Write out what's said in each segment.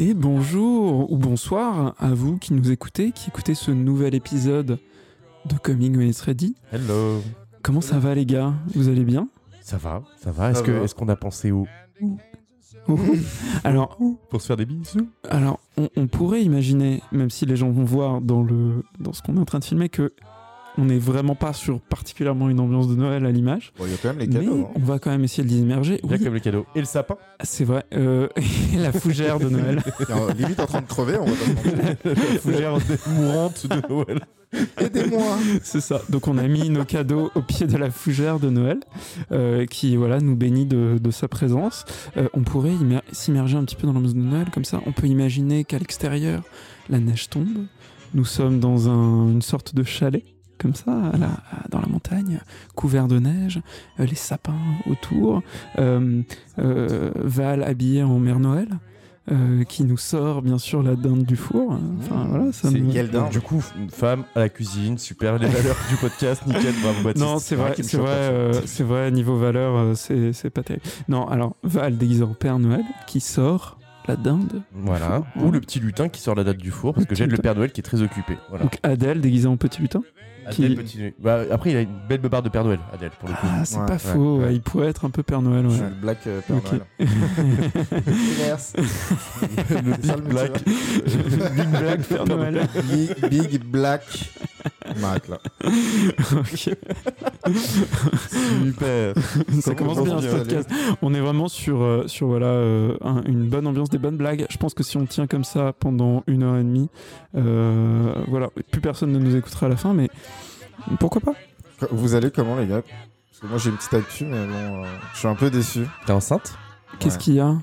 Et bonjour ou bonsoir à vous qui nous écoutez, qui écoutez ce nouvel épisode de Coming When It's Ready. Hello. Comment ça va les gars? Vous allez bien? Ça va, ça va. Est-ce que est-ce qu'on a pensé au Alors, pour se faire des bisous? alors on, on pourrait imaginer, même si les gens vont voir dans, le, dans ce qu'on est en train de filmer, que on n'est vraiment pas sur particulièrement une ambiance de Noël à l'image. Bon, il y a quand même les cadeaux. hein. on va quand même essayer de les immerger. Bien Oui, comme les cadeaux. Et le sapin c'est vrai. euh, et la fougère de Noël. Il est en- limite en train de crever, on va pas se mentir. La fougère mourante de Noël. Aidez-moi C'est ça. Donc on a mis nos cadeaux au pied de la fougère de Noël, euh, qui voilà nous bénit de, de sa présence. Euh, on pourrait immer- s'immerger un petit peu dans l'ambiance de Noël comme ça. On peut imaginer qu'à l'extérieur la neige tombe. Nous sommes dans un- une sorte de chalet. Comme ça, à la- à- dans la montagne, couvert de neige, euh, les sapins autour, euh, euh, Val habillé en Mère Noël, euh, qui nous sort bien sûr la dinde du four. Enfin voilà, ça C'est me- quel dingue. Du coup, une femme à la cuisine, super. Les valeurs du podcast, nickel. Bravo Baptiste. Non, c'est vrai, c'est vrai, euh, c'est vrai. Niveau valeur, euh, c'est c'est pas terrible. Non, alors Val déguisé en Père Noël qui sort la dinde. Voilà. Ouais. Ou le petit lutin qui sort la date du four, parce Le que j'ai le. Père Noël qui est très occupé. Voilà. Donc Adèle déguisée en petit lutin? Qui- petit. Bah, après, il a une belle beubare de Père Noël, Adèle, pour le coup. Ah, c'est Ouais, pas ouais, faux. ouais. Il pourrait être un peu Père Noël. Je Ouais. le Black euh, Père Ok. Noël. Le Big Black. Big Black Père Noël. Big, Big Black. On arrête là. Ok. Super. Ça commence bien ce podcast. On est vraiment sur, euh, sur voilà, euh, un- une bonne ambiance, des bonnes blagues. Je pense que si on tient comme ça pendant une heure et demie, euh, voilà, plus personne ne nous écoutera à la fin, mais pourquoi pas? Vous allez comment, les gars? Parce que moi, j'ai une petite actu, mais bon, euh, je suis un peu déçu. T'es enceinte? Qu'est-ce Ouais. qu'il y a?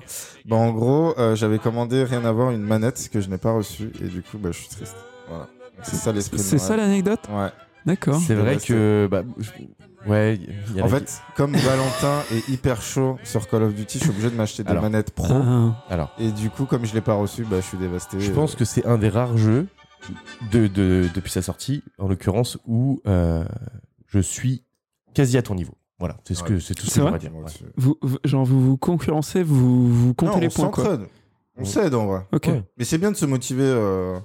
Bah, en gros, euh, j'avais commandé rien à voir une manette que je n'ai pas reçue, et du coup, bah, je suis triste. Voilà. C'est ça l'esprit C'est ça l'anecdote Ouais. D'accord. C'est vrai que. Bah, je- ouais. il y a En la- fait, comme Valentin est hyper chaud sur Call of Duty, je suis obligé de m'acheter des Alors. manettes pro. Ah, Alors. Et du coup, comme je l'ai pas reçu, bah, je suis dévasté. Je pense que c'est un des rares jeux de, de- depuis sa sortie, en l'occurrence, où euh, je suis quasi à ton niveau. Voilà, c'est ce que c'est tout ce que j'aimerais dire. ouais. vous, genre vous vous concurrencez, vous, vous comptez non, les on points quoi. On s'aide en vrai. Ok. Ouais. Mais c'est bien de se motiver. euh,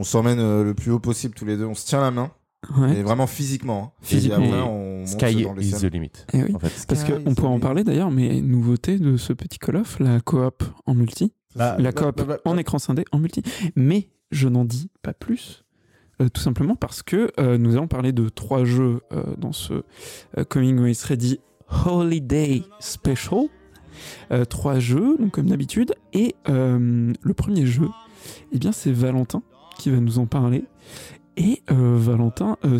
On s'emmène euh, le plus haut possible tous les deux. On se tient la main. Ouais. Et vraiment physiquement. hein. Physiquement. Et après, on monte Sky dans les is scènes. the limit. Eh oui. En fait. Parce qu'on pourrait en parler d'ailleurs, mais nouveauté de ce petit Call of, la coop en multi. Bah, la bah, coop bah, bah, en écran scindé en multi. Mais je n'en dis pas plus. euh, tout simplement parce que euh, nous allons parler de trois jeux euh, dans ce euh, Coming It's Ready Holiday Special. Euh, trois jeux, donc comme d'habitude. Et euh, le premier jeu, eh bien, c'est Valentin qui va nous en parler. Et euh, Valentin, euh,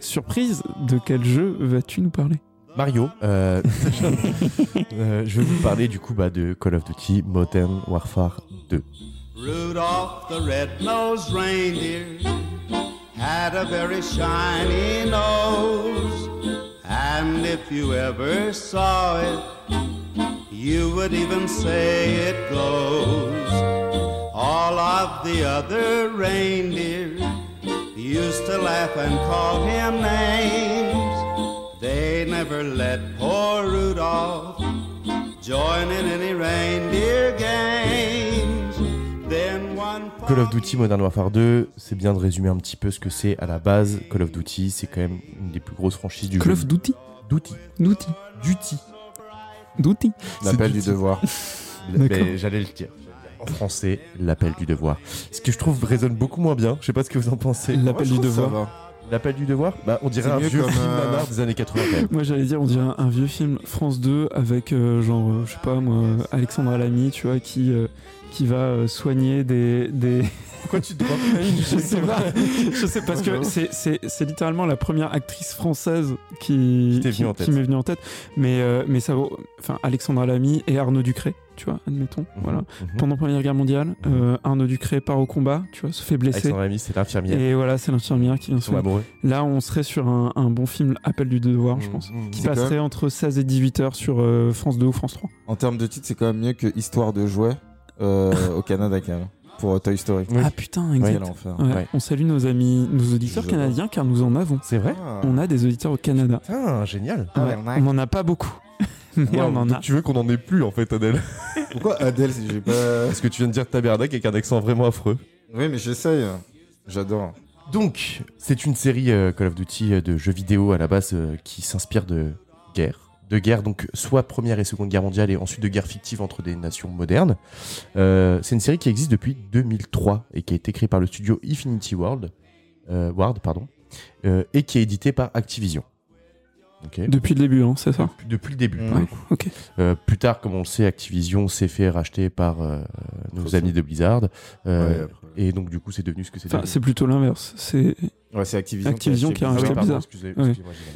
surprise, de quel jeu vas-tu nous parler? Mario. euh, euh, je vais vous parler du coup bah, de Call of Duty Modern Warfare 2. Rudolph the red-nosed reindeer had a very shiny nose. And if you ever saw it, you would even say it glows. All of the other reindeer used to laugh and call him names. They never let poor Rudolph join in any reindeer games. Then one Call of Duty Modern Warfare 2, c'est bien de résumer un petit peu ce que c'est à la base. Call of Duty, c'est quand même une des plus grosses franchises du Call jeu. of Duty Duty. Duty Duty. Duty L'appel du du- devoir. D'accord. Mais j'allais le dire. En français, l'appel du devoir. Ce que je trouve résonne beaucoup moins bien. Je sais pas ce que vous en pensez. L'appel du devoir. L'appel du devoir Bah, on dirait un vieux comme, film euh, des années 80 quand même. Moi j'allais dire on dirait un, un vieux film France 2 avec euh, genre euh, je sais pas moi Alexandre Lamy tu vois qui euh, qui va euh, soigner des, des... Pourquoi tu te je sais pas je sais parce que c'est c'est c'est littéralement la première actrice française qui m'est venue en tête mais euh, mais ça vaut enfin Alexandre Lamy et Arnaud Ducré tu vois admettons voilà Mhm. pendant la Première Guerre mondiale euh, Arnaud Ducré part au combat tu vois se fait blesser c'est l'infirmière. et voilà c'est l'infirmière qui vient amoureux. là on serait sur un, un bon film Appel du devoir je Mhm. pense Mhm. qui C'est passerait entre 16 et 18 heures sur euh, France 2 ou France 3. En termes de titre, c'est quand même mieux que Histoire de jouets euh, au Canada quand même. Pour euh, Toy Story. Oui. Ah putain, Quel exact. enfer. Ouais, Ouais. On salue nos amis, nos auditeurs Je canadiens car nous en avons. C'est vrai Ah. On a des auditeurs au Canada. Putain, génial. Ah, on n'en a pas beaucoup, mais on en a. Tu veux qu'on en ait plus en fait, Adèle Pourquoi Adèle si j'ai pas. Parce que tu viens de dire tabernacle avec un accent vraiment affreux. Oui, mais j'essaye. J'adore. Donc, c'est une série euh, Call of Duty euh, de jeux vidéo à la base euh, qui s'inspire de guerre. De guerre, donc soit Première et Seconde Guerre mondiale et ensuite de guerre fictive entre des nations modernes. Euh, c'est une série qui existe depuis 2003 et qui a été créée par le studio Infinity World, euh, Ward, pardon, euh, et qui est édité par Activision. Depuis le début, hein, c'est ça Depuis- Depuis le début. Ouais. Ok. Euh, plus tard, comme on le sait, Activision s'est fait racheter par euh, nos amis de Blizzard. Euh, Ouais, et donc, du coup, c'est devenu ce que c'est Enfin, c'est plutôt l'inverse. C'est Ouais, c'est Activision. Activision qui a oui, racheté Blizzard.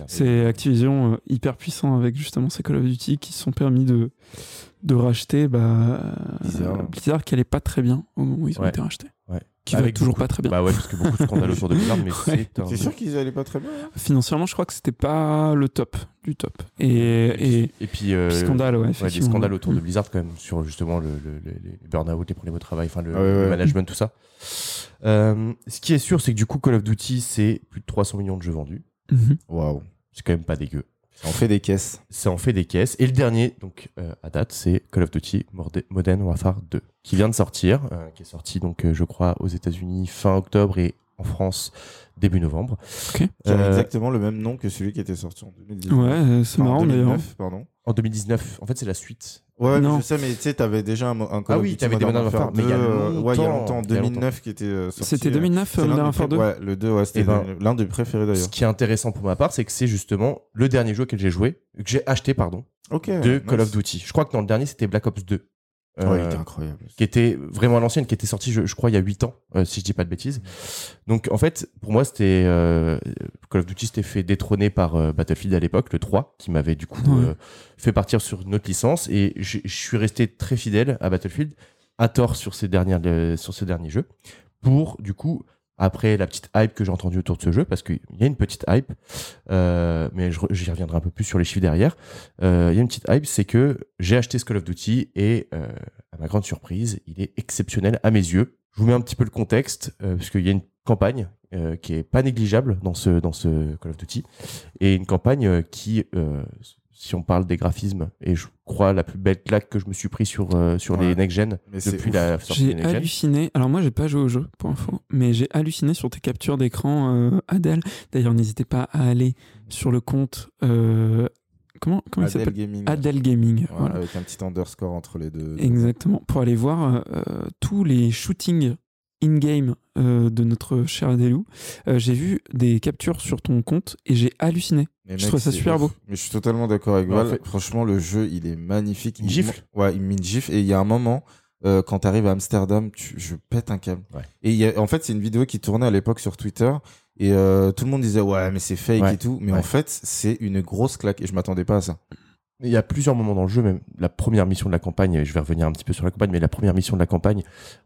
c'est Activision euh, hyper puissant avec justement ces Call of Duty qui se sont permis de, de racheter bah, Blizzard. euh, Blizzard qui allait pas très bien au moment où ils ont Ouais. été rachetés. Ouais. Qui va toujours beaucoup- pas très bien. Bah ouais, parce que beaucoup de scandales autour de Blizzard, mais Ouais. c'est sûr qu'ils allaient pas très bien hein Financièrement, je crois que c'était pas le top du top. Et, et, Et puis, euh, puis scandale, ouais. ouais, des scandales autour de Mm. Blizzard quand même sur justement le, le- le- les burn-out, les problèmes au travail, enfin le, Ah ouais, le ouais. management, tout ça. Euh, ce qui est sûr, c'est que du coup, Call of Duty, c'est plus de 300 millions de jeux vendus. Mhm. Waouh. C'est quand même pas dégueu. On fait des caisses. Ça en fait des caisses. Et le dernier, donc euh, à date, c'est Call of Duty Modern Warfare 2, qui vient de sortir, euh, qui est sorti donc euh, je crois aux États-Unis fin octobre et en France début novembre. Ok. Qui a exactement le même nom que celui qui était sorti en 2019. Ouais, c'est en marrant d'ailleurs. 2009, pardon. En 2019, en fait, c'est la suite. Ouais, Non. je sais, mais tu sais, t'avais déjà un, un Call Ah of oui, Duty t'avais des Modern Warfare, mais il y a 2, euh, ouais, il y a longtemps, en il y a 2009 qui était euh, sorti. C'était euh, 2009, c'est euh, Modern Warfare pré- 2 Ouais, le 2, ouais, c'était Eh ben, l'un des préférés d'ailleurs. Ce qui est intéressant pour ma part, c'est que c'est justement le dernier jeu auquel j'ai joué, que j'ai acheté, pardon, de Call of. Duty. Je crois que dans le dernier, c'était Black Ops 2. Ouais, Euh, il était incroyable. qui était vraiment à l'ancienne, qui était sorti, je, je crois, il y a 8 ans, euh, si je dis pas de bêtises. Donc, en fait, pour moi, c'était euh, Call of Duty s'était fait détrôner par euh, Battlefield à l'époque, le 3, qui m'avait du coup Ouais. fait partir sur une autre licence, et je suis resté très fidèle à Battlefield, à tort sur ces dernières, sur ce dernier jeu, pour du coup. Après la petite hype que j'ai entendue autour de ce jeu, parce qu'il y a une petite hype, euh, mais j'y reviendrai un peu plus sur les chiffres derrière. Euh, Il y a une petite hype, c'est que j'ai acheté ce Call of Duty et euh, à ma grande surprise, il est exceptionnel à mes yeux. Je vous mets un petit peu le contexte, euh, parce qu'il y a une campagne euh, qui est pas négligeable dans ce, dans ce Call of Duty, et une campagne qui, si on parle des graphismes, est je crois la plus belle claque que je me suis pris sur, euh, sur les next-gen depuis la sortie des J'ai halluciné. Alors moi, j'ai pas joué au jeu pour info, mais j'ai halluciné sur tes captures d'écran, euh, Adèle. D'ailleurs, n'hésitez pas à aller sur le compte. euh, comment comment il Adele s'appelle Gaming. Adèle Gaming. Ouais, voilà. Avec un petit underscore entre les deux. Exactement. Pour aller voir euh, tous les shootings in-game euh, de notre cher Adelou. Euh, j'ai vu des captures sur ton compte et j'ai halluciné. Mais Je mec, trouve ça super beau. Mais je suis totalement d'accord avec Val. en fait- Franchement, le jeu, il est magnifique. Une gifle Ouais, il met une gifle. Et il y a un moment, euh, quand t'arrives à Amsterdam, tu... je pète un câble. Ouais. Et il y a... en fait, c'est une vidéo qui tournait à l'époque sur Twitter. Et euh, tout le monde disait, ouais, mais c'est fake Ouais. et tout. Mais Ouais. en fait, c'est une grosse claque. Et je m'attendais pas à ça. Il y a plusieurs moments dans le jeu, même la première mission de la campagne, je vais revenir un petit peu sur la campagne, mais la première mission de la campagne,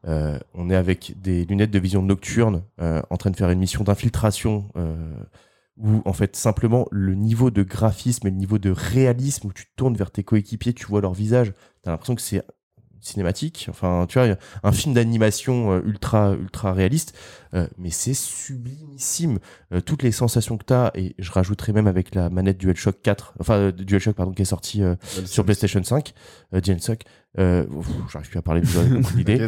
euh, on est avec des lunettes de vision nocturne euh, en train de faire une mission d'infiltration euh, où en fait simplement le niveau de graphisme et le niveau de réalisme où tu te tournes vers tes coéquipiers, tu vois leur visage, t'as l'impression que c'est cinématique, enfin tu vois un film d'animation euh, ultra ultra réaliste, euh, mais c'est sublimissime. Euh, toutes les sensations que t'as et je rajouterai même avec la manette DualShock 4, enfin euh, DualShock pardon qui est sorti euh, sur PlayStation 5, euh, DualShock, j'arrive plus à parler, compris l'idée.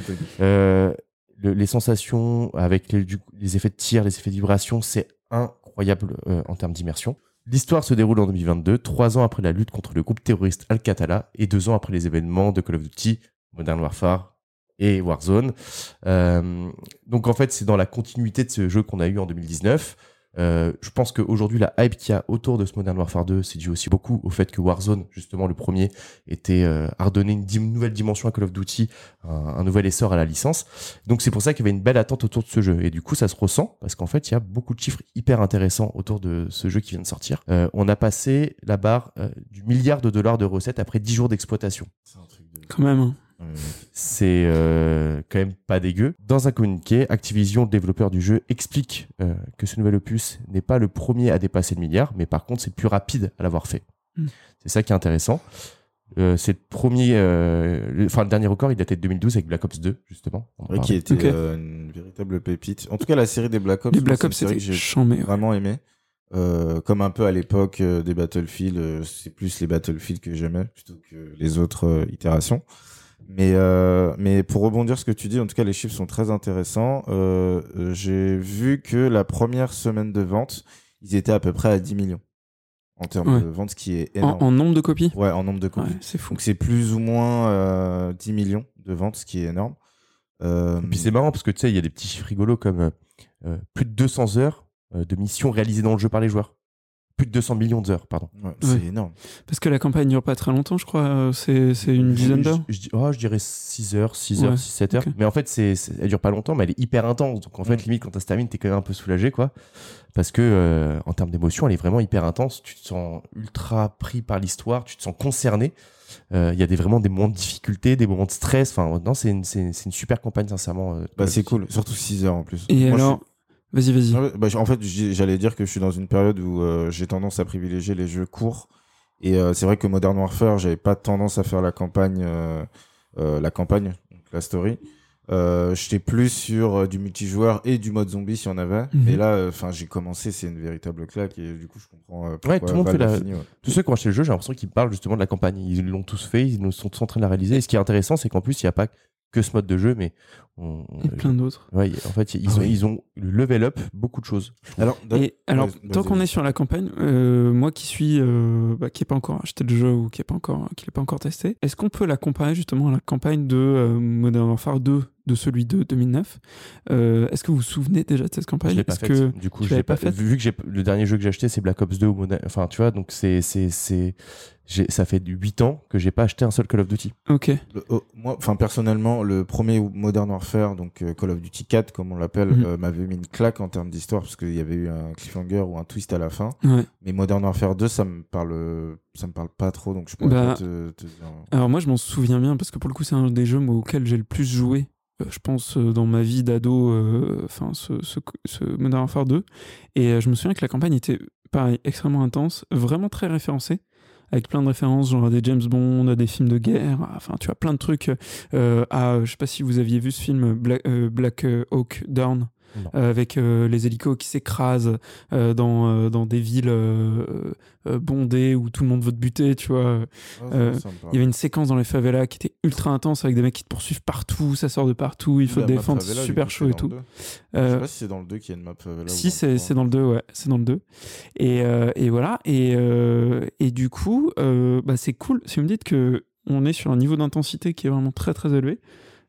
Le- les sensations avec les, du- les effets de tir, les effets de vibration, c'est euh, en termes d'immersion. L'histoire se déroule en 2022, trois ans après la lutte contre le groupe terroriste Al-Qatala et deux ans après les événements de Call of Duty, Modern Warfare et Warzone. Euh, donc en fait, c'est dans la continuité de ce jeu qu'on a eu en 2019. Euh, je pense qu'aujourd'hui, la hype qu'il y a autour de ce Modern Warfare 2, c'est dû aussi beaucoup au fait que Warzone, justement le premier, était euh, a redonné une, nouvelle dimension à Call of Duty, un, un nouvel essor à la licence. Donc c'est pour ça qu'il y avait une belle attente autour de ce jeu. Et du coup, ça se ressent parce qu'en fait, il y a beaucoup de chiffres hyper intéressants autour de ce jeu qui vient de sortir. Euh, on a passé la barre euh, du milliard de dollars de recettes après 10 jours d'exploitation. C'est un truc de- Quand même. hein. C'est euh, quand même pas dégueu. Dans un communiqué, Activision, le développeur du jeu, explique euh, que ce nouvel opus n'est pas le premier à dépasser le milliard, mais par contre, c'est le plus rapide à l'avoir fait. Mm. C'est ça qui est intéressant. Euh, c'est le premier, euh, le- enfin le dernier record, il datait de 2012 avec Black Ops 2 justement. Ouais, qui était euh, une véritable pépite. En tout cas, la série des Black Ops, Les moi, Black c'est une Ops, série c'était que j'ai chambé. ouais. vraiment aimé. Euh, comme un peu à l'époque euh, des Battlefield, euh, c'est plus les Battlefield que j'aimais plutôt que les autres euh, itérations. Mais, euh, mais pour rebondir sur ce que tu dis, en tout cas, les chiffres sont très intéressants. Euh, euh, J'ai vu que la première semaine de vente, ils étaient à peu près à 10 millions en termes Ouais. de vente, ce qui est En, énorme. en nombre de copies? Ouais, en nombre de copies. Ouais, c'est fou. Donc c'est plus ou moins euh, 10 millions de ventes, ce qui est énorme. Euh, Et puis c'est marrant parce que tu sais, il y a des petits chiffres rigolos comme euh, euh, plus de 200 heures euh, de missions réalisées dans le jeu par les joueurs. Plus de 200 millions d'heures, pardon. ouais, c'est Ouais. énorme. Parce que la campagne dure pas très longtemps, je crois. euh, C'est c'est une dizaine d'heures. Je, je- oh, je dirais 6 heures, 6 Ouais, heures, 6, 7 heures. Mais en fait, c'est, c'est- elle dure pas longtemps, mais elle est hyper intense. Donc en fait, limite, quand ça se termine, t'es quand même un peu soulagé, quoi. Parce que euh, en termes d'émotion, elle est vraiment hyper intense. Tu te sens ultra pris par l'histoire, tu te sens concerné. Euh, Il y a des, vraiment des moments de difficulté, des moments de stress. Enfin, non, c'est une, c'est, c'est une super campagne, sincèrement. euh, Bah, c'est cool, surtout 6 heures en plus. Et Moi, je alors, vas-y, vas-y. Ouais, bah, en fait, j'allais dire que je suis dans une période où euh, j'ai tendance à privilégier les jeux courts. Et euh, c'est vrai que Modern Warfare, j'avais pas tendance à faire la campagne, euh, euh, la campagne, donc la story. Euh, J'étais plus sur euh, du multijoueur et du mode zombie si on avait. Mhm. Et là, enfin, j'ai commencé, c'est une véritable claque et du coup, je comprends. euh, pourquoi tout le monde fait a la- fini, ouais. Tous ceux qui ont acheté le jeu, j'ai l'impression qu'ils parlent justement de la campagne. Ils l'ont tous fait, ils nous sont tous en train de la réaliser. Et ce qui est intéressant, c'est qu'en plus, il n'y a pas que ce mode de jeu, mais on- on- Et plein d'autres. Ouais, en fait, ils, Ah ont, oui. ils ont level up beaucoup de choses. Alors, Et alors, tant qu'on est sur la campagne, euh, moi qui suis, euh, bah, qui n'ai pas encore acheté le jeu ou qui n'est pas encore, qui l'ai pas encore testé, est-ce qu'on peut la comparer justement à la campagne de euh, Modern Warfare 2, de celui de 2009 Euh, Est-ce que vous vous souvenez déjà de cette Je campagne? l'ai pas Est-ce fait. que du coup, je l'ai l'avais pas pas faite? Vu que j'ai le dernier jeu que j'ai acheté, c'est Black Ops 2 ou Modern- Enfin, tu vois, donc c'est c'est ça fait 8 ans que j'ai pas acheté un seul Call of Duty. Ok. Le- oh, moi, enfin personnellement, le premier Modern Warfare, donc euh, Call of Duty 4 comme on l'appelle, Mhm. euh, m'avait mis une claque en termes d'histoire parce qu'il y avait eu un cliffhanger ou un twist à la fin. Ouais. Mais Modern Warfare 2, ça me parle, ça me parle pas trop, donc je pourrais Bah, pas te, te dire. Alors moi je m'en souviens bien parce que pour le coup c'est un des jeux auxquels j'ai le plus joué, je pense euh, dans ma vie d'ado, euh, enfin ce, Modern Warfare 2. Et euh, je me souviens que la campagne était pareil extrêmement intense, vraiment très référencée, avec plein de références genre à des James Bond, à des films de guerre, enfin tu vois plein de trucs. Euh, à, je sais pas si vous aviez vu ce film Black, euh, Black Hawk Down. Euh, avec euh, les hélicos qui s'écrasent euh, dans, dans des villes bondées où tout le monde veut te buter, tu vois. Parle. Il y avait une séquence dans les favelas qui était ultra intense avec des mecs qui te poursuivent partout, ça sort de partout, il faut te défendre, favela, super coup, chaud et tout. le 2. Je sais pas si c'est dans le 2 qu'il y a une map favela. si, c'est 3. c'est dans le 2, ouais, c'est dans le 2. Et, et voilà, et, et du coup, bah, c'est cool. Si vous me dites que on est sur un niveau d'intensité qui est vraiment très très élevé,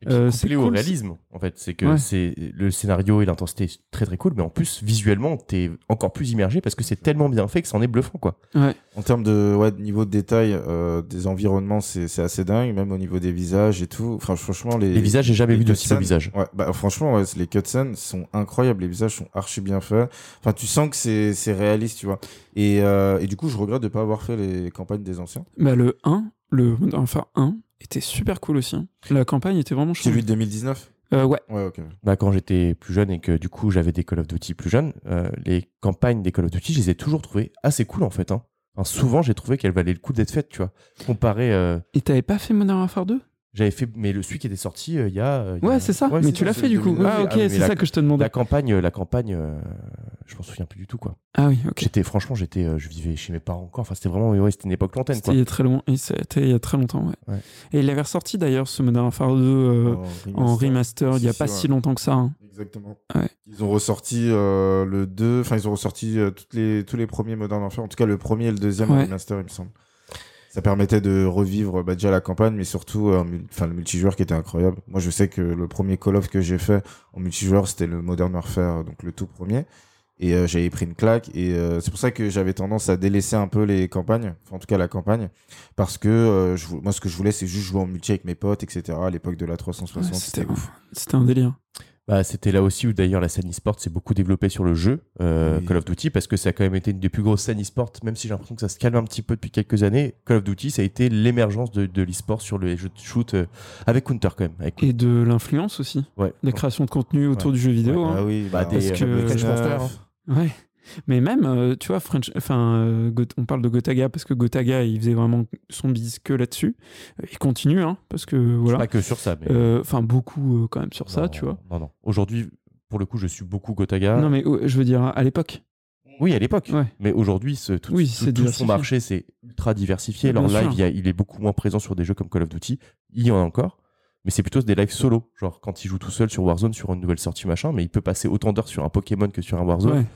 Euh, c'est au cool, réalisme, en fait, c'est que Ouais. c'est le scénario et l'intensité est très très cool, mais en plus visuellement, t'es encore plus immergé parce que c'est tellement bien fait que c'en est bluffant, quoi. En termes de ouais, niveau de détail euh, des environnements, c'est c'est assez dingue, même au niveau des visages et tout. Enfin, franchement, les, Les visages, j'ai jamais les vu de si beaux cutscenes- visages. Ouais, bah, franchement, ouais, les cutscenes sont incroyables. Les visages sont archi bien faits. Enfin, tu sens que c'est c'est réaliste, tu vois. Et, euh, et du coup, je regrette de pas avoir fait les campagnes des anciens. bah, le 1, le Warfare 1, était super cool aussi. hein. La campagne était vraiment C'est chouette. lui de 2019 Euh, ouais, Ouais, ok. Bah, quand j'étais plus jeune et que du coup j'avais des Call of Duty plus jeunes, euh, les campagnes des Call of Duty, je les ai toujours trouvées assez cool en fait. Hein. Enfin, souvent j'ai trouvé qu'elles valaient le coup d'être faites, tu vois. Comparé, euh, et t'avais pas fait Modern Warfare 2 j'avais fait, mais le celui qui était sorti euh, il y a. euh, il y a- Ouais, c'est ça. Ouais, mais tu l'as fait du coup. 2009. Ah, ok, mais c'est la- ça que je te demandais. La campagne, la campagne, euh, je m'en souviens plus du tout quoi. Ah oui, ok. J'étais, franchement, j'étais, euh, je vivais chez mes parents encore. Enfin, c'était vraiment, ouais, c'était une époque lointaine C'était quoi. il y a très loin. et C'était il y a très longtemps, ouais. Ouais. Et il avait ressorti d'ailleurs ce Modern Warfare 2 euh, en remaster il y a Si, pas si, si ouais. longtemps que ça. hein. Exactement. Ouais. Ils ont ressorti euh, le 2, enfin ils ont ressorti euh, toutes les, tous les premiers Modern Warfare, en tout cas le premier et le deuxième Ouais. remaster il me semble. Ça permettait de revivre bah, déjà la campagne, mais surtout euh, enfin le multijoueur qui était incroyable. Moi je sais que le premier Call of que j'ai fait en multijoueur c'était le Modern Warfare, donc le tout premier. Et euh, j'avais pris une claque et euh, c'est pour ça que j'avais tendance à délaisser un peu les campagnes, enfin en tout cas la campagne, parce que euh, je, moi ce que je voulais c'est juste jouer en multi avec mes potes, etc. À l'époque de la 360, Ouais, c'était C'était ouf. c'était un délire. Bah, c'était là aussi où d'ailleurs la scène e-sport s'est beaucoup développée sur le jeu euh, Oui. Call of Duty parce que ça a quand même été une des plus grosses scènes e-sport, même si j'ai l'impression que ça se calme un petit peu depuis quelques années. Call of Duty, ça a été l'émergence de, de l'e-sport sur les jeux de shoot euh, avec Counter quand même. Avec... Et de l'influence aussi. Ouais. Des créations de contenu autour Ouais. du jeu vidéo. Ouais, hein. Ah oui, Bah, des, Parce euh, que- Neuf. hein. Ouais. Mais même, euh, tu vois, French, enfin, euh, on parle de Gotaga parce que Gotaga, il faisait vraiment son bise que là-dessus. Euh, Il continue, hein, parce que voilà. Pas que sur ça, mais. Euh, Enfin, beaucoup quand même sur ça, tu vois. Non, non. Aujourd'hui, pour le coup, je suis beaucoup Gotaga. Non, mais je veux dire, à l'époque. Oui, à l'époque. Ouais. Mais aujourd'hui, tout, Oui, tout- tout son marché, c'est ultra diversifié. Bien Leur live, sûr. il, y a- il est beaucoup moins présent sur des jeux comme Call of Duty. il y en a encore, mais c'est plutôt des lives solo. Genre quand il joue tout seul sur Warzone, sur une nouvelle sortie, machin, mais il peut passer autant d'heures sur un Pokémon que sur un Warzone. Ouais,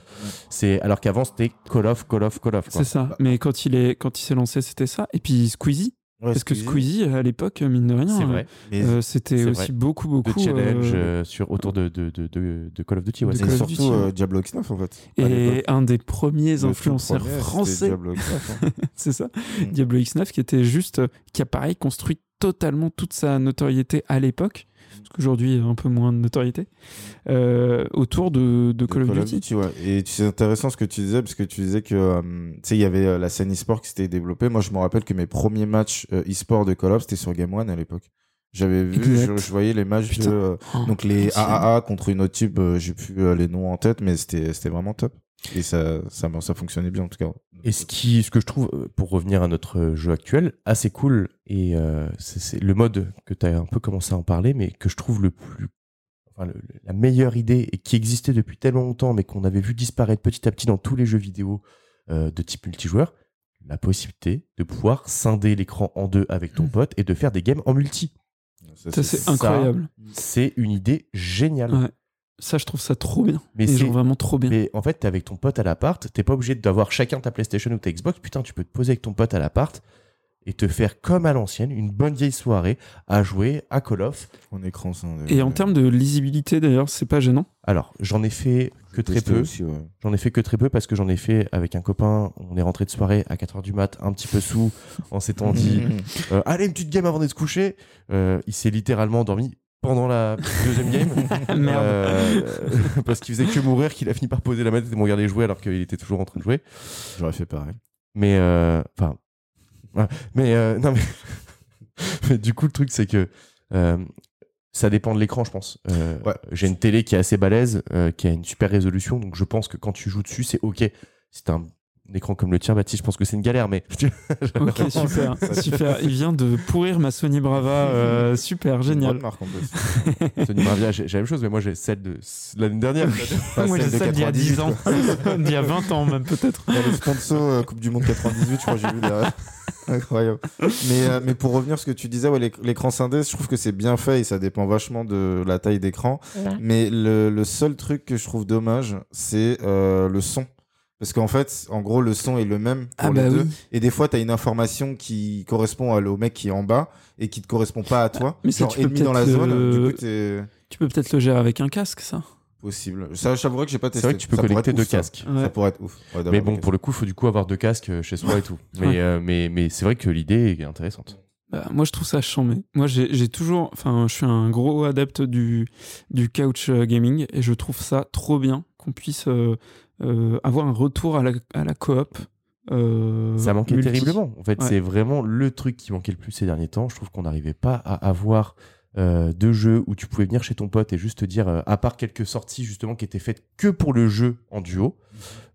C'est alors qu'avant c'était Call of, Call of, Call of. quoi. c'est ça. Mais quand il est quand il s'est lancé, c'était ça. Et puis Squeezie, Ouais, parce que Squeezie à l'époque, mine de rien, C'est euh, euh, c'était C'est aussi vrai. beaucoup De beaucoup. challenge euh, euh, sur autour de, de, de, de, de Call of Duty. Ouais, de c'est et Call of ça. surtout Duty, euh, Diablo X9 en fait. et un des premiers Le influenceurs premier, français, Diablo X9, hein. c'est ça, Mm. Diablo X9, qui était juste, qui a pareil construit totalement toute sa notoriété à l'époque, parce qu'aujourd'hui il a un peu moins de notoriété, euh, autour de, de Call of Duty. ouais. Et c'est intéressant ce que tu disais, parce que tu disais que, euh, il y avait euh, la scène e-sport qui s'était développée. Moi, je me rappelle que mes premiers matchs e-sport de Call of, c'était sur Game One à l'époque. J'avais vu, je, je voyais les matchs Putain. de, euh, Oh, donc les. AAA contre une autre type, euh, j'ai plus euh, les noms en tête, mais c'était, c'était vraiment top. Et ça, ça, ça fonctionnait bien en tout cas. Et ce, qui, ce que je trouve, pour revenir à notre jeu actuel, assez cool, et euh, c'est le mode que tu as un peu commencé à en parler, mais que je trouve le plus. Enfin, le- la meilleure idée, et qui existait depuis tellement longtemps, mais qu'on avait vu disparaître petit à petit dans tous les jeux vidéo euh, de type multijoueur, la possibilité de pouvoir scinder l'écran en deux avec ton pote et de faire des games en multi. Ça, c'est incroyable. C'est une idée géniale. Ouais. Ça, je trouve ça trop bien. Mais c'est- vraiment trop bien. Mais en fait, t'es avec ton pote à l'appart, t'es pas obligé d'avoir chacun ta PlayStation ou ta Xbox. Putain, tu peux te poser avec ton pote à l'appart et te faire comme à l'ancienne, une bonne vieille soirée à jouer à Call of. En écran, ça. Et en termes de lisibilité, d'ailleurs, c'est pas gênant. Alors, j'en ai fait que très peu. ouais. J'en ai fait que très peu parce que j'en ai fait avec un copain. On est rentré de soirée à 4h du mat, un petit peu sous. On s'étant dit, euh, allez, une petite game avant d'être se coucher. Euh, il s'est littéralement endormi pendant la deuxième game. Merde. Euh, parce qu'il faisait que mourir, qu'il a fini par poser la manette et me regarder jouer alors qu'il était toujours en train de jouer. J'aurais fait pareil. Mais euh, enfin, ouais. mais euh, non mais, mais du coup le truc c'est que euh, ça dépend de l'écran, je pense. Euh, Ouais. J'ai une télé qui est assez balèze, euh, qui a une super résolution, donc je pense que quand tu joues dessus, c'est ok. Si t'as un, un écran comme le tien, Baptiste, je pense que c'est une galère, mais Ok, super, super. Il vient de pourrir ma Sony Brava. euh, super, génial. marque en plus. Sony Bravia, j'ai la même chose, mais moi j'ai celle de l'année dernière. Moi, j'ai celle d'il y a 10 ans. 98, d'il y a 20 ans, même peut-être. Il y a le sponsor euh, Coupe du Monde 98, je crois que j'ai vu derrière. Incroyable. Mais, euh, mais pour revenir à ce que tu disais, ouais, l'éc- l'écran scindé, je trouve que c'est bien fait et ça dépend vachement de la taille d'écran. Mais le, le seul truc que je trouve dommage, c'est euh, le son. Parce qu'en fait, en gros, le son est le même pour Ah les bah deux. oui. Et des fois, tu as une information qui correspond à- au mec qui est en bas et qui te correspond pas à toi. mais ça, Genre tu peux ennemi dans la peut-être zone, le- du coup, c'est Tu peux peut-être le gérer avec un casque, ça. possible. Ça, j'avouerais que j'ai pas C'est testé. vrai que tu peux Ça connecter deux ouf, ça. casques. Ouais. Ça pourrait être ouf. Ouais, Mais bon, pour le coup, il faut du coup avoir deux casques euh, chez soi et tout. Mais, Ouais. euh, mais, mais c'est vrai que l'idée est intéressante. Bah, moi, je trouve ça chambé. Moi, j'ai toujours. Enfin, je suis un gros adepte du, du couch euh, gaming et je trouve ça trop bien qu'on puisse euh, euh, avoir un retour à la, à la coop. euh, Ça manquait multi. terriblement. En fait, Ouais. c'est vraiment le truc qui manquait le plus ces derniers temps. Je trouve qu'on n'arrivait pas à avoir euh, de jeux où tu pouvais venir chez ton pote et juste te dire, euh, à part quelques sorties justement qui étaient faites que pour le jeu en duo,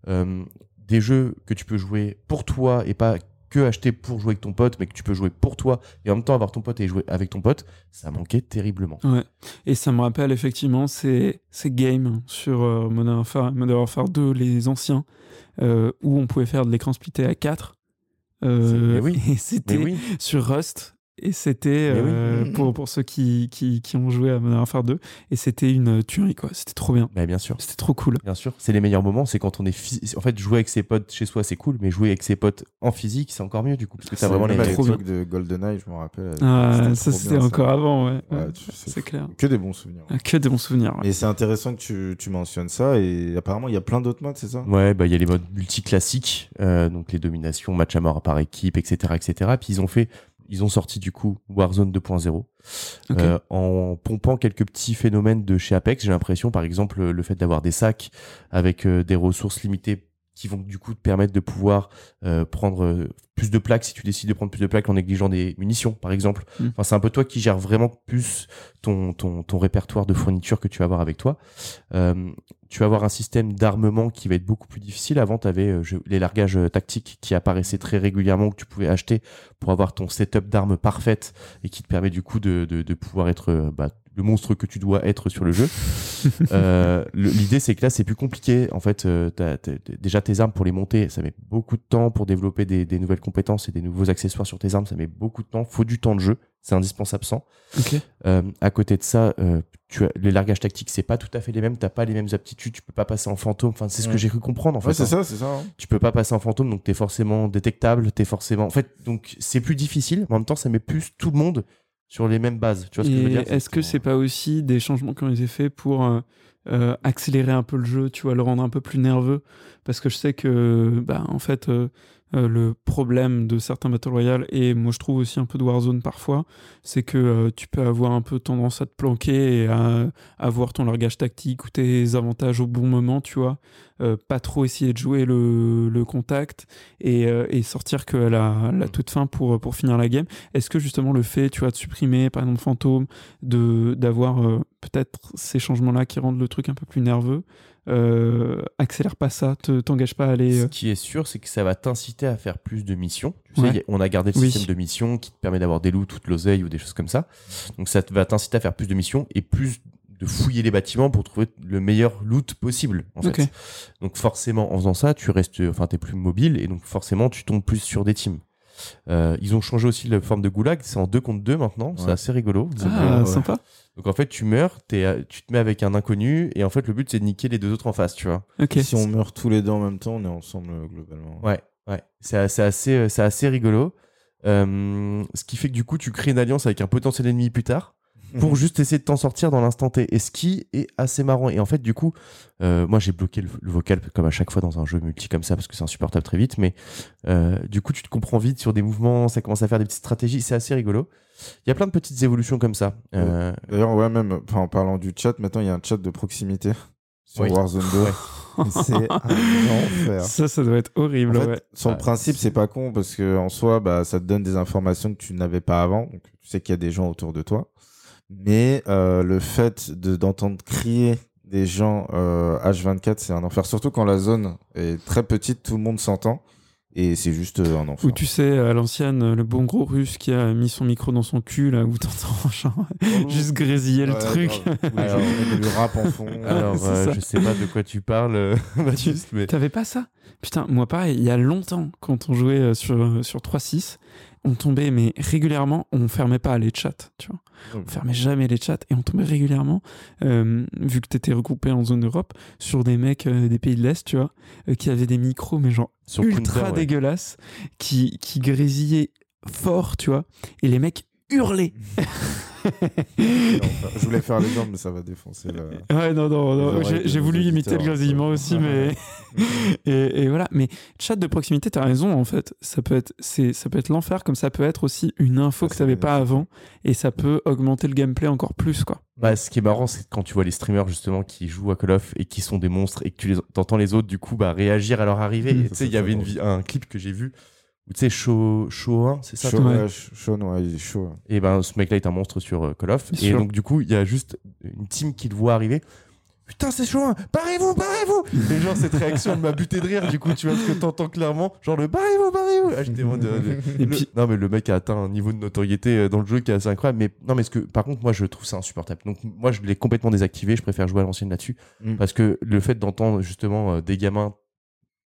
euh, des jeux que tu peux jouer pour toi et pas que acheter pour jouer avec ton pote, mais que tu peux jouer pour toi et en même temps avoir ton pote et jouer avec ton pote, ça manquait terriblement. Ouais. Et ça me rappelle effectivement ces, ces games sur euh, Modern, Warfare, Modern Warfare 2, les anciens, euh, où on pouvait faire de l'écran splitté à 4. Euh, oui. C'était oui, sur Rust. Et c'était, Mais oui. euh, pour, pour ceux qui, qui, qui ont joué à Modern Warfare 2, et c'était une tuerie, quoi. C'était trop bien. bah, bien sûr. C'était trop cool. Bien sûr, c'est les meilleurs moments, c'est quand on est en fait jouer avec ses potes chez soi, c'est cool, mais jouer avec ses potes en physique, c'est encore mieux du coup parce que t'as C'est vraiment les trop l'époque de GoldenEye, je me rappelle. Ah, ça, c'était bien, encore avant, ouais. Ouais, Ouais, tu- c'est clair. Que des bons souvenirs. Ah, Que des bons souvenirs. ouais. Et c'est intéressant que tu, tu mentionnes ça. Et apparemment, il y a plein d'autres modes, c'est ça? Ouais, bah il y a les modes multi classiques, euh, donc les dominations, match à mort par équipe, etc., etc. Puis ils ont fait, ils ont sorti du coup Warzone 2.0 Ok. euh, en pompant quelques petits phénomènes de chez Apex. J'ai l'impression, par exemple, le fait d'avoir des sacs avec euh, des ressources limitées qui vont du coup te permettre de pouvoir euh, prendre euh, plus de plaques si tu décides de prendre plus de plaques en négligeant des munitions, par exemple. Mm. Enfin, c'est un peu toi qui gères vraiment plus ton, ton, ton répertoire de fournitures que tu vas avoir avec toi. Euh, tu vas avoir un système d'armement qui va être beaucoup plus difficile. Avant, tu avais les largages euh, tactiques qui apparaissaient très régulièrement, que tu pouvais acheter pour avoir ton setup d'armes parfaite et qui te permet du coup de, de, de pouvoir être euh, bah, le monstre que tu dois être sur le jeu. Euh, L'idée, c'est que là, c'est plus compliqué. En fait, euh, déjà tes armes pour les monter, ça met beaucoup de temps pour développer des, des nouvelles compétences et des nouveaux accessoires sur tes armes. Ça met beaucoup de temps. Faut du temps de jeu. C'est indispensable sans. Ok. Euh, à côté de ça, euh, tu as, les largages tactiques, c'est pas tout à fait les mêmes. T'as pas les mêmes aptitudes. Tu peux pas passer en fantôme. Enfin, c'est ce que j'ai cru comprendre en fait. Ouais, c'est hein. ça, c'est ça. hein. Tu peux pas passer en fantôme, donc t'es forcément détectable. T'es forcément. En fait, donc c'est plus difficile. Mais en même temps, ça met plus tout le monde sur les mêmes bases. Tu vois ce que je veux dire? est-ce que c'est pas aussi des changements qui ont été faits pour euh, euh, accélérer un peu le jeu, tu vois, le rendre un peu plus nerveux? Parce que je sais que, bah, en fait, euh, euh, le problème de certains Battle Royale, et moi je trouve aussi un peu de Warzone parfois, c'est que euh, tu peux avoir un peu tendance à te planquer et à avoir ton largage tactique ou tes avantages au bon moment, tu vois. Euh, pas trop essayer de jouer le, contact et, sortir que la, toute fin pour, pour finir la game. Est-ce que justement le fait, tu vois, de supprimer par exemple Fantôme, d'avoir peut-être ces changements-là qui rendent le truc un peu plus nerveux, euh, accélère pas ça, te t'engage pas à aller. Ce euh, qui est sûr, c'est que ça va t'inciter à faire plus de missions. Tu Ouais. sais, on a gardé le Oui. système de missions qui te permet d'avoir des loups, toute l'oseille ou des choses comme ça. Donc ça te- va t'inciter à faire plus de missions et plus de fouiller les bâtiments pour trouver le meilleur loot possible. En fait. Ok. Donc forcément, en faisant ça, tu restes, enfin, t'es plus mobile et donc forcément, tu tombes plus sur des teams. Euh, ils ont changé aussi la forme de goulag, c'est en 2 contre 2 maintenant, c'est assez rigolo. Ah, ouais. sympa. Donc en fait, tu meurs, euh, tu te mets avec un inconnu et en fait, le but c'est de niquer les deux autres en face, tu vois. Ok. Si on meurt tous les deux en même temps, on est ensemble euh, globalement. Ouais, ouais. C'est assez, euh, c'est assez rigolo. Euh, ce qui fait que du coup, tu crées une alliance avec un potentiel ennemi plus tard pour juste essayer de t'en sortir dans l'instant T. Et ce qui est assez marrant. Et en fait, du coup, euh, moi j'ai bloqué le, le vocal comme à chaque fois dans un jeu multi comme ça parce que c'est insupportable très vite. Mais euh, du coup, tu te comprends vite sur des mouvements, ça commence à faire des petites stratégies. C'est assez rigolo. Il y a plein de petites évolutions comme ça. Euh, D'ailleurs, ouais, même en parlant du chat, maintenant il y a un chat de proximité sur Oui. Warzone 2. Ouais. Et C'est un enfer. Ça, ça doit être En horrible. fait, ouais. sur le principe, c'est pas con parce que en soi, bah, ça te donne des informations que tu n'avais pas avant. Donc, tu sais qu'il y a des gens autour de toi. Mais euh, le fait de- d'entendre crier des gens euh, H24, c'est un enfer. Surtout quand la zone est très petite, tout le monde s'entend. Et c'est juste euh, un enfer. Ou tu sais, à l'ancienne, le bon gros russe qui a mis son micro dans son cul, là, où t'entends genre, juste grésiller le Ouais, truc. Alors- du rap en fond. alors, c'est euh, je sais pas de quoi tu parles, euh, Baptiste, mais T'avais pas ça? Putain, moi pareil, il y a longtemps, quand on jouait sur, sur 3.6, on tombait, mais régulièrement, on fermait pas les chats, tu vois. On fermait jamais les chats et on tombait régulièrement, euh, vu que t'étais regroupé en zone Europe, sur des mecs euh, des pays de l'Est, tu vois, euh, qui avaient des micros, mais genre sur ultra Counter, ouais. dégueulasses, qui, qui grésillaient fort, tu vois, et les mecs Enfin, je voulais faire les jambes, mais ça va défoncer la. Ouais, non, non, non. J'ai voulu imiter le grésillement aussi, mais. et, et voilà. Mais chat de proximité, t'as raison, en fait. Ça peut être, c'est, ça peut être l'enfer, comme ça peut être aussi une info Ça, que t'avais pas avant, et ça peut augmenter le gameplay encore plus, quoi. Bah, ce qui est marrant, c'est quand tu vois les streamers justement qui jouent à Call of et qui sont des monstres et que tu les entends les autres du coup bah réagir à leur arrivée. Et tu sais, il y avait une un clip que j'ai vu tu sais Show Show 1, c'est ça Chaud, toi ouais. ouais, chaud, ouais, il est chaud. hein. Et ben ce mec-là est un monstre sur euh, Call of. Bien Et sûr. donc du coup, il y a juste une team qui le voit arriver. Putain, c'est chaud, hein. barrez-vous, barrez-vous Et genre, cette réaction, elle m'a buté de rire, du coup, tu vois, parce que t'entends clairement, genre, le barrez-vous, barrez-vous Ah, j'étais euh, Et puis- Non, mais le mec a atteint un niveau de notoriété euh, dans le jeu qui est assez incroyable. Mais non, mais ce que, par contre, moi, je trouve ça insupportable. Donc, moi, je l'ai complètement désactivé. Je préfère jouer à l'ancienne là-dessus. Mm. Parce que le fait d'entendre, justement, euh, des gamins,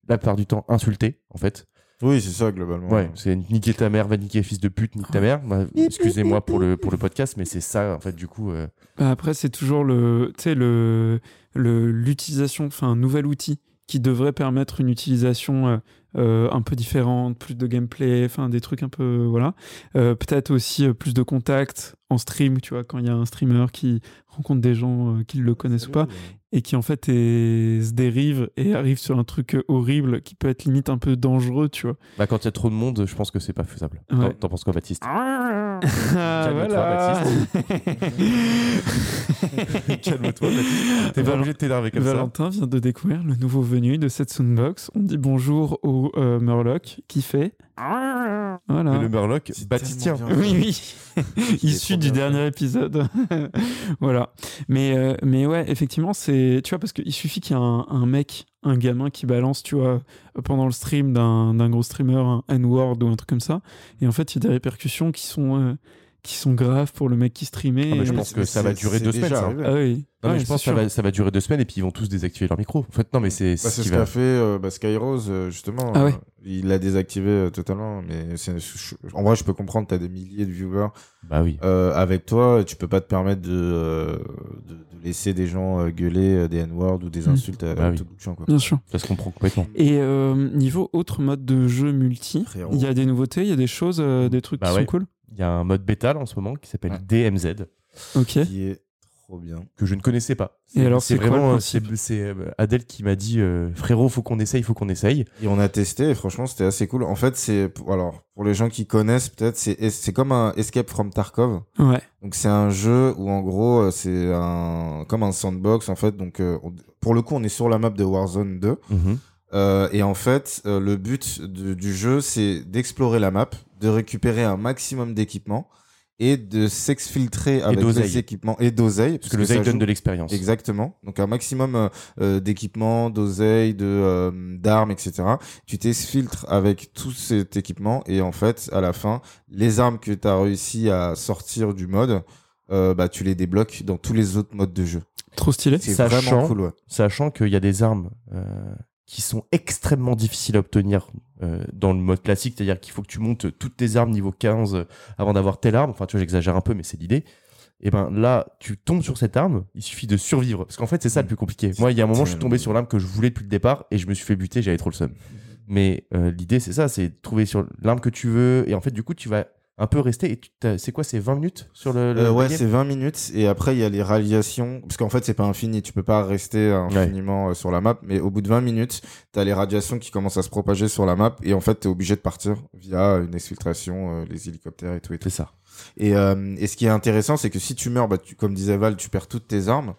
la plupart du temps, insulter, en fait. Oui, c'est ça, globalement. Ouais, c'est niquer ta mère, va niquer fils de pute, nique ta mère. Bah, Excusez-moi pour le, pour le podcast, mais c'est ça, en fait, du coup. euh, Bah, après, c'est toujours le, tu sais, le, le, l'utilisation, enfin, un nouvel outil qui devrait permettre une utilisation euh, euh, un peu différente, plus de gameplay, enfin, des trucs un peu, voilà. Euh, peut-être aussi euh, plus de contact en stream, tu vois, quand il y a un streamer qui rencontre des gens euh, qui le connaissent ou pas, et qui en fait est- se dérive et arrive sur un truc euh, horrible qui peut être limite un peu dangereux, tu vois. Bah, quand il y a trop de monde, je pense que c'est pas faisable. Ouais. T'en- penses quoi, Baptiste? Ah, Calme-toi, voilà. Calme-toi, Baptiste. T'es pas obligé de t'énerver comme Valentin vient de découvrir le nouveau venu de cette Soundbox. On dit bonjour au euh, Murloc qui fait. Voilà. Mais le Murloc, C'est Baptistien. Oui, oui. Issu du dernier épisode. voilà. Mais, euh, mais ouais, effectivement, c'est. Tu vois, parce qu'il suffit qu'il y ait un, un mec, un gamin qui balance, tu vois, pendant le stream d'un d'un gros streamer, un N-word ou un truc comme ça. Et en fait, il y a des répercussions qui sont. euh, qui sont graves pour le mec qui streamait. Ah, je et- pense que ça va durer deux semaines, ça. arrivé. Ah oui. Non, mais Ouais, je pense que ça va, ça va durer deux semaines et puis ils vont tous désactiver leur micro. En fait, non, mais c'est Bah, ce va. qu'a fait euh, bah, Skyrose, euh, justement. Ah ouais. Euh, il l'a désactivé euh, totalement. Mais je- en vrai, je peux comprendre, tu as des milliers de viewers Bah oui. euh, avec toi. Tu peux pas te permettre de, euh, de, de laisser des gens euh, gueuler euh, des N-words ou des Mm. insultes à, Bah à oui. tout bout de champ, quoi. Bien sûr. Ça se comprend complètement. Et euh, niveau autre mode de jeu multi, il y a des nouveautés, il y a des choses, euh, des trucs Bah qui ouais. sont cool? Il y a un mode bêta en ce moment qui s'appelle Ouais. DMZ Ok. Qui est trop bien. que je ne connaissais pas. Et alors, c'est vraiment euh, c'est euh, Adèle qui m'a dit euh, frérot, faut qu'on essaye, faut qu'on essaye. Et on a testé et franchement c'était assez cool. En fait c'est pour- alors pour les gens qui connaissent peut-être c'est c'est comme un Escape from Tarkov. Ouais. Donc c'est un jeu où en gros c'est un comme un sandbox en fait. Donc euh, on- pour le coup on est sur la map de Warzone 2 Euh, et en fait euh, le but de- du jeu c'est d'explorer la map, de récupérer un maximum d'équipements et de s'exfiltrer avec les équipements et d'oseille Parce que le Zay ça donne joue- de l'expérience. Exactement. Donc un maximum euh, euh, d'équipements, d'oseille, de euh, d'armes, etc. Tu t'exfiltres avec tout cet équipement et en fait, à la fin, les armes que tu as réussi à sortir du mode, euh, bah tu les débloques dans tous les autres modes de jeu. Trop stylé. C'est vraiment cool, ouais. Sachant qu'il y a des armes euh, qui sont extrêmement difficiles à obtenir euh, dans le mode classique, c'est-à-dire qu'il faut que tu montes toutes tes armes niveau 15 euh, avant d'avoir telle arme. Enfin, tu vois, j'exagère un peu, mais c'est l'idée. Et ben là, tu tombes sur cette arme, il suffit de survivre. Parce qu'en fait, c'est ça le plus compliqué. Moi, il y a un moment, je suis tombé sur l'arme que je voulais depuis le départ et je me suis fait buter, j'avais trop le seum. Mais euh, l'idée, c'est ça, c'est de trouver sur l'arme que tu veux. Et en fait, du coup, tu vas un peu rester. Et c'est quoi, c'est 20 minutes sur le. le Euh, ouais, c'est 20 minutes et après il y a les radiations parce qu'en fait c'est pas infini, tu peux pas rester infiniment euh, sur la map, mais au bout de 20 minutes, t'as les radiations qui commencent à se propager sur la map et en fait t'es obligé de partir via une exfiltration, euh, les hélicoptères et tout et tout. C'est ça. Et, euh, et ce qui est intéressant, c'est que si tu meurs, bah, tu, comme disait Val, tu perds toutes tes armes.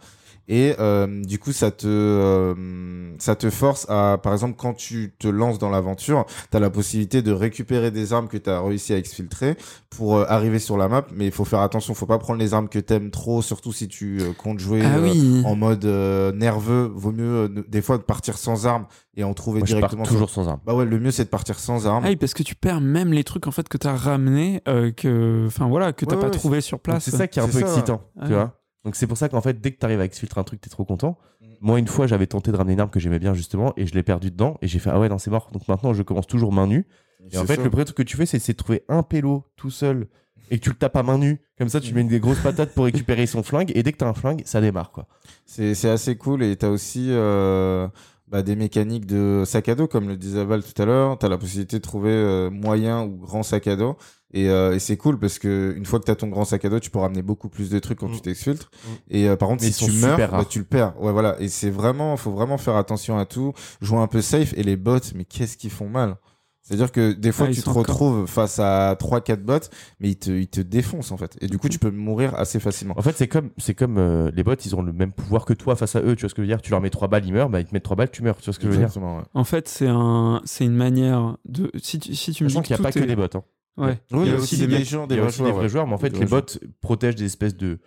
Et euh, du coup, ça te, euh, ça te force à, par exemple, quand tu te lances dans l'aventure, tu as la possibilité de récupérer des armes que tu as réussi à exfiltrer pour euh, arriver sur la map. Mais il faut faire attention, faut pas prendre les armes que t'aimes trop, surtout si tu euh, comptes jouer Ah euh, oui. en mode euh, nerveux. Vaut mieux, euh, des fois, de partir sans armes et en trouver Moi, je pars directement. sur- toujours sans arme. Bah ouais, le mieux, c'est de partir sans armes. Ah oui, parce que tu perds même les trucs en fait que t'as ramené, euh, que, enfin voilà, que t'as Ouais, pas ouais, trouvé sur place. C'est ça qui est un peu ça, excitant, ouais. tu Ah. vois. Donc c'est pour ça qu'en fait, dès que tu arrives à exfiltrer un truc, t'es trop content. Mm. Moi, une fois, j'avais tenté de ramener une arme que j'aimais bien justement, et je l'ai perdu dedans, et j'ai fait ah ouais non c'est mort. Donc maintenant, je commence toujours main nue. Et en fait, ça. le premier truc que tu fais, c'est de trouver un pélo tout seul et que tu le tapes à main nue. Comme ça, tu mets des grosses patates pour récupérer son flingue, et dès que t'as un flingue, ça démarre quoi. C'est assez cool et t'as aussi euh, bah, des mécaniques de sac à dos comme le disait Val tout à l'heure. T'as la possibilité de trouver euh, moyen ou grand sac à dos et, euh, et c'est cool parce que une fois que t'as ton grand sac à dos, tu peux ramener beaucoup plus de trucs quand Mm. tu t'exfiltres. Mm. Et euh, par contre, Mais si tu meurs, bah, tu le perds. Ouais, voilà. Et c'est vraiment, faut vraiment faire attention à tout, jouer un peu safe. Et les bots, mais qu'est-ce qu'ils font mal? C'est-à-dire que des fois, Ah, tu te retrouves face à 3-4 bots, mais ils te, ils te défoncent en fait. Et du coup, tu peux mourir assez facilement. En fait, c'est comme, c'est comme euh, les bots, ils ont le même pouvoir que toi face à eux. Tu vois ce que je veux dire? Tu leur mets trois balles, ils meurent, bah ils te mettent trois balles, tu meurs. Tu vois ce que je veux dire? Ouais. En fait, c'est un, c'est une manière de. Si tu, si tu me dis qu'il n'y a pas que des bots. hein. Ouais. Oui, il y a aussi des gens, des vrais ouais. joueurs, mais en fait, les bots protègent des espèces de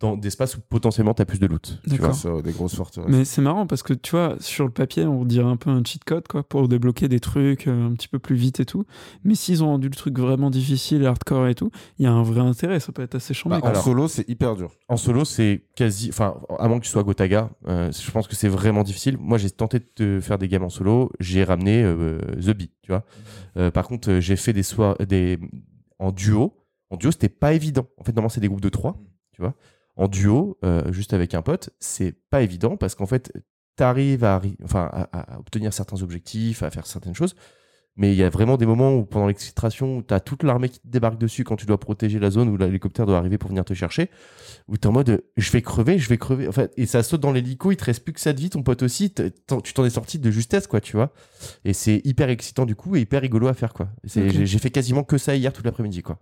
dans- d'espaces où potentiellement t'as plus de loot. tu vois. Ouais, des grosses forteresses. Mais c'est marrant parce que tu vois, sur le papier, on dirait un peu un cheat code quoi, pour débloquer des trucs euh, un petit peu plus vite et tout. Mais s'ils ont rendu le truc vraiment difficile, hardcore et tout, il y a un vrai intérêt. Ça peut être assez chambé. Bah, en solo, c'est hyper dur. En solo, c'est quasi. Enfin, à moins que tu sois Gotaga, euh, je pense que c'est vraiment difficile. Moi, j'ai tenté de faire des games en solo. J'ai ramené euh, The Bee, tu vois. Euh, par contre, euh, j'ai fait des soirs des en duo. En duo, c'était pas évident. En fait, normalement, c'est des groupes de trois, tu vois. En duo, euh, juste avec un pote, c'est pas évident parce qu'en fait, t'arrives à, arri- enfin, à, à obtenir certains objectifs, à faire certaines choses. Mais il y a vraiment des moments où, pendant l'exfiltration, où t'as toute l'armée qui te débarque dessus quand tu dois protéger la zone où l'hélicoptère doit arriver pour venir te chercher où t'es en mode je vais crever, je vais crever. Et ça saute dans l'hélico, il te reste plus que ça de vie, ton pote aussi, tu t'en es sorti de justesse, quoi, tu vois. Et c'est hyper excitant du coup et hyper rigolo à faire, quoi. J'ai j'ai fait quasiment que ça hier tout l'après-midi, quoi.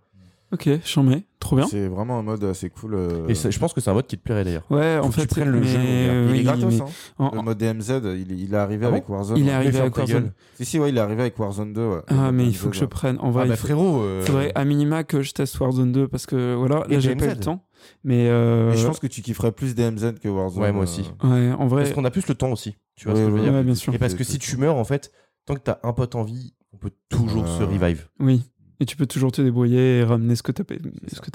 Ok, chambé, trop bien. C'est vraiment un mode assez cool. euh, Et ça- je pense que c'est un mode qui te plairait d'ailleurs. Ouais, en que tu fait, prennes le mais, jeu, euh, Il est gratos, mais hein. en- Le mode DMZ, il, il est arrivé Ah bon avec Warzone. il est ouais. arrivé avec Warzone. Si, si, ouais, il est arrivé avec Warzone 2. ouais. Ah, mais il faut que je prenne. En vrai, Ah bah il faut- frérot. euh, faudrait à minima que je teste Warzone 2 parce que voilà, Et là j'ai pas le temps. Mais, euh, Mais je pense que tu kifferais plus DMZ que Warzone. Ouais, moi aussi. euh, ouais, en vrai, Parce qu'on a plus le temps aussi. Tu vois ce que je veux dire ouais, bien sûr. Et parce que si tu meurs, en fait, tant que t'as un pote en vie, on peut toujours se revive. oui. Et tu peux toujours te débrouiller et ramener ce que tu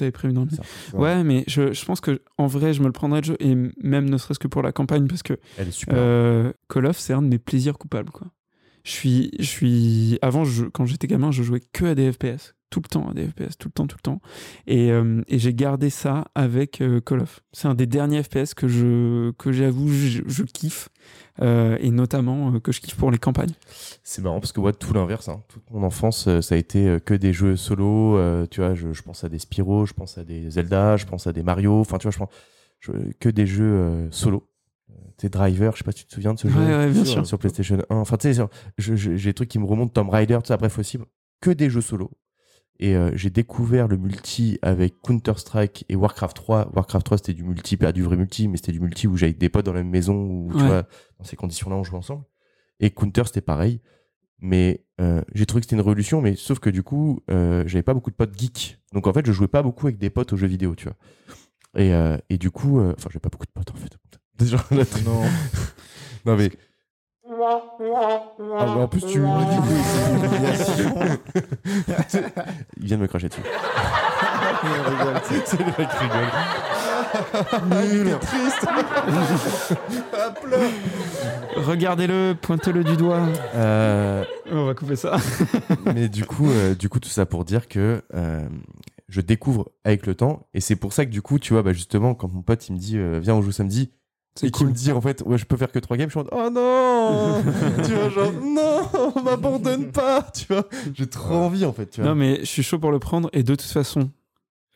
avais prévu dans le. Ça. Ouais, mais je, je pense que en vrai, je me le prendrais le jeu, et même ne serait-ce que pour la campagne, parce que Elle est super. euh, Call of, c'est un de mes plaisirs coupables. Quoi. Je suis, je suis. Avant, quand j'étais gamin, je jouais que à des FPS. Tout le temps à des FPS, tout le temps, tout le temps. Et, euh, et j'ai gardé ça avec euh, Call of. C'est un des derniers FPS que je que j'avoue, je, kiffe. Euh, et notamment que je kiffe pour les campagnes. C'est marrant parce que moi, tout l'inverse. hein. Toute mon enfance, ça a été que des jeux solo. tu vois, je, je pense à des Spyro, je pense à des Zelda, je pense à des Mario. Enfin, tu vois, je pense que des jeux solo. Sais, Driver, je sais pas si tu te souviens de ce jeu. Ouais, ouais, bien sur, sûr. sur PlayStation 1. Enfin, tu sais, j'ai des trucs qui me remontent, Tomb Raider, tout ça, bref, aussi. Que des jeux solo. Et euh, j'ai découvert le multi avec Counter-Strike et Warcraft 3. Warcraft 3, c'était du multi, pas du vrai multi, mais c'était du multi où j'avais des potes dans la même maison, où, tu vois, dans ces conditions-là, on jouait ensemble. Et Counter, c'était pareil. Mais euh, j'ai trouvé que c'était une révolution, mais sauf que du coup, euh, j'avais pas beaucoup de potes geeks. Donc en fait, je jouais pas beaucoup avec des potes aux jeux vidéo, tu vois. Et, euh, et du coup, enfin, j'ai pas beaucoup de potes en fait. Déjà, là, Non. non mais. Ah, mais en plus, tu Il vient de me cracher dessus. C'est le mec qui rigole. Nul. triste. Regardez-le, pointez-le du doigt. Euh, On va couper ça. mais du coup, euh, du coup, tout ça pour dire que euh, je découvre avec le temps, et c'est pour ça que du coup, tu vois, bah, justement, quand mon pote il me dit euh, viens on joue samedi, C'est cool. me dit en fait ouais je peux faire que trois games, je suis en mode, oh non, tu vois genre non, m'abandonne pas, tu vois, j'ai trop envie en fait, tu vois. Non, mais je suis chaud pour le prendre. Et de toute façon,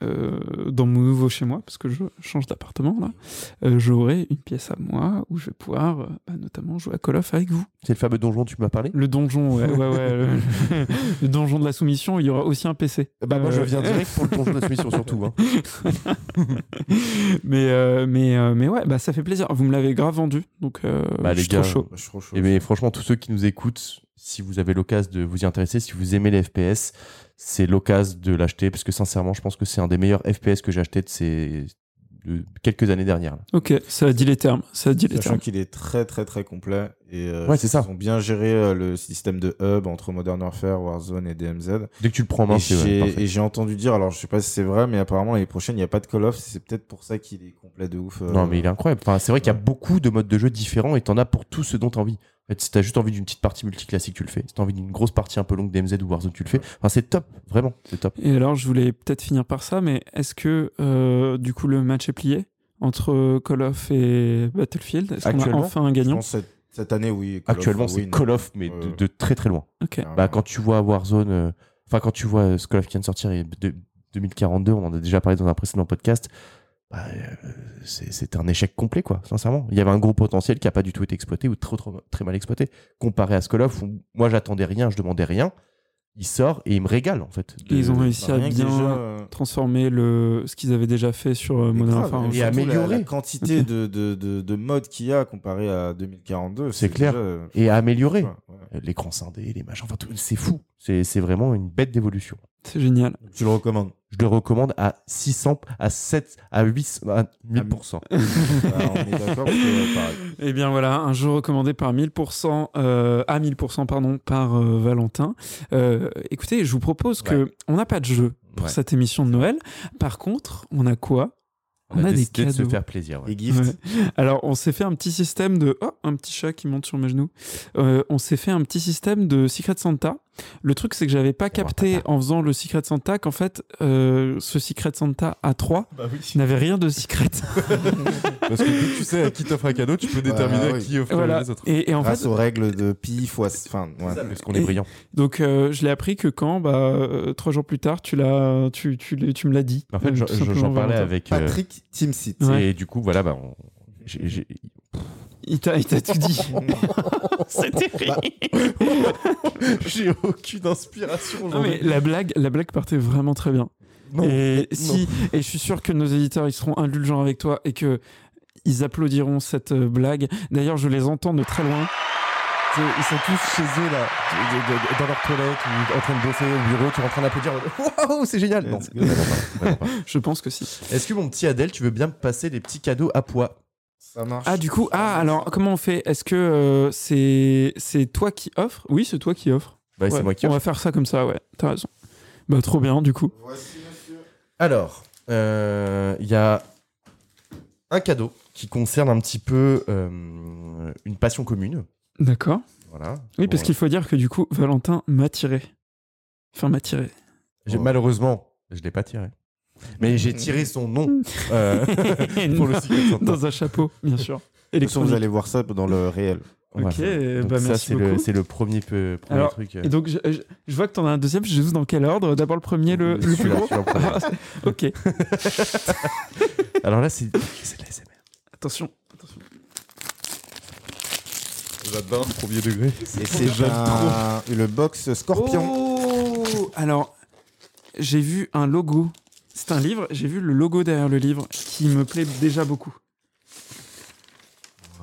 euh, dans mon nouveau chez moi, parce que je change d'appartement là, euh, j'aurai une pièce à moi où je vais pouvoir euh, bah, notamment jouer à Call of avec vous. C'est le fameux donjon dont tu m'as parlé? Le donjon, ouais, ouais, ouais, le, le donjon de la soumission, il y aura aussi un PC. Bah moi je viens direct pour le donjon de la soumission surtout. Hein. mais, euh, mais, euh, mais ouais, bah, ça fait plaisir. Vous me l'avez grave vendu, donc euh, Bah, je les suis trop gars, chaud. Je suis trop chaud. Et mais franchement, tous ceux qui nous écoutent, si vous avez l'occasion de vous y intéresser, si vous aimez les FPS, c'est l'occasion de l'acheter parce que sincèrement, je pense que c'est un des meilleurs FPS que j'ai acheté de ces de quelques années dernières. là. Ok, ça a dit les termes. Ça a dit les Sachant termes. qu'il est très très très complet et euh, Ouais, c'est ça. Ils ont bien géré euh, le système de hub entre Modern Warfare, Warzone et DMZ. Dès que tu le prends en main, et c'est ouais, et j'ai entendu dire, alors je sais pas si c'est vrai, mais apparemment l'année prochaine il n'y a pas de Call of. C'est peut-être pour ça qu'il est complet de ouf. euh, Non, mais il est incroyable. Enfin, c'est vrai qu'il y a beaucoup de modes de jeu différents et t'en as pour tout ce dont t'as envie. Fait, si t'as juste envie d'une petite partie multiclassique, tu le fais. Si t'as envie d'une grosse partie un peu longue DMZ ou Warzone, tu le fais. Enfin, c'est top, vraiment, c'est top. Et alors, je voulais peut-être finir par ça, mais est-ce que euh, du coup le match est plié entre Call of et Battlefield? Est-ce qu'on a Actuellement, enfin un gagnant? cette, cette année oui. Call Actuellement, c'est. Call of, mais de, très très loin. Ok. Carrément. Bah, quand tu vois Warzone, euh, enfin, quand tu vois euh, ce Call of qui vient de sortir et de- 2042, on en a déjà parlé dans un précédent podcast, bah, euh, c'est un échec complet, quoi, sincèrement. Il y avait un gros potentiel qui n'a pas du tout été exploité ou très, mal exploité. Comparé à ce Call of, où moi j'attendais rien, je demandais rien. Il sort et il me régale, en fait. Et ils ont réussi Bah, à bien déjà, euh, transformer le, ce qu'ils avaient déjà fait sur euh, Modern Warfare. et améliorer. La, la quantité de, de, de, de modes qu'il y a comparé à 2042. C'est clair. déjà, Et à améliorer. ouais, ouais. L'écran scindé, les machins, enfin, tout- c'est fou. C'est c'est vraiment une bête d'évolution. C'est génial. Tu le recommandes. Je le recommande à 600, à 7, à 800, à 1000%. Ah, on est d'accord pareil. Eh bien voilà, un jeu recommandé par 1000%, euh, à 1000% pardon, par euh, Valentin. Euh, écoutez, je vous propose que on n'a pas de jeu pour Ouais. cette émission de Noël. Par contre, on a quoi? On, a, des décidé de se cadeaux. faire plaisir. ouais. Ouais. Alors, on s'est fait un petit système de. Oh, un petit chat qui monte sur mes genoux. Euh, on s'est fait un petit système de Secret Santa. Le truc, c'est que j'avais pas capté en faisant le Secret Santa qu'en fait, euh, ce Secret Santa à 3 n'avait rien de secret. Parce que dès que tu sais à qui t'offre un cadeau, tu peux déterminer Bah à oui. qui offrir voilà. les autres. Et, et en Grâce fait, aux règles de pi fois. Enfin, ouais. Parce qu'on est brillant. donc euh, je l'ai appris que quand, bah, euh, trois jours plus tard, tu l'as, tu, tu, tu me l'as dit. En fait, j'en- parlais avec. euh, Patrick Timsit. Ouais. Et du coup, voilà, bah, on- il t'a tout dit. C'est terrible. j'ai aucune inspiration Non, mais la blague, la blague partait vraiment très bien. Non, et non. si, et je suis sûr que nos éditeurs ils seront indulgents avec toi et que ils applaudiront cette euh, blague. D'ailleurs, je les entends de très loin. Ils sont tous chez eux, là, dans leur toilette, ou en train de bosser au bureau, tu es en train d'applaudir. Waouh, c'est génial! Non, Let's go. vraiment pas, vraiment pas. Je pense que si. Est-ce que mon petit Adèle, tu veux bien me passer des petits cadeaux à poids? Ça marche. Ah, du coup, ah, alors comment on fait? Est-ce que euh, c'est c'est toi qui offres Oui, c'est toi qui offres. Bah, Ouais, c'est moi qui On offre. va faire ça comme ça, ouais. T'as raison. Bah, trop bien, du coup. Alors, euh, il y a un cadeau qui concerne un petit peu euh, une passion commune. D'accord. Voilà. Oui, Bon, parce qu'il faut dire que du coup, Valentin m'a tiré. Enfin, m'a tiré. j'ai- Malheureusement, je l'ai pas tiré. Mais j'ai tiré son nom euh, pour le Secret Santa. Dans un chapeau, bien sûr. De toute façon, vous allez voir ça dans le réel. Ok, Voilà. Donc bah, ça, merci c'est le, beaucoup. c'est le premier, peu- premier Alors, truc. euh, Et donc, je, je- je vois que t'en as un deuxième. Je sais dans quel ordre D'abord le premier, le, le plus gros le Ok, Alors là, c'est c'est de l'ASMR. attention. attention. J'adore, premier degré. Et c'est un... le box Scorpion. Oh Alors, j'ai vu un logo. C'est un livre. J'ai vu le logo derrière le livre qui me plaît déjà beaucoup.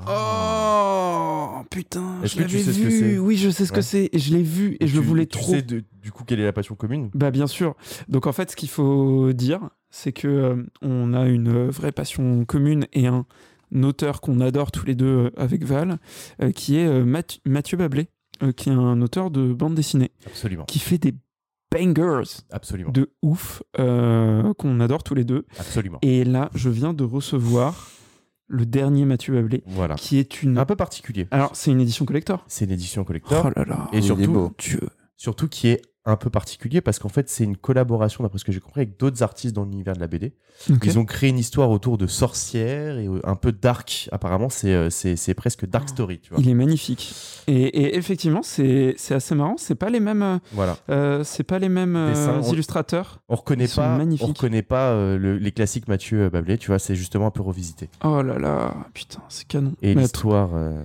Oh putain, je tu l'avais sais vu. oui, je sais ce que c'est et je l'ai vu et je le Tu- voulais tu trop. sais de- du coup quelle est la passion commune? Bah bien sûr. Donc en fait, ce qu'il faut dire, c'est que euh, on a une vraie passion commune et un auteur qu'on adore tous les deux euh, avec Val, euh, qui est Math- Mathieu Bablé, qui est un auteur de bande dessinée, Absolument. qui fait des bangers Absolument. de ouf euh, qu'on adore tous les deux. Absolument. Et là, je viens de recevoir le dernier Mathieu Bablé, Voilà. qui est une. Un peu particulier. Alors, c'est une édition collector. C'est une édition collector. Oh là là. et surtout. Dieu. surtout qui est un peu particulier parce qu'en fait, c'est une collaboration, d'après ce que j'ai compris, avec d'autres artistes dans l'univers de la BD. Ils ont créé une histoire autour de sorcières et euh, un peu dark. Apparemment, c'est euh, c'est c'est presque dark story, tu vois. Il est magnifique. Et, et effectivement, c'est c'est assez marrant. C'est pas les mêmes. euh, Voilà. Euh, c'est pas les mêmes Dessins, illustrateurs. On reconnaît pas, on reconnaît pas euh, le- les classiques Mathieu Bablé, tu vois, c'est justement un peu revisité. Oh là là, putain, c'est canon. Et Mais l'histoire, euh,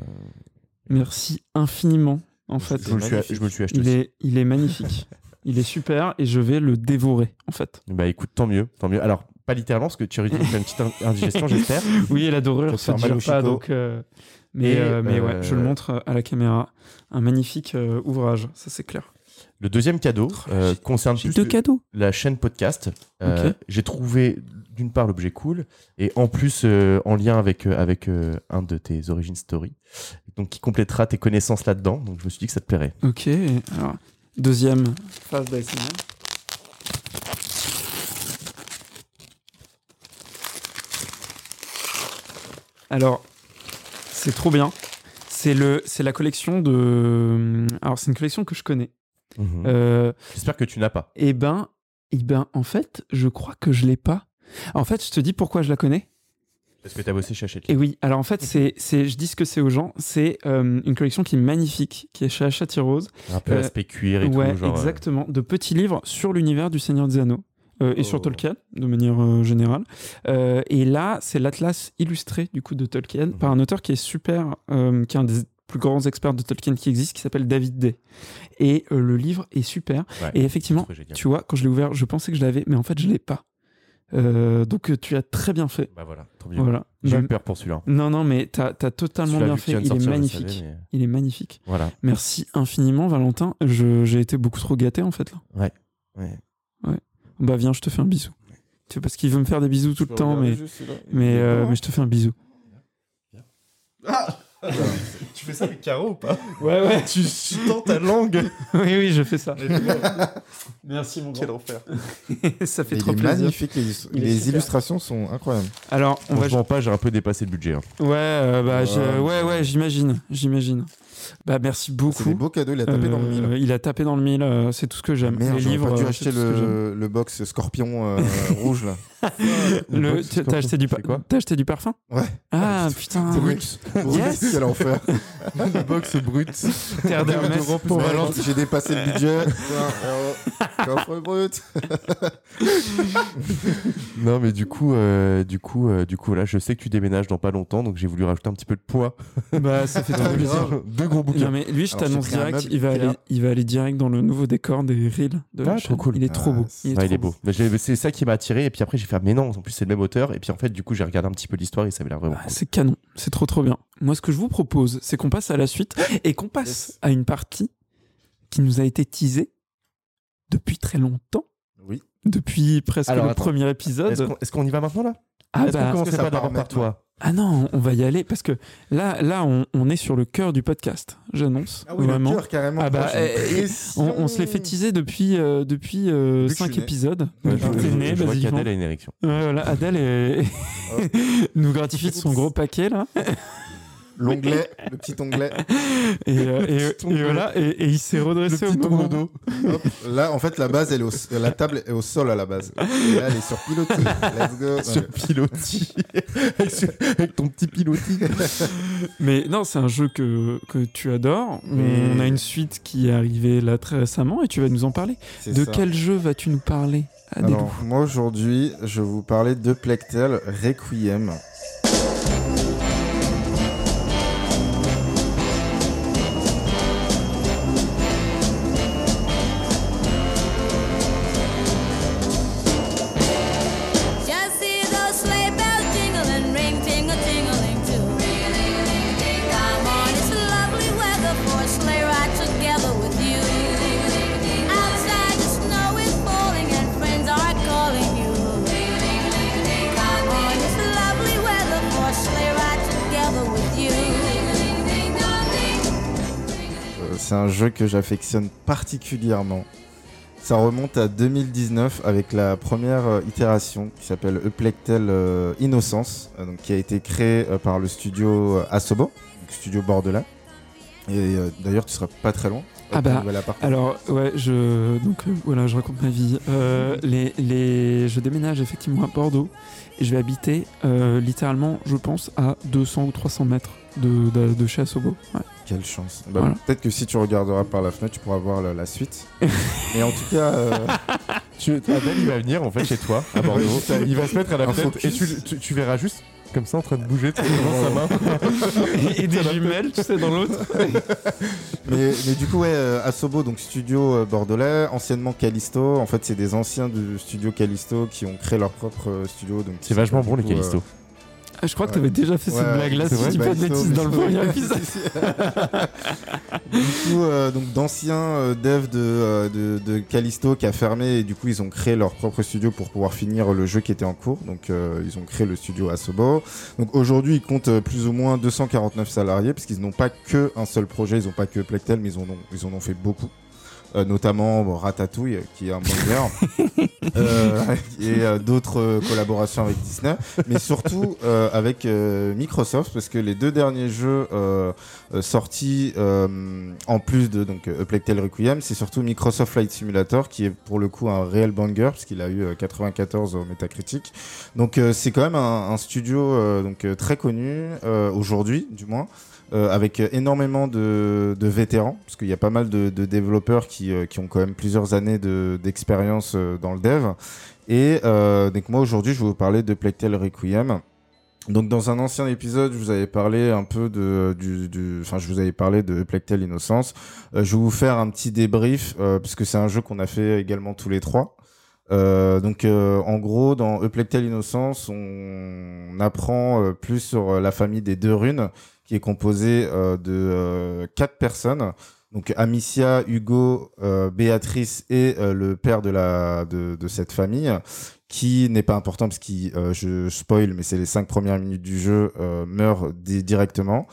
Merci infiniment, en fait. je, me le suis- je me le suis acheté Il aussi. est, il est magnifique. il est super et je vais le dévorer, en fait. Bah écoute, tant mieux, tant mieux. Alors, pas littéralement, parce que tu aurais dû faire une petite in- indigestion, j'espère. Oui, et la dorure mal digère au pas, donc. euh, mais euh, mais ouais, euh, je le montre à la caméra. Un magnifique euh, ouvrage, ça c'est clair. Le deuxième cadeau euh, concerne plus deux le- cadeaux. la chaîne podcast. Euh. J'ai trouvé d'une part l'objet cool et en plus euh, en lien avec, euh, avec euh, un de tes origin story. Donc qui complétera tes connaissances là-dedans. Donc je me suis dit que ça te plairait. Ok, alors, deuxième phase d'ASMR. Alors, c'est trop bien. C'est le, c'est la collection de. Alors, c'est une collection que je connais. Mhm. J'espère que tu n'as pas. eh ben, eh ben, en fait, je crois que je l'ai pas. En fait, je te dis pourquoi je la connais. Parce que tu as bossé chez Hachette. Et oui, alors en fait, c'est, c'est, je dis ce que c'est aux gens. C'est euh, une collection qui est magnifique, qui est chez Hachette Rose. Un peu Euh, aspect cuir et ouais, tout. Genre, euh, exactement. De petits livres sur l'univers du Seigneur des Anneaux. euh, et sur Oh. Tolkien, de manière euh, générale. Euh, et là, c'est l'atlas illustré du coup de Tolkien Mhm. par un auteur qui est super, qui est un des plus grands experts de Tolkien qui existe, qui s'appelle David Day. Et le livre est super. ouais, Et effectivement, tu vois, quand je l'ai ouvert, je pensais que je l'avais, mais en fait, je l'ai pas. Euh, donc, euh, tu as très bien fait. Bah voilà, tant mieux. Voilà. J'ai Bah, eu peur pour celui-là. non, non, mais t'as as totalement bien fait. Il est magnifique. savais, mais Il est magnifique. Voilà. Merci infiniment, Valentin. Je- J'ai été beaucoup trop gâté, en fait, là. Ouais. Bah, viens, je te fais un bisou. Tu sais, parce qu'il veut me faire des bisous tout le temps, mais, mais, euh, mais je te fais un bisou. tu fais ça avec Caro ou pas Ouais, ouais. tu, tu tends ta langue. oui, oui, je fais ça. Merci, mon Quel enfer. ça fait Il trop est plaisir. magnifique, les, illus- Il est les super. illustrations sont incroyables. Alors, on va. Franchement pas, j'ai un peu dépassé le budget. hein. Ouais, euh, bah, Ouais, je- ouais, j'imagine. J'imagine. Bah, merci C'est des beaucoup. beaux cadeaux, il a tapé dans le Euh, mille. Il a tapé dans le mille, euh, c'est tout ce que j'aime. Merde, Les j'aurais livres, pas dû euh, acheter c'est tout ce que j'aime. le, le box Scorpion euh, rouge là. Le, box t'as Scorpion, acheté du, c'est pa- quoi t'as acheté du parfum Ouais. Ah putain. Brut, Yes. quel enfer. Le box brut. Terre d'Hermès pour. J'ai dépassé le budget. Oh, Coffre brut. Non mais du coup, euh, du coup, euh, du coup là, je sais que tu déménages dans pas longtemps, donc j'ai voulu rajouter un petit peu de poids. Bah, ça fait trop Ah, plaisir. Deux gros Non, bouquins. mais lui, je t'annonce direct, meuble il va, aller, il va aller direct dans le nouveau décor des reels de Ah, trop cool. Il est trop Ah, beau. c'est- Il est, Ouais, il trop est beau. J'ai- C'est ça qui m'a attiré et puis après j'ai fait ah, mais non, en plus c'est le même auteur et puis en fait du coup j'ai regardé un petit peu l'histoire et ça avait l'air vraiment Ah, cool. c'est canon, c'est trop trop bien. Moi, ce que je vous propose, c'est qu'on passe à la suite et qu'on passe Yes. à une partie qui nous a été teasée depuis très longtemps, Oui. depuis presque Alors, le attends. premier Est-ce épisode. qu'on est-ce qu'on y va maintenant là? Ah Est-ce qu'on bah, pas part d'abord par toi? Ah non, on va y aller parce que là, là, on, on est sur le cœur du podcast. J'annonce. Ah oui, vraiment. le cœur carrément. Ah bah, eh, pression. On, on se l'est fait teaser depuis euh, depuis Depuis que je 5 suis né. épisodes. Ouais, Depuis je, que t'es je- né, je vois basiquement. qu'Adèle a une érection. Adèle est- nous gratifie de son gros paquet là. L'onglet, le petit onglet. Et, euh, et- petit et onglet. voilà, et, et il s'est redressé au petit moment. d'eau. Hop, Là, en fait, la base, elle est au, la table est au sol à la base. Et là, elle est sur pilotis. Let's go. Sur pilotis. avec, ton petit pilotis. Mais non, c'est un jeu que, que tu adores. Mais- On a une suite qui est arrivée là très récemment et tu vas nous en parler. C'est De ça. quel jeu vas-tu nous parler Adélou? Alors, moi aujourd'hui, je vais vous parler de Plectel Requiem. Jeu que j'affectionne particulièrement. Ça remonte à 2019 avec la première euh, itération qui s'appelle Eplectel euh, Innocence, euh, donc, qui a été créé euh, par le studio Asobo, donc studio bordelais. Et d'ailleurs, tu seras pas très loin. Ah bah. Alors, ouais, je. Donc, voilà, je raconte ma vie. Les, les... Je déménage effectivement à Bordeaux et je vais habiter littéralement, je pense, à 200 ou 300 mètres de, de, de chez Asobo. Ouais. Quelle chance. Bah, Voilà. Peut-être que si tu regarderas par la fenêtre, tu pourras voir la, la suite. Mais en tout cas, euh, Tu, Adèle, il va venir en fait chez toi à Bordeaux. Il va se mettre à la fenêtre et tu, focus. tu, tu verras juste comme ça en train de bouger tu sais, devant sa main. Et, et des jumelles, tu sais, dans l'autre. mais, mais du coup, ouais, euh, Asobo, donc studio euh, bordelais, anciennement Callisto. En fait, c'est des anciens du studio Callisto qui ont créé leur propre euh, studio. donc C'est vachement bon les euh, Callisto. Ah, je crois que tu avais déjà fait cette blague-là, si je dis pas de bêtises dans le premier épisode. du coup, euh, donc d'anciens euh, devs de, euh, de, de Callisto qui a fermé et du coup ils ont créé leur propre studio pour pouvoir finir le jeu qui était en cours. Donc euh, ils ont créé le studio Asobo. Donc aujourd'hui ils comptent plus ou moins 249 salariés parce qu'ils n'ont pas que un seul projet, ils n'ont pas que Plectel, mais ils en ont, ils en ont fait beaucoup. Euh, notamment bon, Ratatouille qui est un banger. Euh, et euh, d'autres collaborations avec Disney. Mais surtout avec Microsoft parce que les deux derniers jeux sortis en plus de donc A Plague Tale Requiem c'est surtout Microsoft Flight Simulator qui est pour le coup un réel banger parce qu'il a eu euh, 94 au Metacritic. Donc c'est quand même un, un studio donc très connu aujourd'hui du moins euh, avec énormément de, vétérans, parce qu'il y a pas mal de, développeurs qui, euh, qui ont quand même plusieurs années de- d'expérience euh, dans le dev. Et donc moi aujourd'hui, je vais vous parler de Plectel Requiem. Donc dans un ancien épisode, je vous avais parlé un peu de, enfin je vous avais parlé de Plectel Innocence. Je vais vous faire un petit débrief parce que c'est un jeu qu'on a fait également tous les trois. Donc en gros dans Eplectel Innocence on apprend plus sur la famille des deux runes qui est composée euh, de euh, quatre personnes. Donc Amicia, Hugo, euh, Béatrice et le père de la de, cette famille qui n'est pas important parce euh, je spoil mais c'est les cinq premières minutes du jeu euh, meurt di- directement.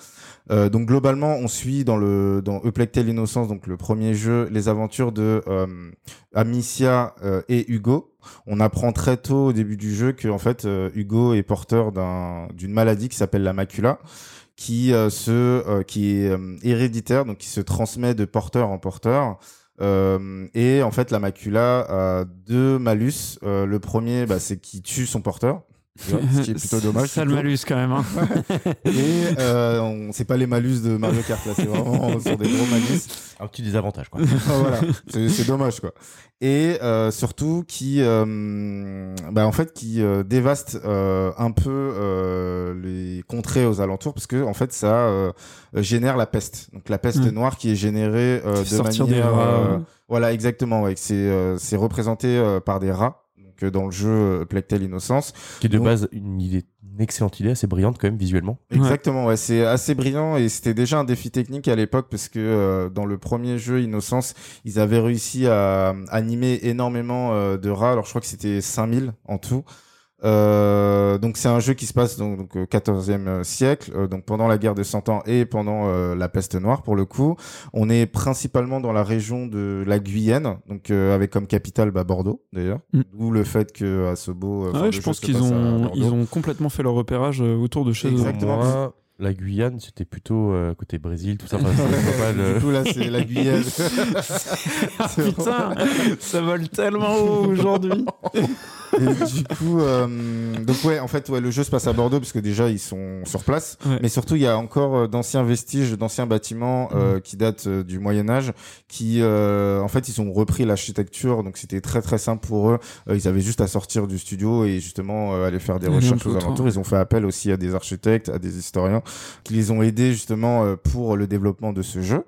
Donc globalement, on suit dans le dans Eplectel Innocence, donc le premier jeu, les aventures de Amicia et Hugo. On apprend très tôt au début du jeu que en fait Hugo est porteur d'un d'une maladie qui s'appelle la macula, qui euh, se euh, qui est euh, héréditaire, donc qui se transmet de porteur en porteur. Et en fait, la macula a deux malus. Euh, le premier, bah, c'est qu'il tue son porteur. Tu vois, Ce qui est plutôt dommage. Ça le plutôt. malus quand même. hein. Et euh, on c'est pas les malus de Mario Kart là, c'est vraiment sur des gros malus. Un petit désavantage quoi. Voilà, c'est c'est dommage quoi. Et euh, surtout qui, euh, bah en fait, qui euh, dévaste euh, un peu euh, les contrées aux alentours parce que en fait ça euh, génère la peste. Donc la peste Mm. noire qui est générée euh, de des manière, rats, euh, ouais. voilà exactement. Ouais, c'est euh, c'est représenté euh, par des rats. Euh, dans le jeu euh, Plectel Innocence. Qui est de Donc- base une idée, une excellente idée, assez brillante quand même visuellement. Exactement, ouais, c'est assez brillant et c'était déjà un défi technique à l'époque parce que euh, dans le premier jeu Innocence, ils avaient réussi à animer énormément euh, de rats. Alors je crois que c'était 5000 en tout. Euh, donc c'est un jeu qui se passe donc, donc au 14e siècle, euh, donc pendant la guerre de Cent Ans et pendant euh, la peste noire pour le coup. On est principalement dans la région de la Guyenne, donc euh, avec comme capitale bah, Bordeaux d'ailleurs. Mm. D'où le fait que Asobo. euh, Ah enfin, ouais, je pense se qu'ils à ont, ils ont complètement fait leur repérage euh, autour de chez eux. Exactement. Moi, la Guyane, c'était plutôt euh, côté Brésil, tout ça. Enfin, c'est pas le- Du coup là c'est la Guyenne. Ah, putain, ça vole tellement haut aujourd'hui. Et du coup, euh, donc ouais, en fait, ouais, le jeu se passe à Bordeaux parce que déjà ils sont sur place, Ouais. mais surtout il y a encore euh, d'anciens vestiges, d'anciens bâtiments euh, qui datent euh, du Moyen Âge, qui, euh, en fait, ils ont repris l'architecture, donc c'était très très simple pour eux. Euh, ils avaient juste à sortir du studio et justement euh, aller faire des recherches aux alentours. Ils ont fait appel aussi à des architectes, à des historiens, qui les ont aidés justement euh, pour le développement de ce jeu.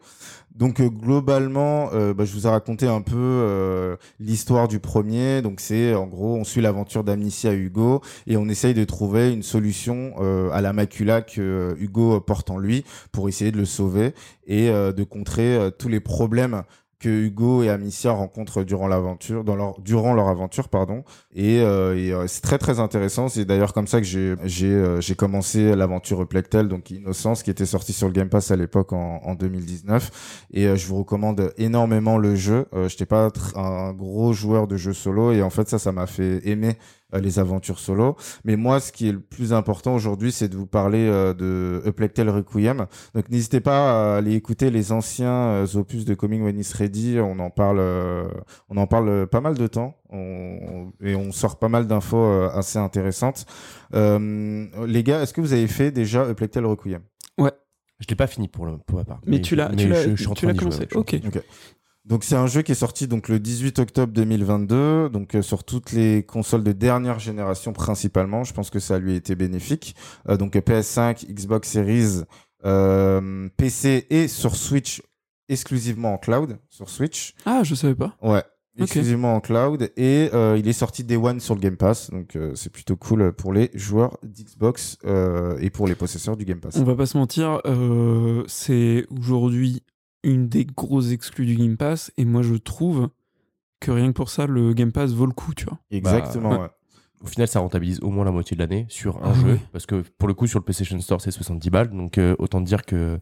Donc euh, globalement, euh, bah, je vous ai raconté un peu euh, l'histoire du premier. Donc c'est en gros, on suit l'aventure d'Amnesia Hugo et on essaye de trouver une solution à la macula que Hugo porte en lui pour essayer de le sauver et de contrer tous les problèmes que Hugo et Amicia rencontrent durant l'aventure, dans leur durant leur aventure, pardon. Et, euh, et, euh, c'est très très intéressant. C'est d'ailleurs comme ça que j'ai j'ai euh, j'ai commencé l'aventure Plectel, donc Innocence, qui était sorti sur le Game Pass à l'époque en, en 2019. Et euh, je vous recommande énormément le jeu. Euh, J'étais pas un gros joueur de jeux solo et en fait ça, ça m'a fait aimer les aventures solo. Mais moi, ce qui est le plus important aujourd'hui, c'est de vous parler euh, de Tale Requiem. Donc n'hésitez pas à aller écouter les anciens euh, opus de Coming When It's Ready. On en parle, euh, on en parle euh, pas mal de temps on, et on sort pas mal d'infos euh, assez intéressantes. Euh, les gars, est-ce que vous avez fait déjà Tale Requiem? Je l'ai pas fini pour, le, pour ma part. Mais, tu l'as, tu l'as, je- je suis en tu train l'as commencé. ouais, je suis en Ok. Donc c'est un jeu qui est sorti donc le 18 octobre 2022, donc euh, sur toutes les consoles de dernière génération principalement. Je pense que ça lui a été bénéfique. Euh, donc euh, PS5, Xbox Series, euh, PC et sur Switch exclusivement en cloud sur Switch. Ah, je savais pas. Ouais. Exclusivement en cloud et il est sorti Day One sur le Game Pass donc c'est plutôt cool pour les joueurs d'Xbox et pour les possesseurs du Game Pass. On va pas se mentir, c'est aujourd'hui une des grosses exclus du Game Pass et moi je trouve que rien que pour ça, le Game Pass vaut le coup, tu vois. Exactement. Bah, ouais. Au final, ça rentabilise au moins la moitié de l'année sur un Ah jeu. Parce que pour le coup, sur le PlayStation Store, c'est 70 balles. Donc euh, autant dire que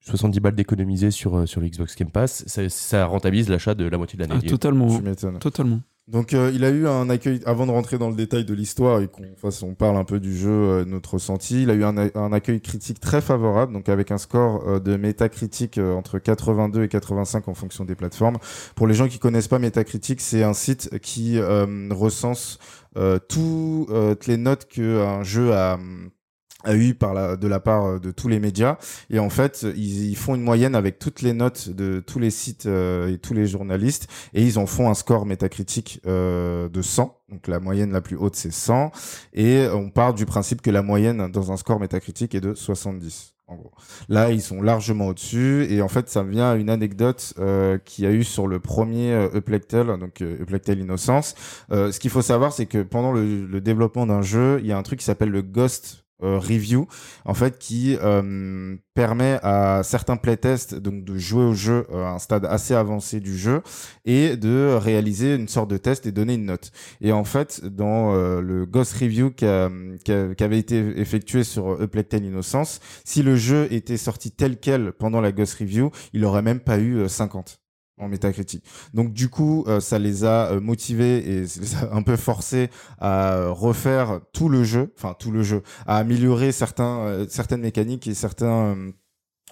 70 balles d'économiser sur, euh, sur le Xbox Game Pass, ça, ça rentabilise l'achat de la moitié de Ah, l'année. totalement. Tu m'étonnes. Totalement. Donc euh, il a eu un accueil, avant de rentrer dans le détail de l'histoire et qu'on parle un peu du jeu, euh, notre ressenti, il a eu un, accueil critique très favorable, donc avec un score euh, de Metacritic entre 82 et 85 en fonction des plateformes. Pour les gens qui connaissent pas Metacritic, c'est un site qui recense tout, toutes les notes qu'un jeu a a eu par la, de la part euh, de tous les médias. Et en fait ils, ils font une moyenne avec toutes les notes de tous les sites euh, et tous les journalistes. Et ils en font un score métacritique euh, de 100 donc la moyenne la plus haute c'est 100 et on part du principe que la moyenne dans un score métacritique est de 70 en gros. Là, ils sont largement au-dessus. Et en fait, ça me vient à une anecdote euh, qu'il y a eu sur le premier euh, Tale, donc euh, Tale Innocence. Euh, ce qu'il faut savoir, c'est que pendant le, le développement d'un jeu, il y a un truc qui s'appelle le Ghost euh, Review, en fait, qui euh, permet à certains playtests donc de jouer au jeu euh, à un stade assez avancé du jeu et de réaliser une sorte de test et donner une note. Et en fait, dans euh, le Ghost Review qui, a- qui, a- qui avait été effectué sur Tale Innocence, si le jeu était sorti tel quel pendant la Ghost Review, il aurait même pas eu euh, 50 en métacritique. Donc du coup, euh, ça les a euh, motivés et les a un peu forcés à refaire tout le jeu, enfin tout le jeu, à améliorer euh, certaines mécaniques et certains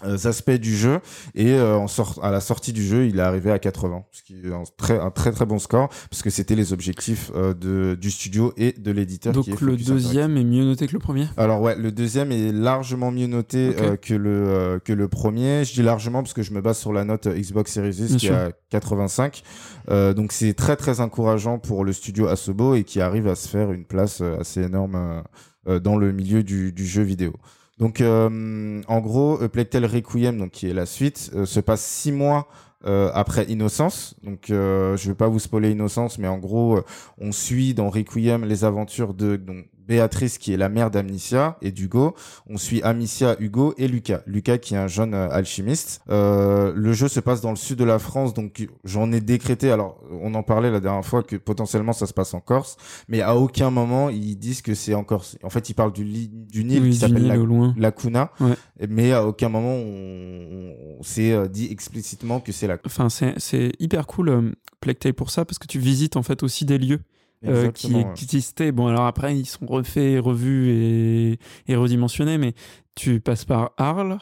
aspects du jeu et euh, en sort à la sortie du jeu il est arrivé à 80 ce qui est un très un très très bon score parce que c'était les objectifs euh, de du studio et de l'éditeur Donc qui est le deuxième est mieux noté que le premier? Alors ouais, le deuxième est largement mieux noté euh, que le euh, que le premier. Je dis largement parce que je me base sur la note euh, Xbox Series X qui est à 85. Euh, donc c'est très très encourageant pour le studio Asobo et qui arrive à se faire une place euh, assez énorme euh, euh, dans le milieu du, du jeu vidéo. Donc euh, en gros, A Plague Tale Requiem, donc qui est la suite, euh, se passe six mois euh, après Innocence. Donc euh, je vais pas vous spoiler Innocence, mais en gros, euh, on suit dans Requiem les aventures de donc Béatrice qui est la mère d'Amicia et d'Hugo. On suit Amicia, Hugo et Lucas. Lucas qui est un jeune euh, alchimiste. Euh, le jeu se passe dans le sud de la France, donc j'en ai décrété. Alors, on en parlait la dernière fois que potentiellement ça se passe en Corse, mais à aucun moment ils disent que c'est en Corse. En fait, ils parlent du, Nil Oui, qui s'appelle la, la Ouais. mais à aucun moment on, on s'est euh, dit explicitement que c'est la. Enfin, c'est hyper cool, euh, Plague Tale pour ça, parce que tu visites en fait aussi des lieux euh, qui ouais. existaient. Bon, alors après, ils sont refaits, revus et, et redimensionnés, mais tu passes par Arles,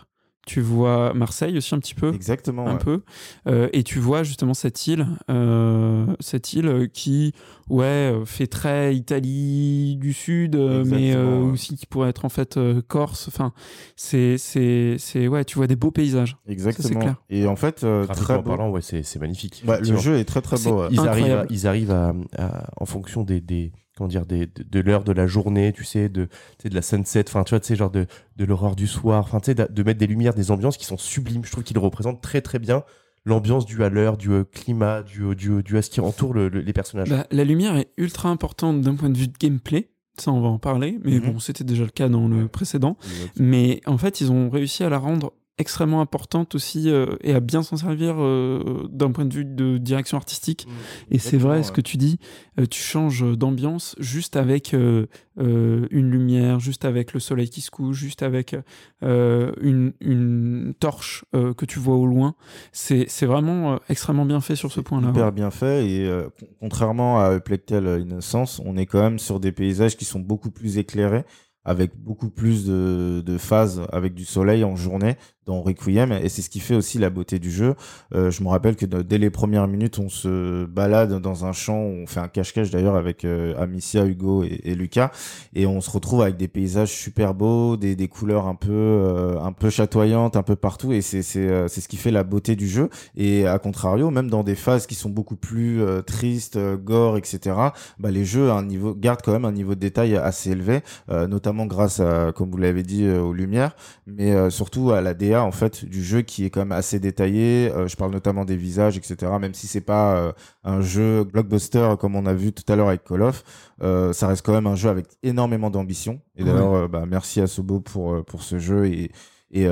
tu vois Marseille aussi un petit peu. Exactement. un ouais. peu euh, et tu vois justement cette île euh, cette île qui ouais fait très Italie du sud euh, mais euh, ouais. aussi qui pourrait être en fait euh, Corse enfin c'est c'est c'est ouais tu vois des beaux paysages Exactement. clair. Et en fait, euh, très beau. parlant, ouais, c'est c'est magnifique. Ouais, le jeu est très très beau. ouais. ils arrivent, ils arrivent à, à- en fonction des, des comment dire, des, de, de l'heure de la journée, tu sais, de, tu sais, de la sunset, enfin, tu vois, tu sais, genre de, de l'aurore du soir, enfin, tu sais, de, de mettre des lumières, des ambiances qui sont sublimes. Je trouve qu'ils représentent très très bien l'ambiance due à l'heure, du euh, climat, du, du, du à ce qui entoure le- le- les personnages. Bah, la lumière est ultra importante d'un point de vue de gameplay ça on va en parler mais Mhm. bon c'était déjà le cas dans le précédent mais en fait ils ont réussi à la rendre extrêmement importante aussi euh, et à bien s'en servir euh, d'un point de vue de direction artistique Et c'est vrai, ce que tu dis, euh, tu changes d'ambiance juste avec une lumière, juste avec le soleil qui se couche, juste avec une, une torche que tu vois au loin. C'est vraiment extrêmement bien fait sur ce point-là. Hyper ouais. bien fait et con- contrairement à Tale Innocence, on est quand même sur des paysages qui sont beaucoup plus éclairés avec beaucoup plus de, de phases avec du soleil en journée dans Requiem et c'est ce qui fait aussi la beauté du jeu. Euh, je me rappelle que de- dès les premières minutes, on se balade dans un champ, on fait un cache-cache d'ailleurs avec euh, Amicia, Hugo et, et Lucas et on se retrouve avec des paysages super beaux, des, des couleurs un peu euh, un peu chatoyantes un peu partout et c'est c'est euh, c'est ce qui fait la beauté du jeu et à contrario même dans des phases qui sont beaucoup plus euh, tristes, euh, gore etc. Bah les jeux un niveau gardent quand même un niveau de détail assez élevé, euh, notamment grâce à comme vous l'avez dit euh, aux lumières, mais euh, surtout à la DA en fait du jeu qui est quand même assez détaillé. Euh, je parle notamment des visages etc. Même si c'est pas euh, un jeu blockbuster comme on a vu tout à l'heure avec Call of, euh, ça reste quand même un jeu avec énormément d'ambition. Et d'ailleurs, bah, merci à Sobo pour pour ce jeu et et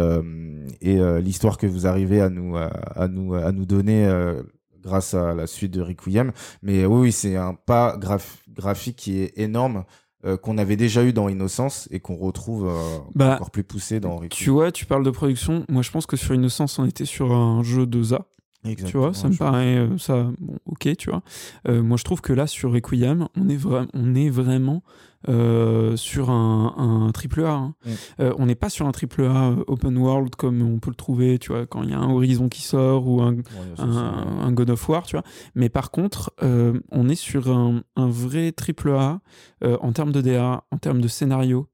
et l'histoire que vous arrivez à nous à, à nous à nous donner grâce à la suite de Requiem. Mais oui, oui, c'est un pas graph- graphique qui est énorme. Euh, qu'on avait déjà eu dans Innocence et qu'on retrouve euh, Bah, encore plus poussé dans Requiem. Tu vois, tu parles de production. Moi, je pense que sur Innocence, on était sur un jeu de ZA. Tu vois, ça me paraît euh, ça bon, ok, tu vois. Moi, je trouve que là sur Requiem, on est on est vraiment euh, sur un, un triple A. hein. Mm. Euh, on n'est pas sur un triple A euh, open world comme on peut le trouver, tu vois, quand il y a un Horizon qui sort ou un, un, un God of War, tu vois. Mais par contre, euh, on est sur un, vrai triple A en termes de DA, en termes de scénario,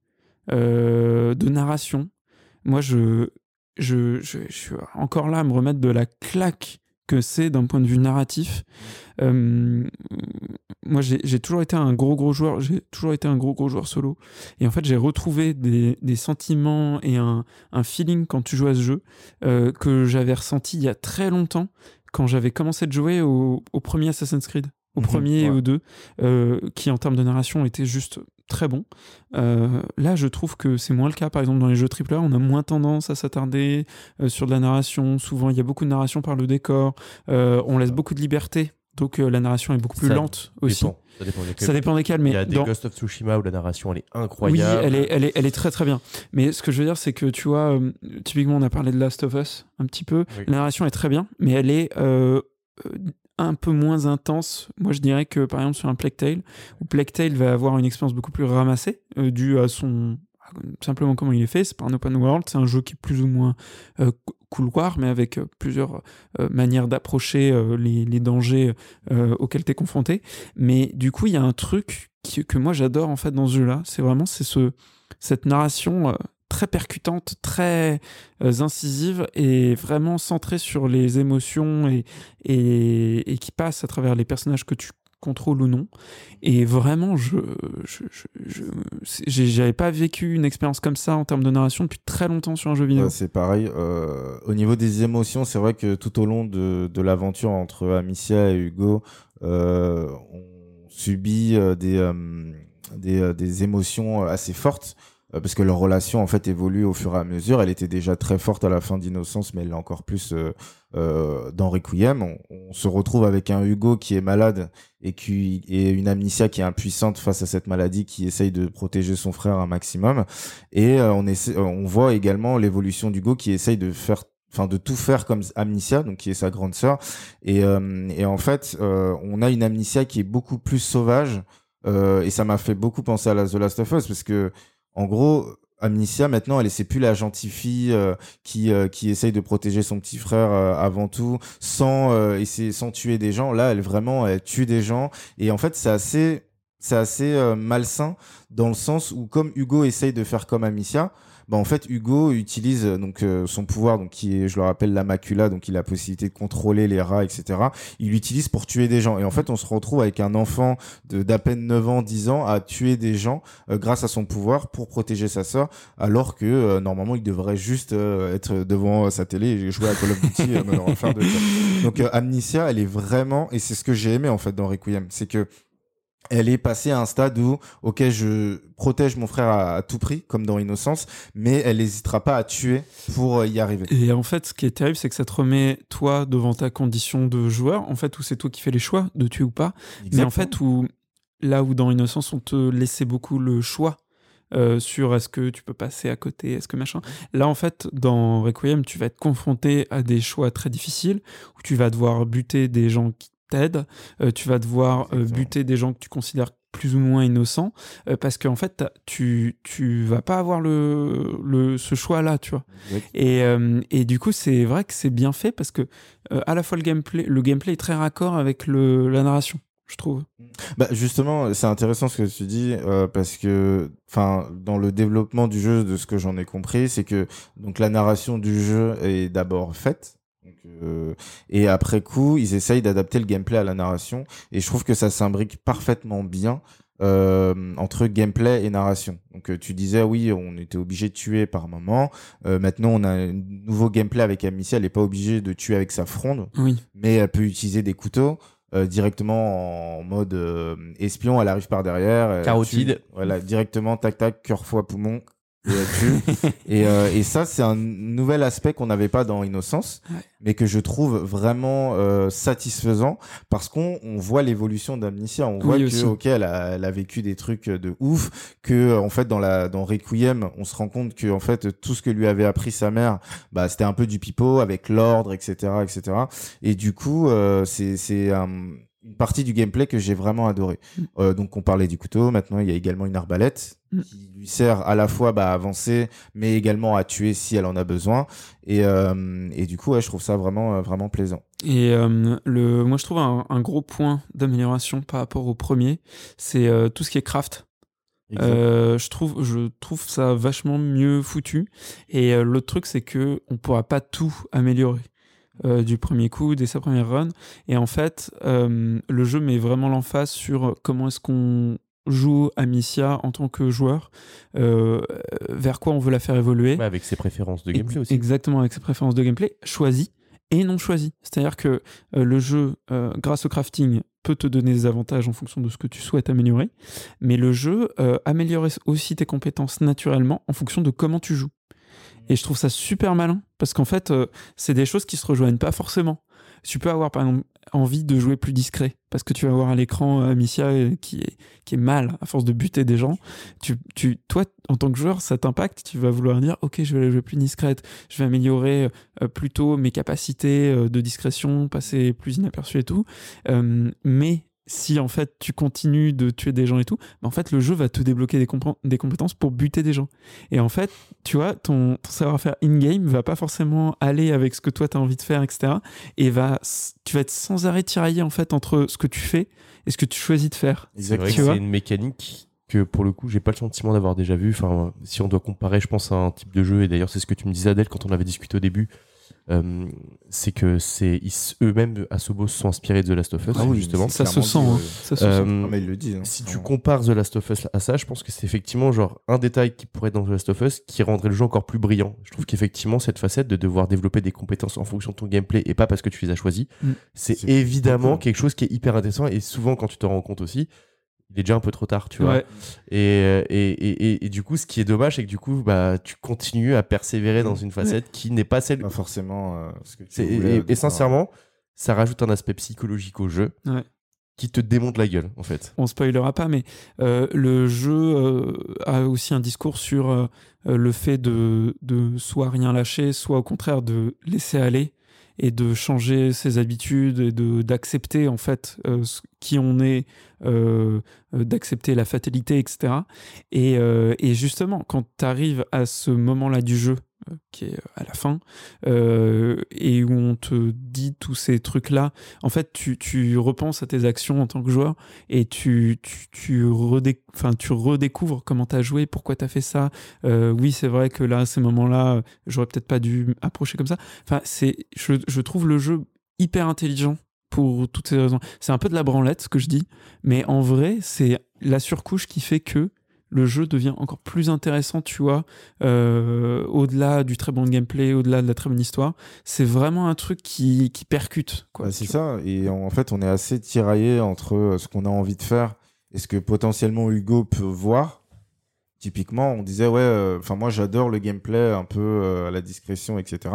de narration. Moi, je, je, je, je suis encore là à me remettre de la claque que c'est d'un point de vue narratif. Euh, moi, j'ai toujours été un gros gros joueur. J'ai toujours été un gros gros joueur solo. Et en fait, j'ai retrouvé des, des sentiments et un, un feeling quand tu joues à ce jeu euh, que j'avais ressenti il y a très longtemps quand j'avais commencé de jouer au, au premier Assassin's Creed, au Mhm, premier et ouais. au deux, euh, qui en termes de narration était juste très bon. Euh, là, je trouve que c'est moins le cas. Par exemple, dans les jeux AAA, on a moins tendance à s'attarder euh, sur de la narration. Souvent, il y a beaucoup de narration par le décor. Euh, on laisse beaucoup de liberté. Donc, la narration est beaucoup plus Ça lente aussi. Dépend. Ça dépend desquels. Ça dépend desquels, mais Il y a des dans- Ghost of Tsushima où la narration elle est oui, incroyable. elle est, elle, est, elle est très très bien. Mais ce que je veux dire, c'est que tu vois, typiquement, on a parlé de Last of Us un petit peu. Oui. La narration est très bien, mais elle est un peu moins intense. Moi, je dirais que par exemple sur un Tale, où Tale va avoir une expérience beaucoup plus ramassée, euh, due à son simplement comment il est fait. C'est pas un open world, c'est un jeu qui est plus ou moins euh, cou- couloir, mais avec euh, plusieurs euh, manières d'approcher les, dangers auxquels tu es confronté. Mais du coup, il y a un truc qui- que moi j'adore en fait dans ce jeu-là. C'est vraiment c'est ce, cette narration très percutante, très euh, incisive et vraiment centrée sur les émotions et, qui passe à travers les personnages que tu contrôles ou non. Et vraiment, je, j'avais pas vécu une expérience comme ça en termes de narration depuis très longtemps sur un jeu vidéo. C'est pareil. Euh, au niveau des émotions, c'est vrai que tout au long de, l'aventure entre Amicia et Hugo, euh, on subit des, émotions assez fortes. Euh, Parce que leur relation en fait évolue au fur et à mesure. Elle était déjà très forte à la fin d'Innocence, mais elle l'est encore plus euh, euh, dans Requiem. On, se retrouve avec un Hugo qui est malade et qui et une Amnesia qui est impuissante face à cette maladie, qui essaye de protéger son frère un maximum. Et on voit également l'évolution d'Hugo qui essaye de faire enfin de tout faire comme Amnesia donc qui est sa grande sœur et, en fait on a une Amnesia qui est beaucoup plus sauvage et ça m'a fait beaucoup penser à la The Last of Us parce que en gros Amnesia maintenant elle est c'est plus la gentille fille euh, qui euh, qui essaye de protéger son petit frère euh, avant tout sans essayer sans tuer des gens. Là elle vraiment elle tue des gens. Et en fait c'est assez c'est assez malsain dans le sens où comme Hugo essaye de faire comme Amicia bah en fait Hugo utilise euh, donc euh, son pouvoir donc qui est je le rappelle la macula donc il a la possibilité de contrôler les rats etc il l'utilise pour tuer des gens et en fait on se retrouve avec un enfant de d'à peine 9 ans 10 ans à tuer des gens euh, grâce à son pouvoir pour protéger sa sœur alors que euh, normalement il devrait juste euh, être devant sa télé et jouer à Call of Duty euh, Modern Warfare 2 quoi. donc euh, Amnesia elle est vraiment et c'est ce que j'ai aimé en fait dans Requiem c'est que elle est passée à un stade où, ok, je protège mon frère à, à tout prix, comme dans Innocence, mais elle n'hésitera pas à tuer pour euh, y arriver. Et en fait, ce qui est terrible, c'est que ça te remet toi devant ta condition de joueur, en fait, où c'est toi qui fais les choix de tuer ou pas. Mais en fait, où là où dans Innocence, on te laissait beaucoup le choix euh, sur est-ce que tu peux passer à côté, est-ce que machin. Là, en fait, dans Requiem, tu vas être confronté à des choix très difficiles où tu vas devoir buter des gens qui euh, tu vas devoir euh, buter des gens que tu considères plus ou moins innocents, euh, parce qu'en fait, tu, tu vas pas avoir le, le, ce choix-là, tu vois. Et, et du coup, c'est vrai que c'est bien fait parce que à la fois le gameplay, le gameplay est très raccord avec le, la narration, je trouve. Bah justement, c'est intéressant ce que tu dis euh, parce que, enfin, dans le développement du jeu, de ce que j'en ai compris, c'est que donc la narration du jeu est d'abord faite. Donc, euh, et après coup, ils essayent d'adapter le gameplay à la narration. Et je trouve que ça s'imbrique parfaitement bien euh, entre gameplay et narration. Donc euh, tu disais oui, on était obligé de tuer par moment. Euh, maintenant, on a un nouveau gameplay avec Amicia. Elle n'est pas obligée de tuer avec sa fronde Oui. mais elle peut utiliser des couteaux euh, directement en mode euh, espion. Elle arrive par derrière. Carotide. Voilà, directement, tac, tac, cœur, foie, poumon. Et, euh, et ça, c'est un nouvel aspect qu'on n'avait pas dans Innocence, Ouais. mais que je trouve vraiment euh, satisfaisant parce qu'on on voit l'évolution d'Amnesia. On voit que, ok, elle a, elle a vécu des trucs de ouf, que en fait dans la dans Requiem, on se rend compte que en fait tout ce que lui avait appris sa mère, bah c'était un peu du pipeau avec l'ordre, etc., etc. Et du coup, euh, c'est c'est un- une partie du gameplay que j'ai vraiment adoré. Mm. Euh, donc on parlait du couteau, maintenant il y a également une arbalète Mm. qui lui sert à la fois bah, à avancer, mais également à tuer si elle en a besoin. Et, euh, et du coup, ouais, je trouve ça vraiment euh, vraiment plaisant. Et euh, le, moi, je trouve un, un gros point d'amélioration par rapport au premier, c'est euh, tout ce qui est craft. Euh, je trouve, je trouve ça vachement mieux foutu. Et euh, l'autre truc, c'est que on pourra pas tout améliorer euh, du premier coup, dès sa première run. Et en fait, euh, le jeu met vraiment l'emphase sur comment est-ce qu'on joue Amicia en tant que joueur, euh, vers quoi on veut la faire évoluer. Ouais, avec ses préférences de gameplay aussi. Exactement, avec ses préférences de gameplay, choisies et non choisies. C'est-à-dire que le jeu, grâce au crafting, peut te donner des avantages en fonction de ce que tu souhaites améliorer, mais le jeu améliore aussi tes compétences naturellement en fonction de comment tu joues. Et je trouve ça super malin, parce qu'en fait, euh, c'est des choses qui se rejoignent pas forcément. Tu peux avoir, par exemple, envie de jouer plus discret, parce que tu vas voir à l'écran euh, Amicia euh, qui est, qui est mal à force de buter des gens. Tu, tu, toi, en tant que joueur, ça t'impacte. Tu vas vouloir dire, ok, je vais jouer plus discrète, je vais améliorer plutôt mes capacités de discrétion, passer plus inaperçu et tout. Mais si en fait tu continues de tuer des gens et tout, bah, en fait le jeu va te débloquer des, compé- des compétences pour buter des gens. Et en fait, tu vois, ton, ton savoir-faire in-game va pas forcément aller avec ce que toi tu as envie de faire, etc. Et va, tu vas être sans arrêt tiraillé en fait entre ce que tu fais et ce que tu choisis de faire. C'est vrai Tu que vois c'est une mécanique que pour le coup, j'ai pas le sentiment d'avoir déjà vu. Enfin, si on doit comparer, je pense à un type de jeu, et d'ailleurs, c'est ce que tu me disais, Adèle, quand on avait discuté au début, euh, c'est que c'est eux-mêmes, Asobos, se sont inspirés de The Last of Us, Ah oui, justement. Ça se sent, hein. euh, ça se Euh, sent. Ah, mais ils le disent. hein. Si tu compares The Last of Us à ça, je pense que c'est effectivement genre un détail qui pourrait être dans The Last of Us qui rendrait le jeu encore plus brillant. Je trouve qu'effectivement cette facette de devoir développer des compétences en fonction de ton gameplay et pas parce que tu les as choisies, Mm. c'est évidemment quelque chose qui est hyper intéressant et souvent quand tu te rends compte aussi, il est déjà un peu trop tard, tu vois. Ouais. Et, euh, et, et, et, et du coup, ce qui est dommage, c'est que du coup, bah, tu continues à persévérer dans une facette qui n'est pas celle. Pas forcément euh, ce que tu voulais et, sincèrement, ça rajoute un aspect psychologique au jeu Ouais. qui te démonte la gueule, en fait. on spoilera pas, mais euh, le jeu euh, a aussi un discours sur euh, le fait de, de soit rien lâcher, soit au contraire de laisser aller et de changer ses habitudes et de d'accepter en fait euh, qui on est, euh, euh, d'accepter la fatalité, etc. Et, et justement, quand tu arrives à ce moment-là du jeu, qui est à la fin, euh, et où on te dit tous ces trucs-là, en fait, tu, tu repenses à tes actions en tant que joueur et tu, tu, tu, tu redécouvres comment tu as joué, pourquoi tu as fait ça. Euh, oui, c'est vrai que là, à ces moments-là, euh, j'aurais peut-être pas dû approcher comme ça. Enfin, je, je trouve le jeu hyper intelligent pour toutes ces raisons. C'est un peu de la branlette, ce que je dis, mais en vrai, c'est la surcouche qui fait que le jeu devient encore plus intéressant, tu vois, euh, au-delà du très bon gameplay, au-delà de la très bonne histoire. C'est vraiment un truc qui, qui percute. Quoi, Bah, c'est ça. Et en fait, on est assez tiraillé entre euh, ce qu'on a envie de faire et ce que potentiellement Hugo peut voir. Typiquement, on disait, ouais, euh, enfin, moi, j'adore le gameplay un peu euh, à la discrétion, etc.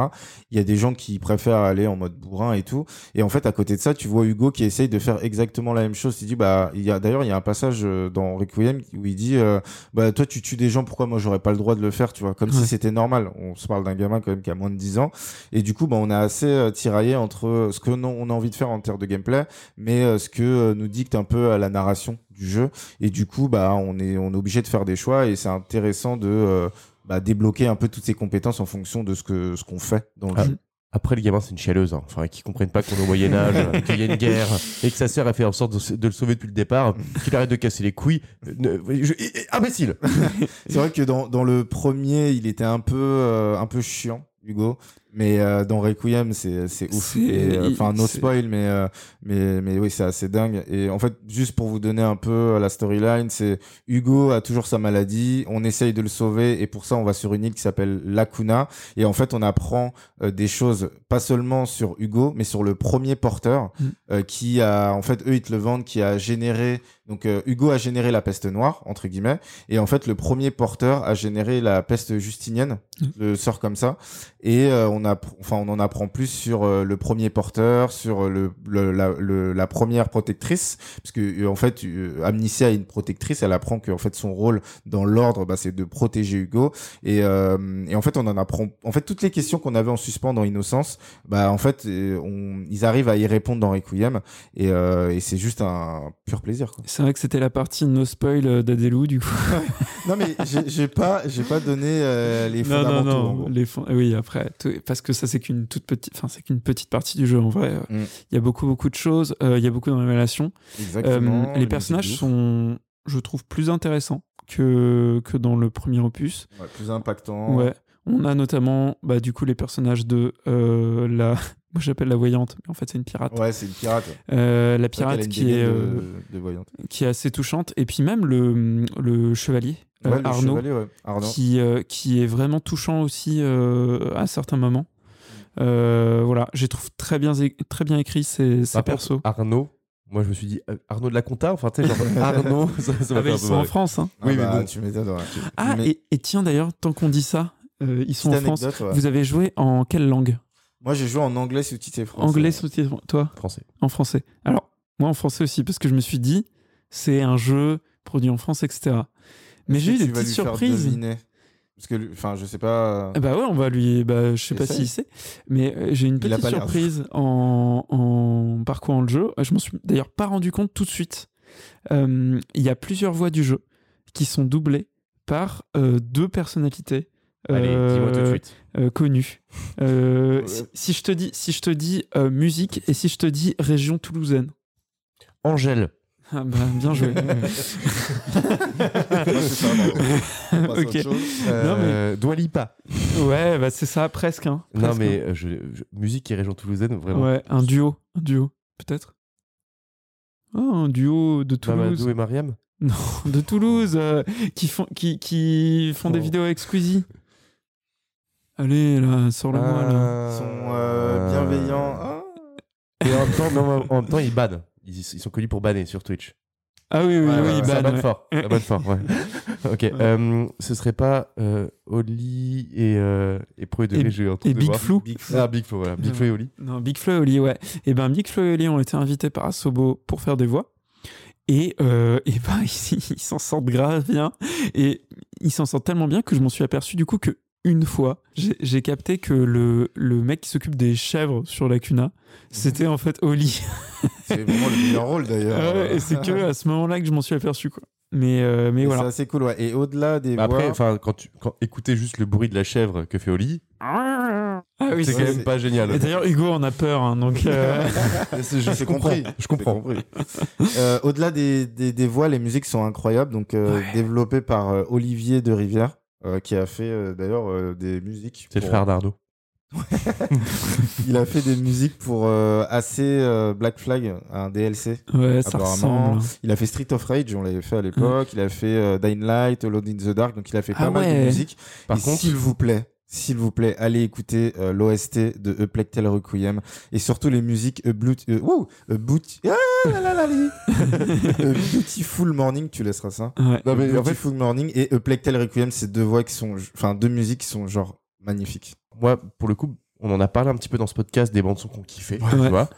Il y a des gens qui préfèrent aller en mode bourrin et tout. Et en fait, à côté de ça, tu vois Hugo qui essaye de faire exactement la même chose. Il dit, bah, il y a, d'ailleurs, il y a un passage euh, dans Requiem où il dit, euh, bah, toi, tu tues des gens, pourquoi moi, j'aurais pas le droit de le faire, tu vois, comme Ouais. si c'était normal. On se parle d'un gamin quand même qui a moins de 10 ans. Et du coup, bah, on est assez euh, tiraillé entre ce que non- on a envie de faire en termes de gameplay, mais euh, ce que nous dicte un peu la narration du jeu. Et du coup, bah, on est, on est obligé de faire des choix et c'est intéressant de euh, bah, débloquer un peu toutes ces compétences en fonction de ce que ce qu'on fait dans le Ah. jeu. Après, les gamins, c'est une chialeuse. Hein. Enfin, qui comprennent pas qu'on est au Moyen-Âge, qu'il y a une guerre, et que sa sœur a fait en sorte de, de le sauver depuis le départ, qu'il arrête de casser les couilles. Ne- je- imbécile C'est vrai que dans, dans le premier, il était un peu, euh, un peu chiant, Hugo. Mais euh, dans Requiem, c'est c'est ouf. Euh, Enfin, no c'est- spoil, mais, euh, mais, mais oui, c'est assez dingue. Et en fait, juste pour vous donner un peu euh, la storyline, c'est Hugo a toujours sa maladie, on essaye de le sauver, et pour ça, on va sur une île qui s'appelle Lacuna. Et en fait, on apprend euh, des choses, pas seulement sur Hugo, mais sur le premier porteur, Mm. euh, qui a, en fait, eux, ils te le vendent, qui a généré. Donc, euh, Hugo a généré la peste noire, entre guillemets. Et en fait, le premier porteur a généré la peste justinienne, Mm. le sort comme ça. Et euh, on, a, enfin, on en apprend plus sur euh, le premier porteur, sur le, le- la, le- la première protectrice. Parce que, euh, en fait, euh, Amnesia est une protectrice. Elle apprend que en fait, son rôle dans l'ordre, bah, c'est de protéger Hugo. Et, euh, et en fait, on en apprend. En fait, toutes les questions qu'on avait en suspens dans Innocence, bah, en fait, euh, on, ils arrivent à y répondre dans Requiem. Et, euh, et c'est juste un pur plaisir. Quoi. C'est vrai que c'était la partie no spoil euh, d'Adelou, du coup. Non, mais j'ai pas, pas donné euh, les non, non, fondamentaux. en non. gros. Les Oui, après, tout- parce que ça, c'est qu'une toute petite, enfin, c'est qu'une petite partie du jeu en vrai. Il Mm. y a beaucoup, beaucoup de choses. euh, Il y a beaucoup de révélations. Exactement. Euh, les personnages sont, je trouve, plus intéressants que, que dans le premier opus. Ouais, plus impactant. Ouais. On a notamment, bah, du coup, les personnages de la. Moi, j'appelle la voyante, mais en fait, c'est une pirate. Ouais, c'est une pirate. Euh, la pirate qui est, de- euh, de qui est assez touchante. Et puis même le, le chevalier, euh, Ouais, le Arnaud, chevalier, ouais. Arnaud. qui, euh, qui est vraiment touchant aussi euh, à certains moments. Euh, voilà, j'ai trouvé très bien, très bien écrit ces, ces persos. Arnaud, moi je me suis dit, Arnaud de la Compta Enfin, tu sais, genre Arnaud, ça, Ah, mais un ils sont en. France. hein. Ah Oui, mais bah, bon. tu m'étonnes. Tu- Ah, mais- et, et tiens d'ailleurs, tant qu'on dit ça, euh, ils sont petite en France. anecdote, ouais. Vous avez joué en quelle langue? Moi, j'ai joué en anglais sous-titré français. Anglais, sous-titré- toi? Français. En français. Alors, moi en français aussi, parce que je me suis dit, c'est un jeu produit en France, etc. Mais j'ai eu des tu vas petites lui faire surprises. deviner? Parce que, enfin, je sais pas. Ah Bah ouais, on va lui. Bah, je sais pas s'il sait, mais euh, j'ai une petite surprise en, en parcourant le jeu. Je m'en suis d'ailleurs pas rendu compte tout de suite. Euh, Il y a plusieurs voix du jeu qui sont doublées par euh, deux personnalités Allez, euh, dis-moi tout de suite. euh, connues. Euh, si, si je te dis, si je te dis euh, musique et si je te dis région toulousaine. Angèle. Ah bah, bien joué. Ouais, c'est ça, pardon. On passe à Ok. autre chose. Euh, Dua Lipa. ouais, bah c'est ça, presque. hein, Non, mais euh, je, je- musique et région toulousaine, hein. vraiment. Ouais, un duo, un duo, peut-être. Ah, un duo de Toulouse. Mamadou et Mariam. Non, de Toulouse, euh, qui font, qui, qui font des Oh. vidéos avec Squeezie. Allez, là, sors-le-moi, là. Ils sont euh, bienveillants. Ah. Et en même temps, non, en même temps, ils bannent. Ils, ils sont connus pour banner sur Twitch. Ah oui, oui, Ouais, oui, ouais, ça Ban, bonne ouais. fort. Ça bonne fort, ouais. ok. euh, ce serait pas euh, Oli et, euh, et Pro et Degré, j'ai truc et de Big. Flo. Big Flo. Ah, Big Flo, voilà. Big Ouais. Flo et Oli. Non, Big Flo et Oli, ouais. Et ben Big Flo et Oli ont été invités par Asobo pour faire des voix. Et, euh, et ben ils ils s'en sortent grave bien. Et ils s'en sortent tellement bien que je m'en suis aperçu du coup que une fois, j'ai capté que le, le mec qui s'occupe des chèvres sur la Cuna, c'était en fait Oli. C'est vraiment le meilleur rôle d'ailleurs. Ouais, et c'est que à ce moment-là que je m'en suis aperçu quoi. Mais, euh, mais Et voilà. C'est assez cool, ouais. Et au-delà des Bah après, voix, enfin, quand tu quand écouter juste le bruit de la chèvre que fait Oli, Ah oui, c'est quand même pas génial. Et d'ailleurs, Hugo en a peur, hein, donc. euh, je, comprends. compris. Je comprends. Compris. Euh, Au-delà des, des, des voix, les musiques sont incroyables. Donc, euh, Ouais. développées par euh, Olivier de Rivière, euh, qui a fait euh, d'ailleurs euh, des musiques. C'est le pour- frère d'Arnaud. Il a fait des musiques pour euh, AC euh, Black Flag, un DLC. Ouais, ça ressemble. Il a fait Street of Rage, on l'avait fait à l'époque. Il a fait euh, Dying Light, Alone in the Dark. Donc, il a fait Ah pas mal de musiques. Par Et contre, s'il vous plaît, s'il vous plaît, allez écouter euh, l'OST de Tale Requiem et surtout les musiques A, euh, A Boot- Ah là là Beautiful Morning, tu laisseras ça. Ouais. Non, mais A en fait, Beautiful Morning et Tale Requiem, c'est deux voix qui sont, enfin deux musiques qui sont genre magnifiques. moi, pour le coup, on en a parlé un petit peu dans ce podcast des bandes son qu'on kiffait, tu vois.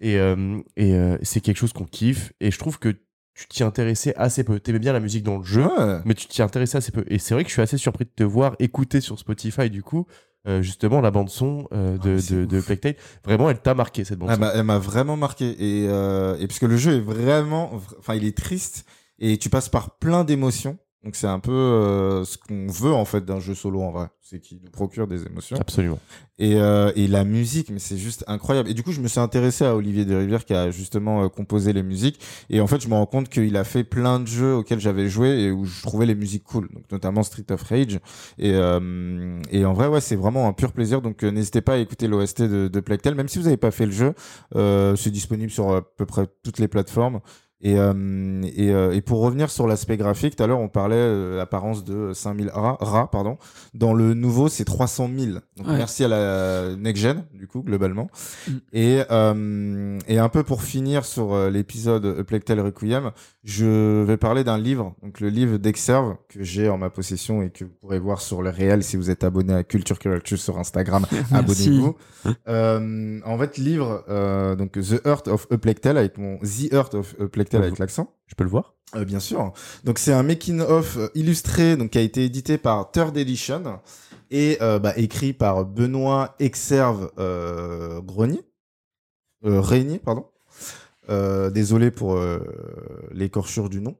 Et, euh, et euh, c'est quelque chose qu'on kiffe. Et je trouve que tu t'y intéressais assez peu. T'aimais bien la musique dans le jeu, Ouais. mais tu t'y intéressais assez peu. Et c'est vrai que je suis assez surpris de te voir écouter sur Spotify, du coup, euh, justement, la bande son euh, Ah, de, de, de. Plague. Vraiment, elle t'a marqué, cette bande Elle son. m'a- elle m'a vraiment marqué et, euh, et parce que le jeu est vraiment, enfin il est triste et tu passes par plein d'émotions. Donc c'est un peu euh, ce qu'on veut en fait d'un jeu solo en vrai, c'est qu'il nous procure des émotions. Absolument. Et, euh, et la musique, mais c'est juste incroyable. Et du coup, je me suis intéressé à Olivier de Rivière qui a justement euh, composé les musiques. Et en fait, je me rends compte qu'il a fait plein de jeux auxquels j'avais joué et où je trouvais les musiques cool. Donc notamment Street of Rage. Et, euh, et en vrai, ouais, c'est vraiment un pur plaisir. Donc euh, n'hésitez pas à écouter l'OST de, de Plague Tale. Même si vous n'avez pas fait le jeu, euh, c'est disponible sur à peu près toutes les plateformes. Et, euh, et, euh, et pour revenir sur l'aspect graphique, tout à l'heure on parlait euh, l'apparence de 5000 rats, rats, pardon. Dans le nouveau, c'est 300 000. Donc Ouais. merci à la next gen du coup globalement. Mm. Et euh, et un peu pour finir sur euh, l'épisode Tale Requiem, je vais parler d'un livre, donc le livre d'Exerve que j'ai en ma possession et que vous pourrez voir sur le réel si vous êtes abonné à Culture Culture sur Instagram. Abonnez-vous. Euh, en fait, livre euh, donc The Heart of Tale avec mon The Heart of A Avec l'accent. Je peux le voir? Euh, bien sûr. Donc c'est un making of euh, illustré donc qui a été édité par Third Edition et euh, bah, écrit par Benoît Exerve euh, Grenier, Régnier, pardon. Désolé pour l'écorchure du nom.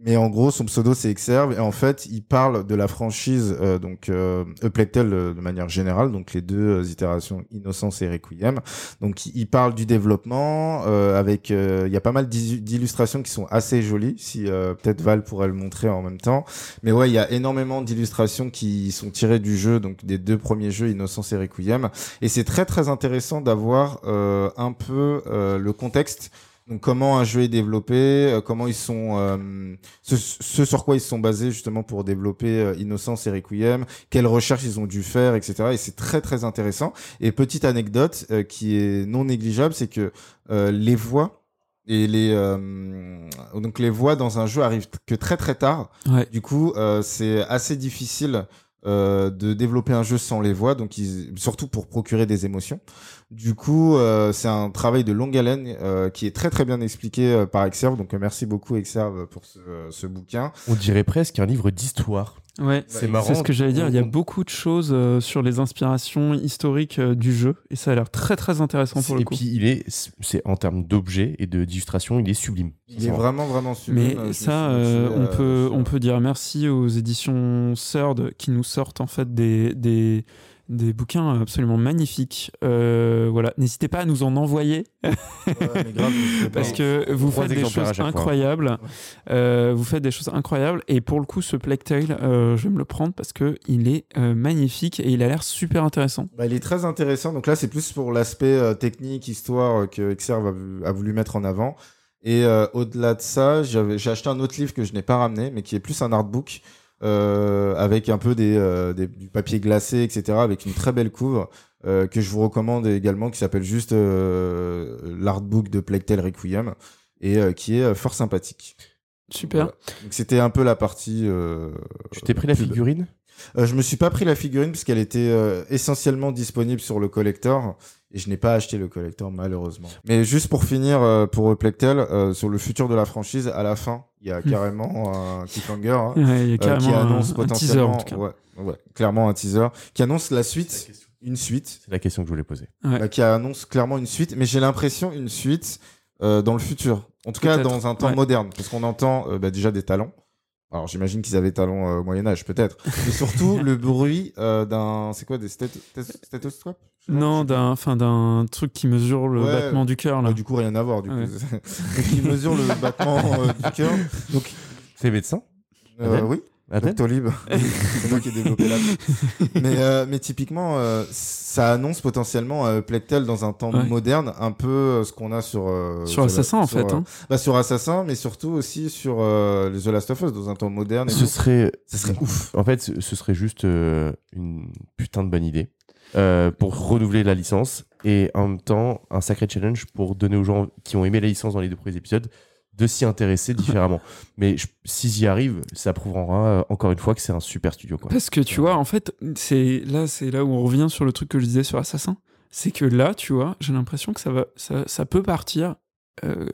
Mais en gros, son pseudo c'est Exerve et en fait, il parle de la franchise euh, donc euh, euh, de manière générale, donc les deux euh, itérations Innocence et Requiem. Donc il- parle du développement euh, avec il y a pas mal d'illustrations qui sont assez jolies si peut-être Val pourrait le montrer en même temps. Mais ouais, il y a énormément d'illustrations qui sont tirées du jeu donc des deux premiers jeux Innocence et Requiem et c'est très très intéressant d'avoir un peu le contexte donc comment un jeu est développé, euh, comment ils sont, euh, ce, ce sur quoi ils se sont basés justement pour développer euh, Innocence et Requiem, quelles recherches ils ont dû faire, etc. Et c'est très très intéressant. Et petite anecdote euh, qui est non négligeable, c'est que euh, les voix et les euh, donc les voix dans un jeu arrivent que très très tard. Ouais. Du coup, euh, c'est assez difficile euh, de développer un jeu sans les voix, donc ils, surtout pour procurer des émotions. Du coup, euh, c'est un travail de longue haleine euh, qui est très très bien expliqué euh, par Exerve. Donc euh, merci beaucoup Exerve pour ce, ce bouquin. On dirait presque un livre d'histoire. Ouais, C'est marrant. c'est ce que j'allais dire. Il y a beaucoup de choses euh, sur les inspirations historiques euh, du jeu et ça a l'air très très intéressant pour le Et coup. puis, il est, c'est en termes d'objets et de d'illustration, il est sublime. Il est vraiment vraiment sublime. Mais Euh, ça, euh, on, peut, sur- on peut dire merci aux éditions Third qui nous sortent en fait des, des, des bouquins absolument magnifiques. Euh, voilà, n'hésitez pas à nous en envoyer Ouais, mais grave, parce que vous faites des choses incroyables. Euh, vous faites des choses incroyables et pour le coup, ce Plague Tale, euh, je vais me le prendre parce que il est magnifique et il a l'air super intéressant. Bah, il est très intéressant. Donc là, c'est plus pour l'aspect technique, histoire que Exerve a, voulu mettre en avant. Et au-delà de ça, j'ai acheté un autre livre que je n'ai pas ramené, mais qui est plus un artbook euh, avec un peu des, euh, des- du papier glacé, etc., avec une très belle couve euh, que je vous recommande également, qui s'appelle juste euh, l'artbook de Plague Tale Requiem et euh, qui est euh, fort sympathique. Super. Voilà. Donc c'était un peu la partie. euh, Tu t'es pris la figurine Euh, je me suis pas pris la figurine puisqu'elle était euh, essentiellement disponible sur le collector et je n'ai pas acheté le collector malheureusement. Mais juste pour finir euh, pour Plectel euh, sur le futur de la franchise à la fin il y a carrément un cliffhanger hein, Ouais, il y a euh, carrément qui annonce un, un teaser potentiellement en tout cas. ouais, ouais, clairement un teaser qui annonce la suite une suite C'est la question que je voulais poser. Ouais. euh, qui annonce clairement une suite mais j'ai l'impression une suite euh, dans le futur en tout cas dans un temps ouais. moderne parce qu'on entend euh, bah, déjà des talents alors j'imagine qu'ils avaient talent euh, au Moyen Âge peut-être, mais surtout le bruit euh, d'un, c'est quoi des stéthoscopes? Non, d'un, enfin d'un truc qui mesure le Ouais. battement du cœur là. Du coup rien à voir du Ouais. coup. qui mesure le battement euh, du cœur. Donc C'est médecin? Euh, oui, Doctolib, c'est moi qui ai développé la. mais euh, mais typiquement euh, ça annonce potentiellement euh, Plectel dans un temps Ouais. moderne, un peu euh, ce qu'on a sur euh, Sur The- Assassin en sur, fait. hein. bah, sur Assassin, mais surtout aussi sur euh, The Last of Us dans un temps moderne. et Ce tout. serait. Ouf. En fait, ce ce serait juste euh, une putain de bonne idée euh, pour renouveler la licence et en même temps un sacré challenge pour donner aux gens qui ont aimé la licence dans les deux premiers épisodes de s'y intéresser différemment. Mais s'ils y arrivent, ça prouvera euh, encore une fois que c'est un super studio. Quoi. Parce que tu vois, en fait, c'est là, c'est là où on revient sur le truc que je disais sur Assassin. C'est que là, tu vois, j'ai l'impression que ça va, ça, ça peut partir euh,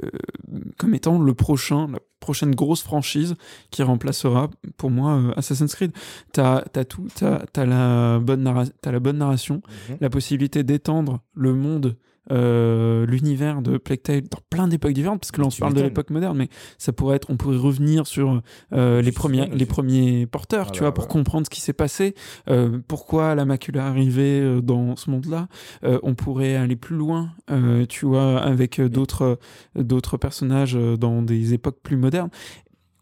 comme étant le prochain, la prochaine grosse franchise qui remplacera, pour moi, euh, Assassin's Creed. T'as as tout, t'as as la bonne narra- t'as la bonne narration, la possibilité d'étendre le monde. Euh, l'univers de Plague Tale dans plein d'époques différentes parce que là on se parle de l'époque moderne mais ça pourrait être on pourrait revenir sur euh, les premiers les premiers porteurs tu vois pour comprendre ce qui s'est passé euh, pourquoi la macula est arrivée dans ce monde-là. On pourrait aller plus loin, tu vois, avec d'autres d'autres personnages dans des époques plus modernes.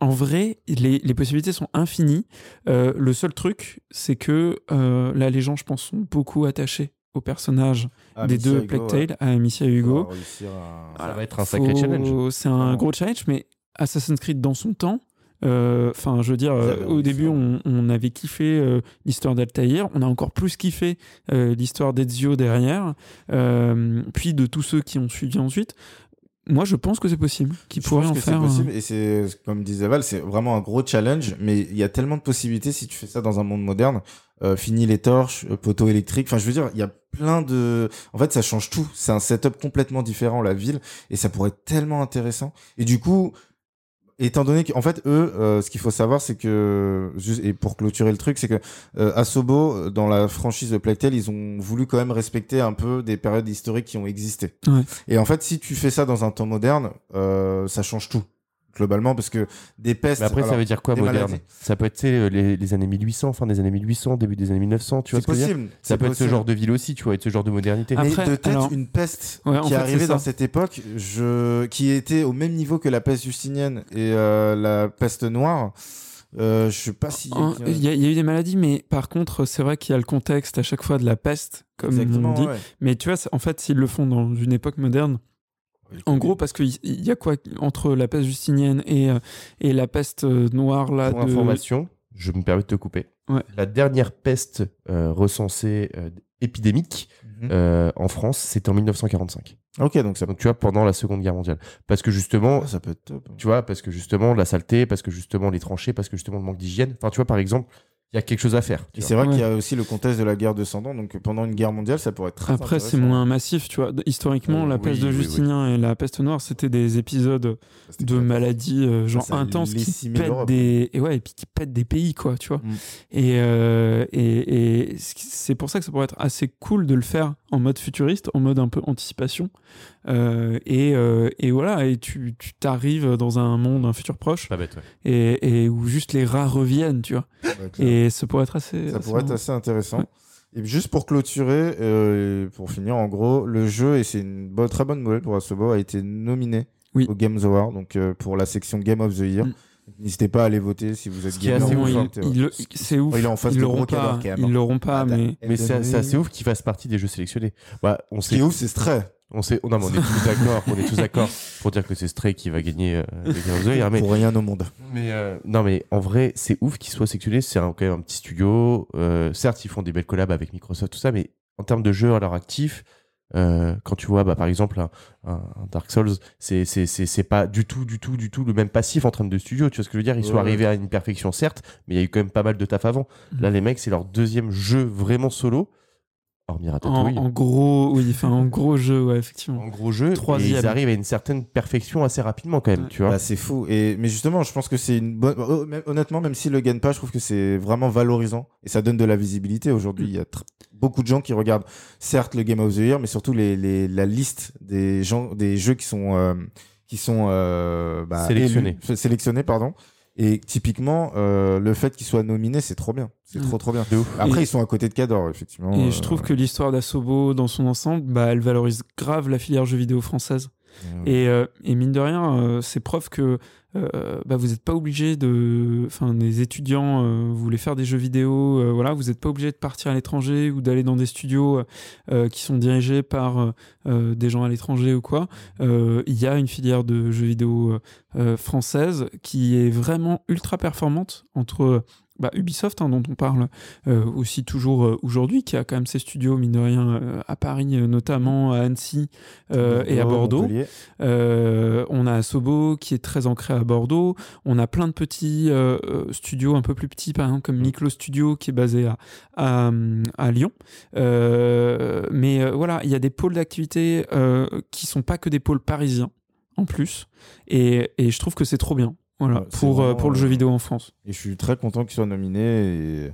En vrai, les, les possibilités sont infinies. Euh, le seul truc, c'est que euh, là, les gens, je pense, sont beaucoup attachés aux personnages Ah, des deux Hugo, Plague ouais. Tale, à Amicia et Hugo. Ça Voilà. va être un sacré Faut- challenge. C'est un gros challenge, mais Assassin's Creed dans son temps. euh, Enfin, je veux dire, euh, au début, on, on avait kiffé euh, l'histoire d'Altaïr. On a encore plus kiffé euh, l'histoire d'Ezio derrière. euh, puis de tous ceux qui ont suivi ensuite. Moi, je pense que c'est possible. Qu'ils Je pourraient pense en que faire. c'est possible et c'est comme disait Val, c'est vraiment un gros challenge, mais il y a tellement de possibilités si tu fais ça dans un monde moderne. Euh, fini les torches, euh, poteaux électriques. Enfin, je veux dire, il y a plein de. En fait, ça change tout. C'est un setup complètement différent la ville et ça pourrait être tellement intéressant. Et du coup, étant donné qu'en fait eux, euh, ce qu'il faut savoir, c'est que juste et pour clôturer le truc, c'est que euh, Asobo dans la franchise de Plague Tale, ils ont voulu quand même respecter un peu des périodes historiques qui ont existé. Ouais. Et en fait, si tu fais ça dans un temps moderne, euh, ça change tout globalement parce que des pestes. Mais après, ça veut dire quoi moderne maladies? Ça peut être tu sais, les, les années 1800, fin des années 1800, début des années 1900, tu vois C'est ce que je veux dire possible. Ça peut être ce genre de ville aussi, tu vois, et ce genre de modernité. Mais Après, de tête, alors- une peste Ouais, qui est arrivée dans cette époque, je... qui était au même niveau que la peste justinienne et euh, la peste noire. Euh, je sais pas si. Il y, a- il y a eu des maladies, mais par contre, c'est vrai qu'il y a le contexte à chaque fois de la peste, comme Exactement, on dit. ouais. Mais tu vois, en fait, s'ils le font dans une époque moderne, En gros, parce qu'il y a quoi entre la peste justinienne et, euh, et la peste euh, noire là Pour de... information, je me permets de te couper. Ouais. La dernière peste euh, recensée euh, épidémique Mhm. euh, en France, c'était en 1945. Ok, donc ça, Donc tu vois, pendant la Seconde Guerre mondiale. Parce que justement, ça peut être top. tu vois, parce que justement la saleté, parce que justement les tranchées, parce que justement le manque d'hygiène. Enfin, tu vois, par exemple, il y a quelque chose à faire. Et c'est vrai Ouais. qu'il y a aussi le contexte de la guerre de 100 ans, donc pendant une guerre mondiale, ça pourrait être très Après, c'est moins massif, tu vois. Historiquement, Euh, la oui, peste de oui, oui. Justinien et la peste noire, c'était des épisodes C'était de maladies euh, genre Ça intenses qui pètent des et ouais et puis qui pètent des pays quoi, tu vois. Mm. Et, euh, et et c'est pour ça que ça pourrait être assez cool de le faire en mode futuriste, en mode un peu anticipation. Euh, et, euh, et voilà, et tu tu t'arrives dans un monde, un futur proche, Pas bête, ouais. et, et où juste les rats reviennent, tu vois. Ouais. Et ça pourrait être assez. ça assez pourrait être assez intéressant. Ouais. Et juste pour clôturer, euh, et pour finir, en gros, le jeu, et c'est une bonne, très bonne nouvelle pour Asobo, a été nominé Oui. au Games Award, donc euh, pour la section Game of the Year. Mm. N'hésitez pas à aller voter si vous êtes le- c'est ouf. Il est en face ils de l'auront pas. Ils l'auront pas, Ah, mais Mais c'est c'est assez ouf qu'il fasse partie des jeux sélectionnés. Ouais, on Ce qui est ouf, c'est Stray. on sait, oh non, mais on est tous d'accord, on est tous d'accord pour dire que c'est Stray qui va gagner euh, le Game mais Pour rien au monde. Mais euh, non, mais en vrai, c'est ouf qu'ils soient sélectionnés. C'est un- quand même un petit studio. Euh, certes, ils font des belles collabs avec Microsoft, tout ça, mais en termes de jeux à leur actif, Euh, quand tu vois, bah, par exemple, un, un- Dark Souls, c'est c'est c'est c'est pas du tout, du tout, du tout le même passif en train de studio. Tu vois ce que je veux dire? Ils sont Ouais. arrivés à une perfection, certes, mais il y a eu quand même pas mal de taf avant. Là, les mecs, c'est leur deuxième jeu vraiment solo, hormis En, Ratatouille. en gros, oui, enfin, en gros jeu, ouais, effectivement. En gros jeu, et Troisième. ils arrivent à une certaine perfection assez rapidement quand même, Ouais. tu vois. Bah, c'est fou. Et, mais justement, je pense que c'est une bonne. oh, même- Honnêtement, même s'ils le gagnent pas, je trouve que c'est vraiment valorisant et ça donne de la visibilité. Aujourd'hui, il y a tr- beaucoup de gens qui regardent, certes, le Game of the Year, mais surtout les, les, la liste des gens, des jeux qui sont, euh, qui sont euh, bah, Sélectionnés. élus- sélectionnés, pardon. Et typiquement, euh, le fait qu'ils soient nominés, c'est trop bien. C'est Mm. trop, trop bien. De ouf. Après, Et- ils sont à côté de Cador, effectivement. Et euh, je trouve que l'histoire d'Asobo, dans son ensemble, bah, elle valorise grave la filière jeux vidéo française. Et, euh, et mine de rien, c'est preuve que euh, bah, vous n'êtes pas obligé de. Enfin, des étudiants, euh, vous voulez faire des jeux vidéo, euh, voilà, vous n'êtes pas obligé de partir à l'étranger ou d'aller dans des studios euh, qui sont dirigés par des gens à l'étranger ou quoi. Il y a une filière de jeux vidéo française qui est vraiment ultra performante entre. Bah, Ubisoft, hein, dont on parle euh, aussi toujours euh, aujourd'hui, qui a quand même ses studios, mine de rien, euh, à Paris, notamment à Annecy et à Bordeaux. On a Asobo qui est très ancré à Bordeaux. On a plein de petits studios un peu plus petits, par exemple comme Miklo Studio qui est basé à, à, à Lyon. Mais voilà, il y a des pôles d'activité qui sont pas que des pôles parisiens en plus. Et, et je trouve que c'est trop bien. Voilà, pour, euh, vraiment, pour le jeu euh, vidéo en France. Et je suis très content qu'ils soient nominés. Et,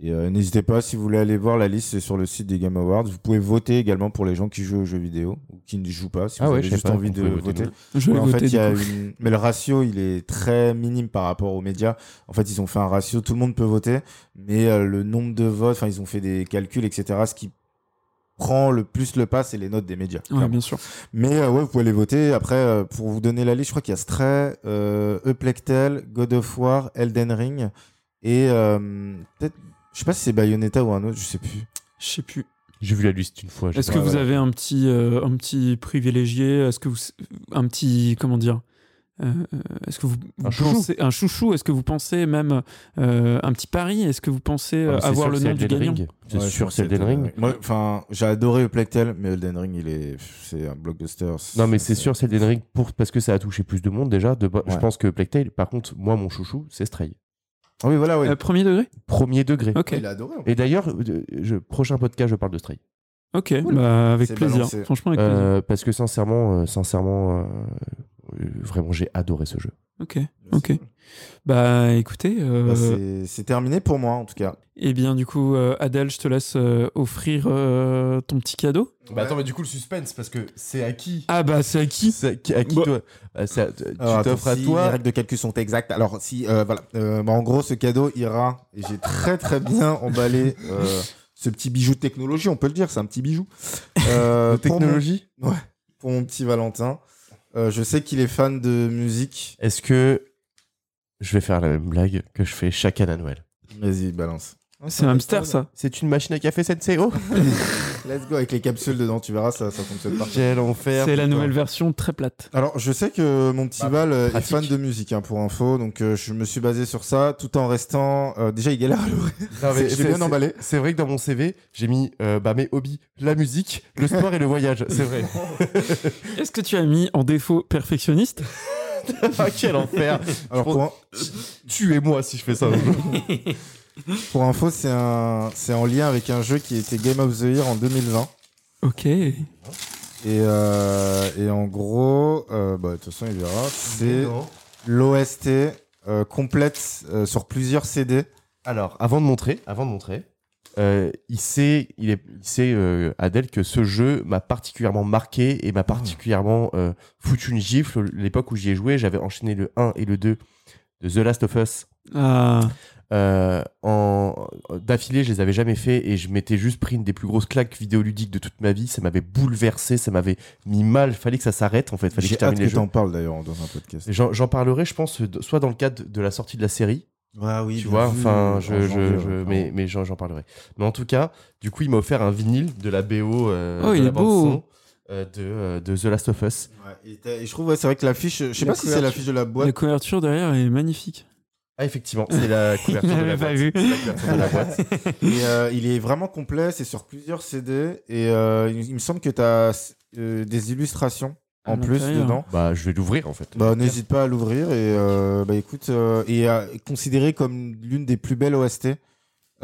et, euh, n'hésitez pas, si vous voulez aller voir la liste, c'est sur le site des Game Awards. Vous pouvez voter également pour les gens qui jouent aux jeux vidéo ou qui ne jouent pas. Si Ah vous ouais, avez juste pas envie de voter, voter. Je vais Ouais, en voter fait, il du y a coup. une... Mais le ratio, il est très minime par rapport aux médias. En fait, ils ont fait un ratio, tout le monde peut voter, mais euh, le nombre de votes, enfin, ils ont fait des calculs, etc. Ce qui prend le plus le pas, c'est les notes des médias. Ouais, bien sûr. Mais euh, ouais, vous pouvez aller voter. Après, euh, pour vous donner la liste, je crois qu'il y a Stray, euh, Eplectel, God of War, Elden Ring et euh, peut-être, je sais pas si c'est Bayonetta ou un autre, je sais plus. Je sais plus. J'ai vu la liste une fois. Est-ce que vous avez un petit, euh, un petit privilégié? Est-ce que vous, un petit, comment dire? Euh, euh, Est-ce que vous, vous Un chouchou. pensez un chouchou Est-ce que vous pensez même euh, un petit pari? Est-ce que vous pensez Ah, euh, avoir le nom du Elden gagnant? Ring. C'est Ouais, sûr, c'est Elden Ring. Enfin, j'ai adoré Eplectel, mais Elden Ring, il est, c'est un blockbuster. Non, mais c'est sûr, c'est Elden Ring pour, parce que ça a touché plus de monde déjà. De, Je Ouais. pense que Plague Tale, par contre, moi, mon chouchou, c'est Stray. Ah oui, voilà, oui. Euh, Premier degré? Premier degré. Ok, Il a adoré. en fait. Et d'ailleurs, je, prochain podcast, je parle de Stray. ok, bah, avec C'est plaisir. balancé. Franchement, avec plaisir. Euh, parce que sincèrement, euh, sincèrement, vraiment, j'ai adoré ce jeu. Ok, ok. Bah écoutez, euh, Bah, c'est- terminé pour moi, en tout cas. eh bien du coup, euh, Adèle, je te laisse euh, offrir euh, ton petit cadeau. Bah attends, mais du coup, le suspense, parce que c'est à qui? Ah bah c'est à qui? C'est à qui, à qui Bah- toi? Euh, à- Tu attends, t'offres à si Les toi règles de calcul sont exactes. Alors, si, euh, voilà. Euh, bah, en gros, ce cadeau ira. Et j'ai très, très bien emballé euh, ce petit bijou de technologie, on peut le dire, c'est un petit bijou. Euh, de pour mon- technologie? Pour mon, petit Valentin. Euh, je sais qu'il est fan de musique. Est-ce que je vais faire la même blague que je fais chaque année à Noël? Vas-y, balance. C'est un hamster ça. C'est une machine à café Senseo Let's go avec les capsules dedans, tu verras, ça, ça fonctionne pas. Quel enfer C'est la nouvelle version très plate. Alors, je sais que mon petit Bah, Val euh, est fan de musique, hein, pour info, donc euh, je me suis basé sur ça, tout en restant. euh, déjà, il galère à l'oreille. J'ai c'est- bien emballé. C'est vrai que dans mon CV, j'ai mis euh, bah, mes hobbies, la musique, le sport et le voyage. C'est vrai. Est-ce que tu as mis en défaut perfectionniste? Ah, quel enfer. Alors, pense- pour, Tuez-moi si je fais ça. Pour info, c'est un, c'est en lien avec un jeu qui était Game of the Year en 2020. Ok. Et, euh, et en gros, euh, bah, de toute façon, il verra. C'est l'OST euh, complète euh, sur plusieurs CD. Alors, avant de montrer, avant de montrer, euh, il sait, il est, il sait euh, Adèle que ce jeu m'a particulièrement marqué et m'a particulièrement euh, foutu une gifle. L'époque où j'y ai joué, j'avais enchaîné le 1 et le 2 de The Last of Us. Ah, Euh, en d'affilée, je les avais jamais fait et je m'étais juste pris une des plus grosses claques vidéoludiques de toute ma vie. Ça m'avait bouleversé, ça m'avait mis mal. Fallait que ça s'arrête en fait. Fallait que J'ai je termine hâte les que jeux. t'en parles d'ailleurs dans un podcast. J'en j'en parlerai, je pense, de- soit dans le cadre de la sortie de la série, Ouais, oui, tu bien vois. vu, Enfin, en je, je, janvier, je- ouais, mais, mais j'en j'en parlerai. Mais en tout cas, du coup, il m'a offert un vinyle de la BO euh, Oh, de il la est beau. euh, de, euh, de The Last of Us. Ouais, et, t'as- et je trouve, ouais, c'est vrai que l'affiche, je sais La pas si c'est couverture- l'affiche de la la boîte. couverture derrière est magnifique. Ah, effectivement, c'est la couverture Il de la boîte. vu. C'est la couverture de la boîte. Et euh, il est vraiment complet, c'est sur plusieurs CD. Et euh, il, il me semble que tu as des illustrations en plus l'intérieur. dedans. Bah, je vais l'ouvrir en fait. Bah, n'hésite pas à l'ouvrir et euh, bah écoute euh, et considéré comme l'une des plus belles OST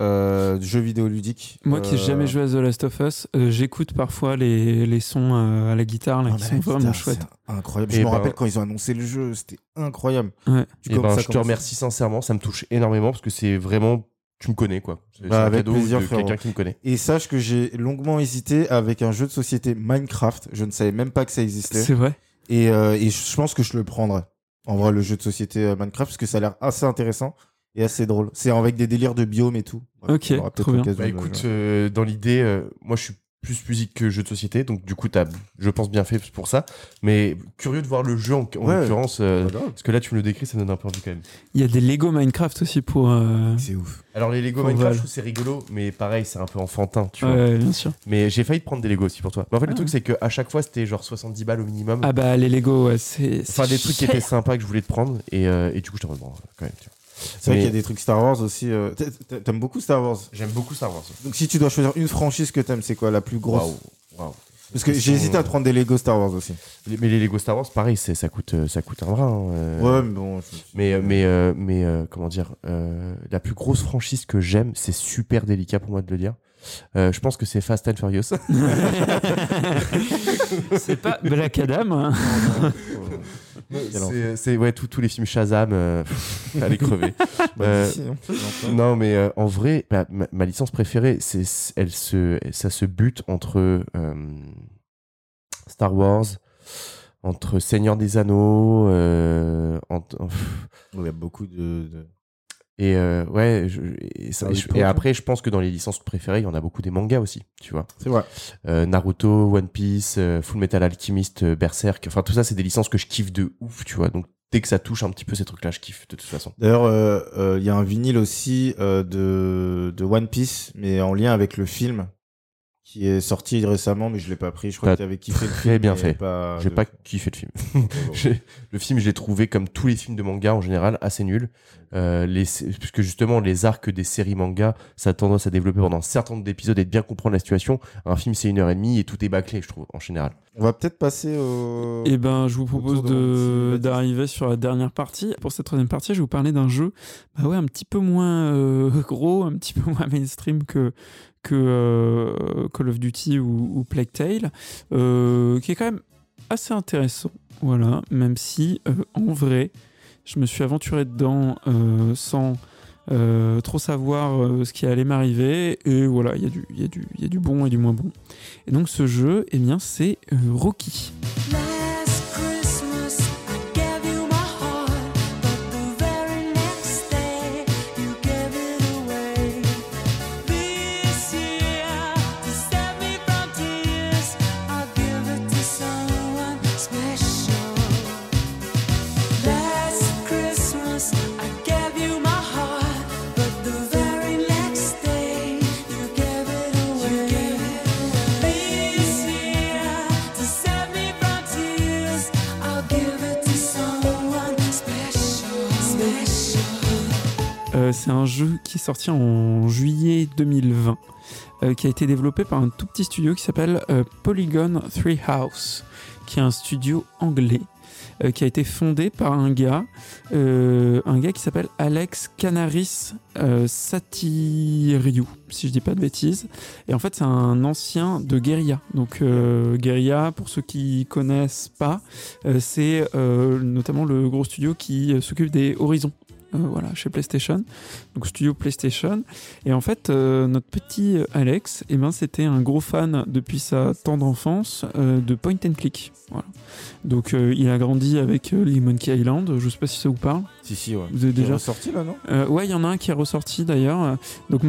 euh, de jeux vidéo ludiques. Moi qui n'ai Euh, jamais joué à The Last of Us, euh, j'écoute parfois les, les sons euh, à la guitare là, ah, qui sont la vraiment guitare, chouettes. Incroyable. Et je me ben- rappelle quand ils ont annoncé le jeu, c'était incroyable. Ouais. Tu Et ben, ça je te remercie sincèrement, ça me touche énormément parce que c'est vraiment, tu me connais quoi. C'est Bah, un cadeau plaisir, de quelqu'un qui me connaît. Et sache que j'ai longuement hésité avec un jeu de société Minecraft. Je ne savais même pas que ça existait. C'est vrai. Et, euh, et je pense que je le prendrais. En vrai, le jeu de société Minecraft, parce que ça a l'air assez intéressant et assez drôle. C'est avec des délires de biomes et tout. Ok, on aura peut-être trop bien. Bah écoute, euh, dans l'idée, euh, moi je suis plus musique que jeu de société, donc du coup t'as, je pense bien fait pour ça. Mais curieux de voir le jeu en, en Ouais. l'occurrence, euh, Voilà. parce que là tu me le décris, ça me donne un peu envie quand même. Il y a des Lego Minecraft aussi pour. euh, C'est ouf. Alors les Lego Pour Minecraft, Val. je trouve c'est rigolo, mais pareil, c'est un peu enfantin, tu vois. Ouais, bien sûr. Mais j'ai failli te prendre des Lego aussi pour toi. Mais en fait, le Ah. truc c'est que à chaque fois c'était genre 70 balles au minimum. Ah bah les Lego, ouais, c'est. Enfin, des trucs qui étaient sympas que je voulais te prendre, et, euh, et du coup, je te reprends quand même. tu vois. C'est vrai qu'il y a des trucs Star Wars aussi. euh, t'a- t'a- T'aimes beaucoup Star Wars? J'aime beaucoup Star Wars. Donc si tu dois choisir une franchise que t'aimes, c'est quoi la plus grosse? Waouh. Parce que j'ai hésité à te prendre des Lego Star Wars aussi. Mais les Lego Star Wars, pareil, c'est, ça, coûte, euh, ça coûte un bras. hein, euh. Ouais, mais bon. Mais, mais, euh, mais euh, comment dire, euh, la plus grosse franchise que j'aime, c'est super délicat pour moi de le dire. Euh, je pense que c'est Fast and Furious. c'est pas Black Adam. hein. C'est, ouais, tous tous les films Shazam, euh, allez crever. Bah, Euh, non, mais euh, en vrai, bah, ma, ma licence préférée, c'est, elle se, ça se bute entre euh, Star Wars, entre Seigneur des Anneaux, entre- Il y a beaucoup de. de- et euh, ouais, je- et, ça- Harry et je- et Potter. après, je pense que dans les licences préférées, il y en a beaucoup des mangas aussi, tu vois. C'est vrai. Euh, Naruto, One Piece, euh, Full Metal Alchemist, euh, Berserk, enfin tout ça, c'est des licences que je kiffe de ouf, tu vois. Donc dès que ça touche un petit peu ces trucs-là, je kiffe de toute façon. D'ailleurs, il y a un vinyle aussi euh, de, de One Piece, mais en lien avec le film qui est sorti récemment, mais je l'ai pas pris. Je crois T'as que tu avais kiffé le très film. bien mais fait. Pas J'ai de- pas kiffé le film. J'ai- le film, je l'ai trouvé comme tous les films de manga en général assez nul. Euh, les, puisque justement, les arcs des séries manga, ça a tendance à développer pendant un certain nombre d'épisodes et de bien comprendre la situation. Un film, c'est une heure et demie et tout est bâclé, je trouve, en général. On va peut-être passer au. Et ben, je vous propose de d'arriver sur la dernière partie. Pour cette troisième partie, je vais vous parler d'un jeu, bah ouais, un petit peu moins euh, gros, un petit peu moins mainstream que que euh, Call of Duty ou, ou Plague Tale, euh, qui est quand même assez intéressant. Voilà, même si euh, en vrai, je me suis aventuré dedans sans trop savoir ce qui allait m'arriver. Et voilà, il y, a du- il y, y a du bon et du moins bon. Et donc ce jeu, eh bien, c'est euh, Rocky. Euh, c'est un jeu qui est sorti en juillet 2020, euh, qui a été développé par un tout petit studio qui s'appelle euh, Polygon Treehouse, qui est un studio anglais, qui a été fondé par un gars, un gars qui s'appelle Alex Canaris Satiriou, si je dis pas de bêtises. Et en fait, c'est un ancien de Guerilla. Donc, Guerilla, pour ceux qui connaissent pas, c'est notamment le gros studio qui s'occupe des Horizons. Euh, voilà, chez PlayStation, donc studio PlayStation. Et en fait, euh, notre petit Alex, eh ben, c'était un gros fan depuis sa tendre enfance euh, de point and click. Voilà. Donc, euh, il a grandi avec euh, les Monkey Island. Je sais pas si ça vous parle. Si, si, ouais. Vous avez déjà sorti là, non? Euh, ouais, il y en a un qui est ressorti d'ailleurs. Donc,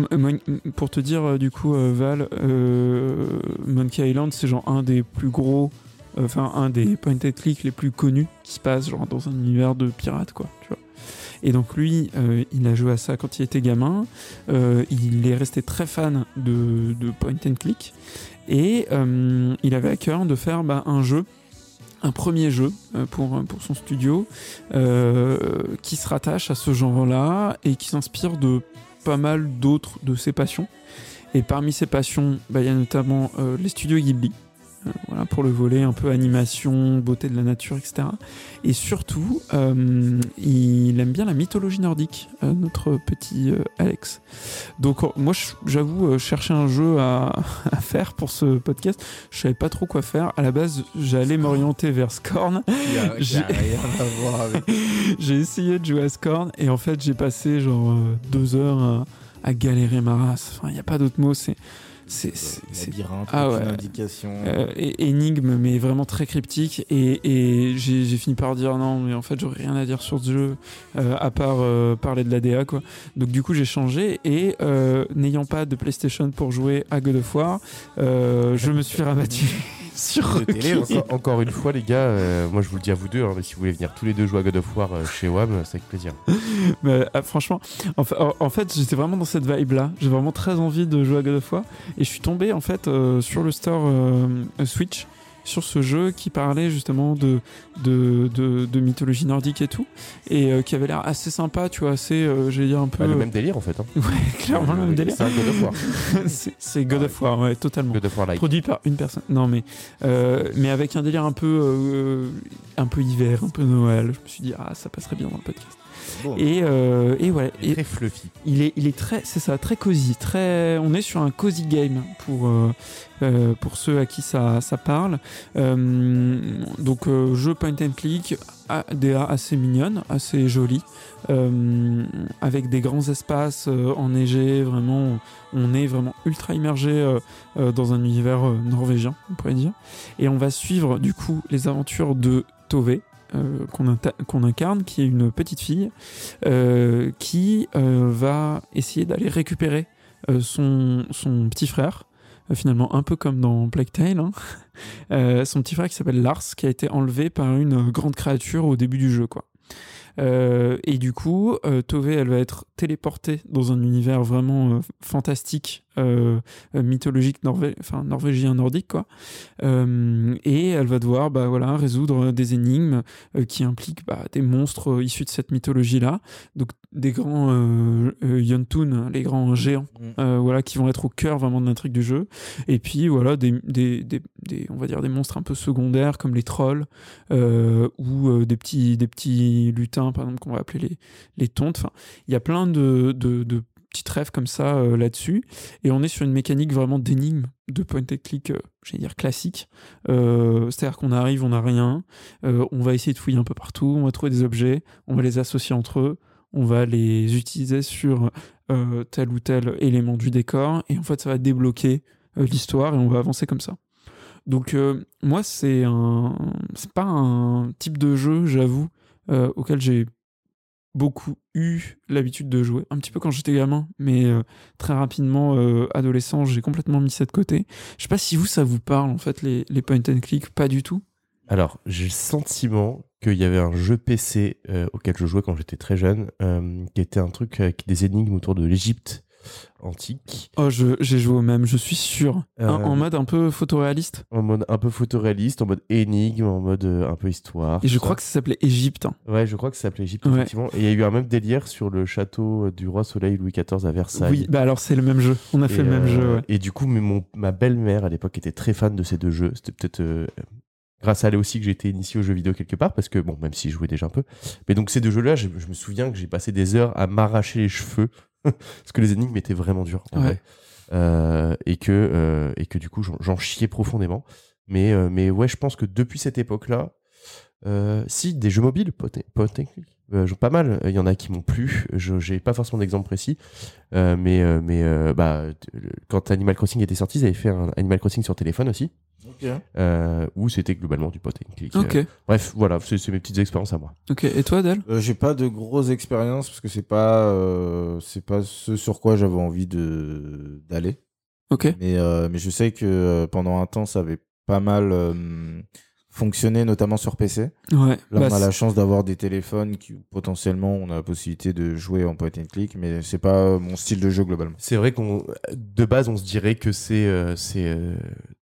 pour te dire, euh, du coup, euh, Val, euh, Monkey Island, c'est genre un des plus gros, euh, enfin, un des point and click les plus connus qui se passe genre dans un univers de pirates, quoi, tu vois. Et donc, lui, euh, il a joué à ça quand il était gamin. Euh, il est resté très fan de, point and click. Et euh, il avait à cœur de faire bah, un jeu un premier jeu pour, pour son studio qui se rattache à ce genre-là et qui s'inspire de pas mal d'autres de ses passions. Et parmi ses passions, bah, il y a notamment les studios Ghibli. Voilà, pour le volet un peu animation, beauté de la nature, etc. Et surtout, euh, il aime bien la mythologie nordique, euh, notre petit euh, Alex. Donc moi, j'avoue, chercher un jeu à, à faire pour ce podcast, je savais pas trop quoi faire. À la base, j'allais m'orienter vers Scorn. J'ai- a rien à voir avec. j'ai essayé de jouer à Scorn et en fait, j'ai passé genre deux heures à, à galérer ma race. Enfin, il n'y a pas d'autre mot. C'est c'est labyrinthe, Ah ouais. indication. euh, énigme, mais vraiment très cryptique. Et, et j'ai fini par dire non, mais en fait, j'aurais rien à dire sur ce jeu, euh, à part euh, parler de la DA, quoi. Donc, du coup, j'ai changé. Et euh, n'ayant pas de PlayStation pour jouer à God of War, je me suis rabattu sur De télé, Rocky. Encore, encore une fois, les gars, euh, moi je vous le dis à vous deux, hein, mais si vous voulez venir tous les deux jouer à God of War euh, chez WAM, c'est avec plaisir. Mais, ah, franchement, en, fa- en- en fait, j'étais vraiment dans cette vibe-là. J'ai vraiment très envie de jouer à God of War. Et je suis tombé, en fait, euh, sur le store euh, Switch, sur ce jeu qui parlait justement de, de, de, de mythologie nordique et tout. Et euh, qui avait l'air assez sympa, tu vois, assez, euh, j'allais dire un peu. Bah, le même délire en fait. Hein. Ouais, clairement le même délire. C'est God of War. c'est c'est God of War, ouais, totalement. God of War like. Produit par une personne. Non, mais, euh, mais avec un délire un peu, euh, un peu hiver, un peu Noël. Je me suis dit, ah, ça passerait bien dans le podcast. Bon. Et, euh, et ouais. Il est Et, Très fluffy. il est, il est très, c'est ça, très cosy, très. On est sur un cozy game pour euh, euh, pour ceux à qui ça, ça parle. Euh, donc euh, jeu point and click, DA assez mignonne, assez jolie, euh, avec des grands espaces euh, enneigés. Vraiment, on est vraiment ultra immergé euh, euh, dans un univers euh, norvégien, on pourrait dire. Et on va suivre du coup les aventures de Tove. Euh, qu'on incarne, qui est une petite fille euh, qui euh, va essayer d'aller récupérer son, petit frère, finalement un peu comme dans Plague Tale, hein. Son petit frère qui s'appelle Lars, qui a été enlevé par une grande créature au début du jeu, quoi. Et du coup, Tove, elle va être téléportée dans un univers vraiment fantastique, mythologique, norvé- enfin norvégien, nordique, quoi. Euh, et elle va devoir, bah voilà, résoudre des énigmes euh, qui impliquent bah, des monstres euh, issus de cette mythologie-là. Donc des grands euh, euh, Yontun, les grands géants, Mm. euh, voilà, qui vont être au cœur vraiment de l'intrigue du jeu. Et puis voilà, des, des, des, des- on va dire des monstres un peu secondaires comme les trolls euh, ou euh, des petits des petits lutins, par exemple qu'on va appeler les les tontes. Enfin, il y a plein de, de, de petites rêves comme ça euh, là-dessus. Et on est sur une mécanique vraiment d'énigme, de point and click, euh, j'allais dire classique. Euh, C'est-à-dire qu'on arrive, on n'a rien, euh, on va essayer de fouiller un peu partout, on va trouver des objets, on va les associer entre eux, on va les utiliser sur tel ou tel élément du décor, et en fait ça va débloquer l'histoire et on va avancer comme ça. Donc moi c'est un, c'est pas un type de jeu, j'avoue, auquel j'ai beaucoup eu l'habitude de jouer, un petit peu quand j'étais gamin, mais euh, très rapidement, euh, adolescent, j'ai complètement mis ça de côté. Je sais pas si vous, ça vous parle, en fait, les, les point and click, pas du tout? Alors, j'ai le sentiment qu'il y avait un jeu PC euh, auquel je jouais quand j'étais très jeune, qui était un truc avec des énigmes autour de l'Égypte antique, Oh, je- j'ai joué au même, je suis sûr. Euh, Un- en mode un peu photoréaliste. en mode un peu photoréaliste, en mode énigme, en mode euh, un peu histoire. Et je tout crois que ça s'appelait Égypte. hein. Ouais, je crois que ça s'appelait Égypte, Ouais. effectivement. Et il y a eu un même délire sur le château du roi Soleil Louis XIV à Versailles. Oui, bah alors c'est le même jeu. On a fait le même euh, jeu, ouais. Et du coup, mais mon, ma belle-mère à l'époque était très fan de ces deux jeux. C'était peut-être euh, grâce à elle aussi que j'ai été initié aux jeux vidéo quelque part, parce que bon, même si je jouais déjà un peu. Mais donc ces deux jeux-là, je, je me souviens que j'ai passé des heures à m'arracher les cheveux, parce que les énigmes étaient vraiment dures. en Ouais. vrai. Euh, et, que, euh, et que du coup, j'en- chiais profondément. Mais, euh, mais ouais, je pense que depuis cette époque-là, si, des jeux mobiles, pot- pot- euh, pas mal. Il y en a qui m'ont plu. Je J'ai pas forcément d'exemple précis. Euh, mais euh, mais euh, bah, quand Animal Crossing était sorti, ils avaient fait un Animal Crossing sur téléphone aussi, euh, où c'était globalement du pot and click. Ok, Euh, bref, voilà, c'est mes petites expériences à moi. ok. Et toi, Adèle? Euh, j'ai pas de grosses expériences parce que c'est pas euh, c'est pas ce sur quoi j'avais envie de d'aller. Ok. Mais euh, mais je sais que euh, pendant un temps ça avait pas mal fonctionné notamment sur PC. Ouais. Là Bah, on a c'est- la chance d'avoir des téléphones qui potentiellement on a la possibilité de jouer en point and click mais c'est pas mon style de jeu globalement. C'est vrai qu'on, de base, on se dirait que c'est euh, c'est euh,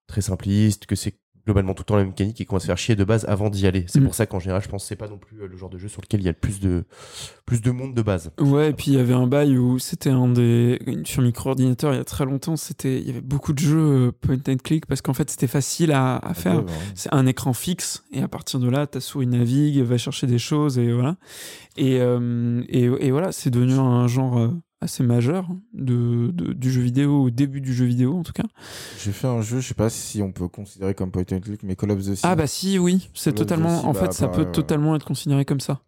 très simpliste, que c'est globalement tout le temps la même mécanique et qu'on va se faire chier de base avant d'y aller. C'est Mm. pour ça qu'en général, je pense que c'est pas non plus euh, le genre de jeu sur lequel il y a le plus de, plus de monde de base. Ouais, et puis il y avait un bail où c'était un des. Sur micro-ordinateur, il y a très longtemps, c'était il y avait beaucoup de jeux euh, point and click parce qu'en fait, c'était facile à, à faire. Ouais, ouais. C'est un écran fixe et à partir de là, ta souris navigue, va chercher des choses et voilà. Et, euh, et, et voilà, c'est devenu un genre assez majeur de, de- du jeu vidéo, au début du jeu vidéo en tout cas. J'ai fait un jeu, je sais pas si on peut considérer comme point and click, mais Call of the Sea. Ah bah si, oui, c'est totalement. Sea, En bah, fait, ça pareil, peut ouais. totalement être considéré comme ça.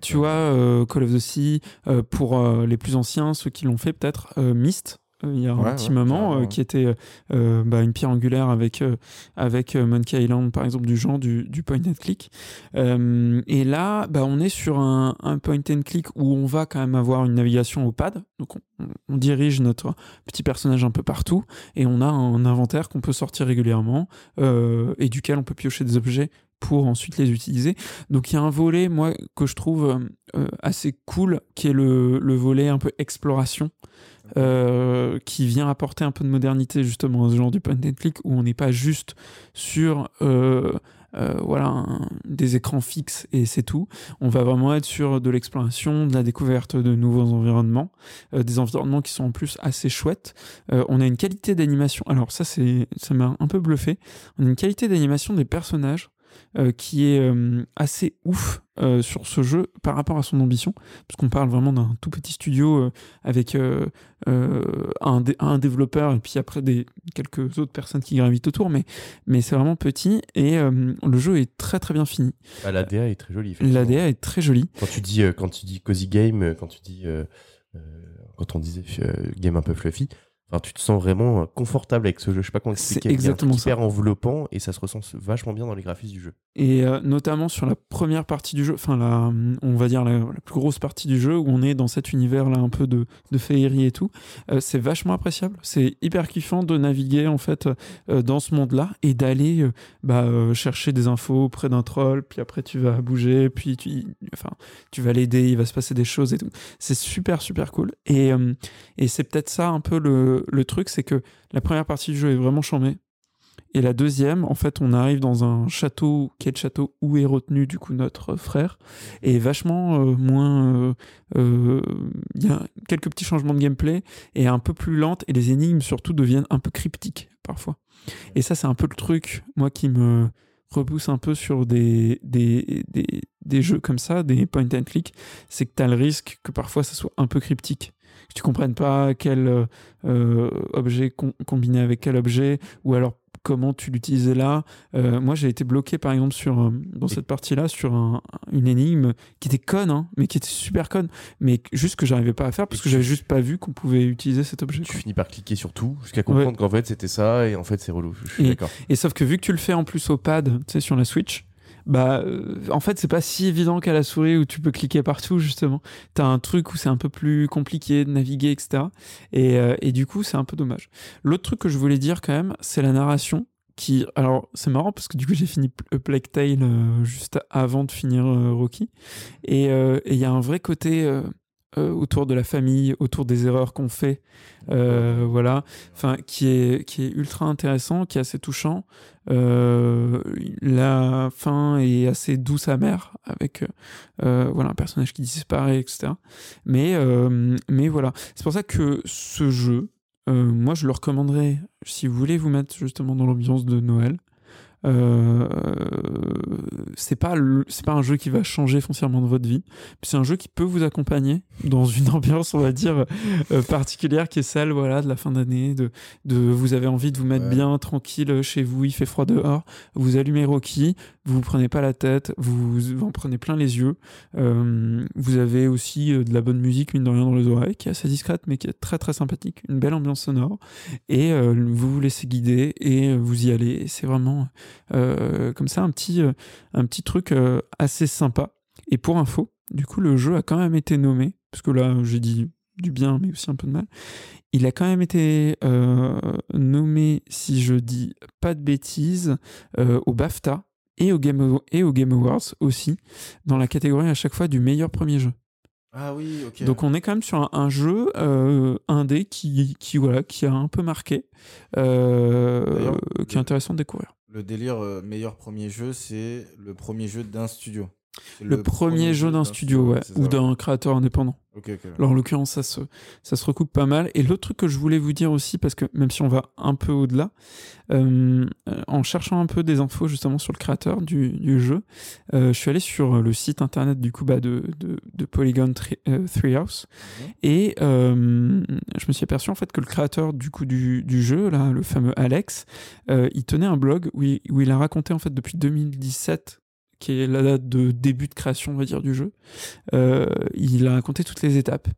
Tu Ouais. vois, euh, Call of the Sea, euh, pour euh, les plus anciens, ceux qui l'ont fait peut-être, euh, Myst, euh, il y a Ouais, un petit ouais, moment, euh, qui était euh, bah, une pierre angulaire avec, euh, avec Monkey Island, par exemple, du genre du, du point and click. Et là, bah, on est sur un, un point and click où on va quand même avoir une navigation au pad. Donc, on, on dirige notre petit personnage un peu partout et on a un inventaire qu'on peut sortir régulièrement et duquel on peut piocher des objets pour ensuite les utiliser. Donc il y a un volet, moi, que je trouve assez cool, qui est le, le volet un peu exploration, euh, qui vient apporter un peu de modernité justement à ce genre du point and click, où on n'est pas juste sur euh, euh, voilà, des écrans fixes et c'est tout. On va vraiment être sur de l'exploration, de la découverte de nouveaux environnements, des environnements qui sont en plus assez chouettes. On a une qualité d'animation, alors ça, c'est, ça m'a un peu bluffé, on a une qualité d'animation des personnages euh, qui est euh, assez ouf euh, sur ce jeu par rapport à son ambition, parce qu'on parle vraiment d'un tout petit studio avec un, dé- un développeur et puis après des quelques autres personnes qui gravitent autour, mais, mais c'est vraiment petit et le jeu est très très bien fini. Bah, L'ADA est très jolie. L'ADA est très jolie. Quand tu dis, quand tu dis cozy game, quand tu dis, quand on disait game un peu fluffy, enfin, tu te sens vraiment euh, confortable avec ce jeu. Je sais pas comment C'est expliquer. Un exactement hyper enveloppant et ça se ressent vachement bien dans les graphismes du jeu. Et euh, notamment sur la première partie du jeu, enfin la, on va dire la, plus grosse partie du jeu où on est dans cet univers là un peu de, de féerie et tout, euh, c'est vachement appréciable. C'est hyper kiffant de naviguer en fait euh, dans ce monde là et d'aller bah, chercher des infos auprès d'un troll, puis après tu vas bouger, puis tu, enfin, tu vas l'aider, il va se passer des choses et tout. C'est super super cool. Et, et c'est peut-être ça un peu le, le truc, c'est que la première partie du jeu est vraiment chambée. Et la deuxième, en fait, on arrive dans un château qui est le château où est retenu du coup notre frère, et vachement euh, moins. euh, euh, Il y a quelques petits changements de gameplay et un peu plus lente, et les énigmes surtout deviennent un peu cryptiques parfois. Et ça, c'est un peu le truc, moi, qui me repousse un peu sur des, des, des, des jeux comme ça, des point and click, c'est que tu as le risque que parfois ça soit un peu cryptique. Que tu comprennes pas quel euh, euh, objet com- combiner avec quel objet, ou alors comment tu l'utilisais là. Euh, moi, j'ai été bloqué, par exemple, sur, euh, dans cette partie-là, sur un- une énigme qui était conne, hein, mais qui était super conne, mais juste que j'arrivais pas à faire parce que j'avais juste pas vu qu'on pouvait utiliser cet objet. Tu quoi. finis par cliquer sur tout jusqu'à comprendre qu'en fait c'était ça et en fait c'est relou. Je suis Et- d'accord. Et sauf que vu que tu le fais en plus au pad, tu sais, sur la Switch, bah, euh, en fait, c'est pas si évident qu'à la souris où tu peux cliquer partout, justement. T'as un truc où c'est un peu plus compliqué de naviguer, etc. Et, euh, et du coup, c'est un peu dommage. L'autre truc que je voulais dire quand même, c'est la narration. Qui, alors, c'est marrant parce que du coup, j'ai fini A Plague Tale euh, juste avant de finir euh, Rocky. Euh, et il y a un vrai côté euh, autour de la famille, autour des erreurs qu'on fait. Euh, voilà. Enfin qui est qui est ultra intéressant qui est assez touchant. Euh, la fin est assez douce amère avec voilà un personnage qui disparaît etc mais mais voilà. C'est pour ça que ce jeu moi je le recommanderais si vous voulez vous mettre justement dans l'ambiance de Noël euh, c'est pas c'est pas un jeu qui va changer foncièrement de votre vie c'est un jeu qui peut vous accompagner dans une ambiance on va dire euh, particulière qui est celle voilà de la fin d'année de, de vous avez envie de vous mettre Ouais. bien tranquille chez vous il fait froid dehors vous allumez Rocky vous vous prenez pas la tête vous, en prenez plein les yeux. Euh, vous avez aussi euh, de la bonne musique mine de rien dans les oreilles qui est assez discrète mais qui est très très sympathique. Une belle ambiance sonore. Et euh, vous vous laissez guider et vous y allez. C'est vraiment comme ça un petit un petit truc assez sympa. Et pour info du coup le jeu a quand même été nommé parce que là j'ai dit du bien mais aussi un peu de mal. Il a quand même été nommé si je dis pas de bêtises au BAFTA et au, Game et au Game Awards aussi dans la catégorie à chaque fois du meilleur premier jeu Ah oui, ok. donc on est quand même sur un, un jeu euh, indé qui, qui, voilà, qui a un peu marqué, euh, qui est intéressant de découvrir. Le délire euh, meilleur premier jeu, c'est le premier jeu d'un studio. Le, premier jeu d'un studio, ouais, ou d'un créateur indépendant. Alors, en l'occurrence, ça se, ça se recoupe pas mal. Et l'autre truc que je voulais vous dire aussi, parce que même si on va un peu au-delà, euh, euh, en cherchant un peu des infos justement sur le créateur du, du jeu, euh, je suis allé sur le site internet du coup bah, de, de, de Polygon euh, Treehouse Mhm. et euh, je me suis aperçu en fait que le créateur du coup du, du jeu, là, le fameux Alex, il tenait un blog où il, où il a raconté en fait depuis 2017 qui est la date de début de création, on va dire, du jeu. Euh, il a raconté toutes les étapes.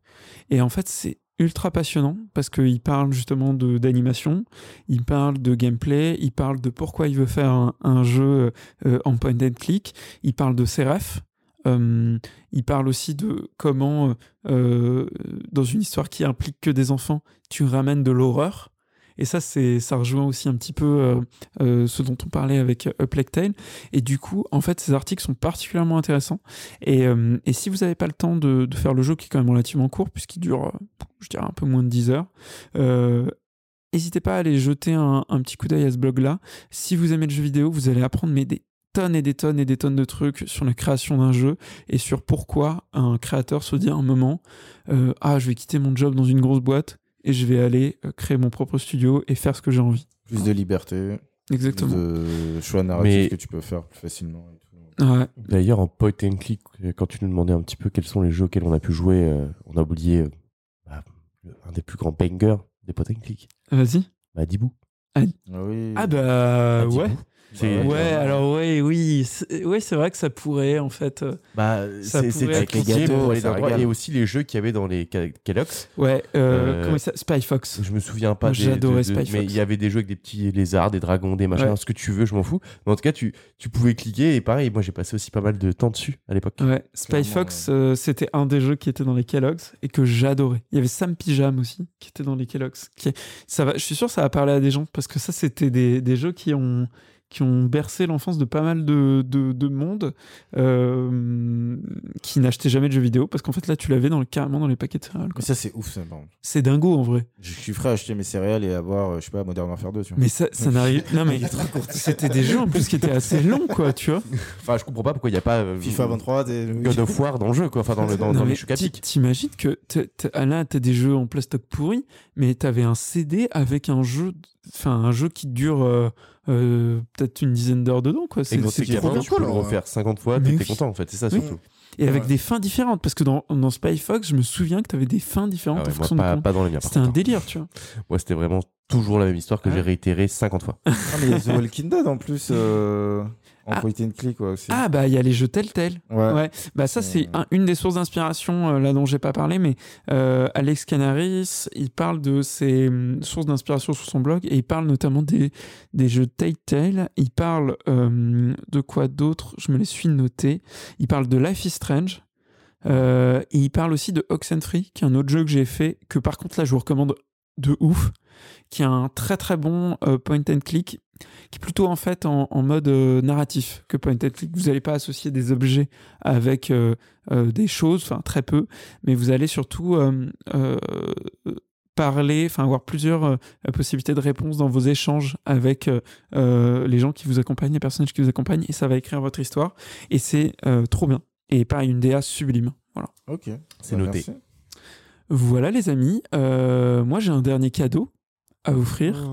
Et en fait, c'est ultra passionnant parce qu'il parle justement de- d'animation, il parle de gameplay, il parle de pourquoi il veut faire un, jeu euh, en point and click, il parle de ses refs, euh, il parle aussi de comment, euh, dans une histoire qui implique que des enfants, tu ramènes de l'horreur. Et ça, ça rejoint aussi un petit peu euh, euh, ce dont on parlait avec euh, Tale. Et du coup, en fait, ces articles sont particulièrement intéressants. Et, si vous n'avez pas le temps de, faire le jeu, qui est quand même relativement court, puisqu'il dure, je dirais, un peu moins de 10 heures, n'hésitez pas à aller jeter un, petit coup d'œil à ce blog-là. Si vous aimez le jeu vidéo, vous allez apprendre mais des tonnes et des tonnes et des tonnes de trucs sur la création d'un jeu et sur pourquoi un créateur se dit à un moment Ah, je vais quitter mon job dans une grosse boîte et je vais aller euh, créer mon propre studio et faire ce que j'ai envie. Plus de liberté, Exactement. plus de choix narratifs Mais- que tu peux faire plus facilement. et tout. Ouais. D'ailleurs, en point and click, quand tu nous demandais un petit peu quels sont les jeux auxquels on a pu jouer, euh, on a oublié euh, bah, un des plus grands bangers des point and click. Vas-y. Bah, Dibou. Ah oui. Ah bah ouais. Ouais, alors ouais, oui, c'est ouais, c'est vrai que ça pourrait en fait. euh, Bah, Ça c'est pourrait c'est être tricky les gâteaux. Et aussi les jeux qu'il y avait dans les Ke- Kellogg's. Ouais, euh, Euh, comment ça Spy Fox. Je me souviens pas des. j'adorais de- de- Spy Mais Fox. il y avait des jeux avec des petits lézards, des dragons, des machins, Ouais. ce que tu veux, je m'en fous. Mais en tout cas, tu, tu pouvais cliquer et pareil, moi j'ai passé aussi pas mal de temps dessus à l'époque. Ouais, Spy Clairement, Fox, euh, c'était un des jeux qui était dans les Kellogg's et que j'adorais. Il y avait Sam Pyjam aussi qui était dans les Kellogg's. Qui ça va, je suis sûr que ça va parler à des gens parce que ça, c'était des, des jeux qui ont, qui ont bercé l'enfance de pas mal de, de, de monde euh, qui n'achetaient jamais de jeux vidéo parce qu'en fait là, tu l'avais dans le, carrément dans les paquets de céréales. quoi. Mais ça, c'est ouf, ça. C'est dingo en vrai. Je suis prêt à acheter mes céréales et avoir, euh, je sais pas, Modern Warfare 2, tu vois. Mais ça, ça n'arrive. Non, mais c'était des jeux en plus qui étaient assez longs, quoi, tu vois. Enfin, je comprends pas pourquoi il n'y a pas euh, FIFA 23, des... God of War dans le jeu, quoi. Enfin, dans, le, dans, Non, dans mais les pic. T'imagines que là, t'as des jeux en plastoc pourri, mais t'avais un CD avec un jeu, enfin un jeu qui dure euh, euh, peut-être une dizaine d'heures dedans, quoi. Et C'est c'est ces trop bien. tu peux le refaire 50 fois, t'étais oui. content en fait, c'est ça Oui. surtout. Et avec Ouais. des fins différentes, parce que dans, dans Spy Fox, je me souviens que t'avais des fins différentes Ah ouais, en moi, fonction pas, de pas dans les miens. C'était un délire, tu vois. Moi, c'était vraiment toujours la même histoire que Ah. j'ai réitéré 50 fois. Ah, mais il y a The Walking Dead en plus, euh, en Ah. point and click, quoi, aussi. Ah bah il y a les jeux Telltale. ouais. Ouais, bah ça c'est un- une des sources d'inspiration euh, là dont j'ai pas parlé, mais euh, Alex Canaris, il parle de ses hum, sources d'inspiration sur son blog et il parle notamment des, des jeux Telltale. Il parle euh, de quoi d'autre? Je me les suis notés. Il parle de Life is Strange. Euh, et il parle aussi de Oxenfree, qui est un autre jeu que j'ai fait, que par contre là je vous recommande de ouf, qui est un très très bon point and click, qui est plutôt en fait en, en mode euh, narratif que point and click. Vous n'allez pas associer des objets avec euh, euh, des choses, enfin très peu, mais vous allez surtout euh, euh, parler, enfin avoir plusieurs euh, possibilités de réponse dans vos échanges avec les gens qui vous accompagnent, les personnages qui vous accompagnent, et ça va écrire votre histoire. Et c'est euh, trop bien. Et pareil, une DA sublime. Voilà. Ok. C'est Bah, noté. merci. Voilà les amis, Euh, moi j'ai un dernier cadeau à offrir.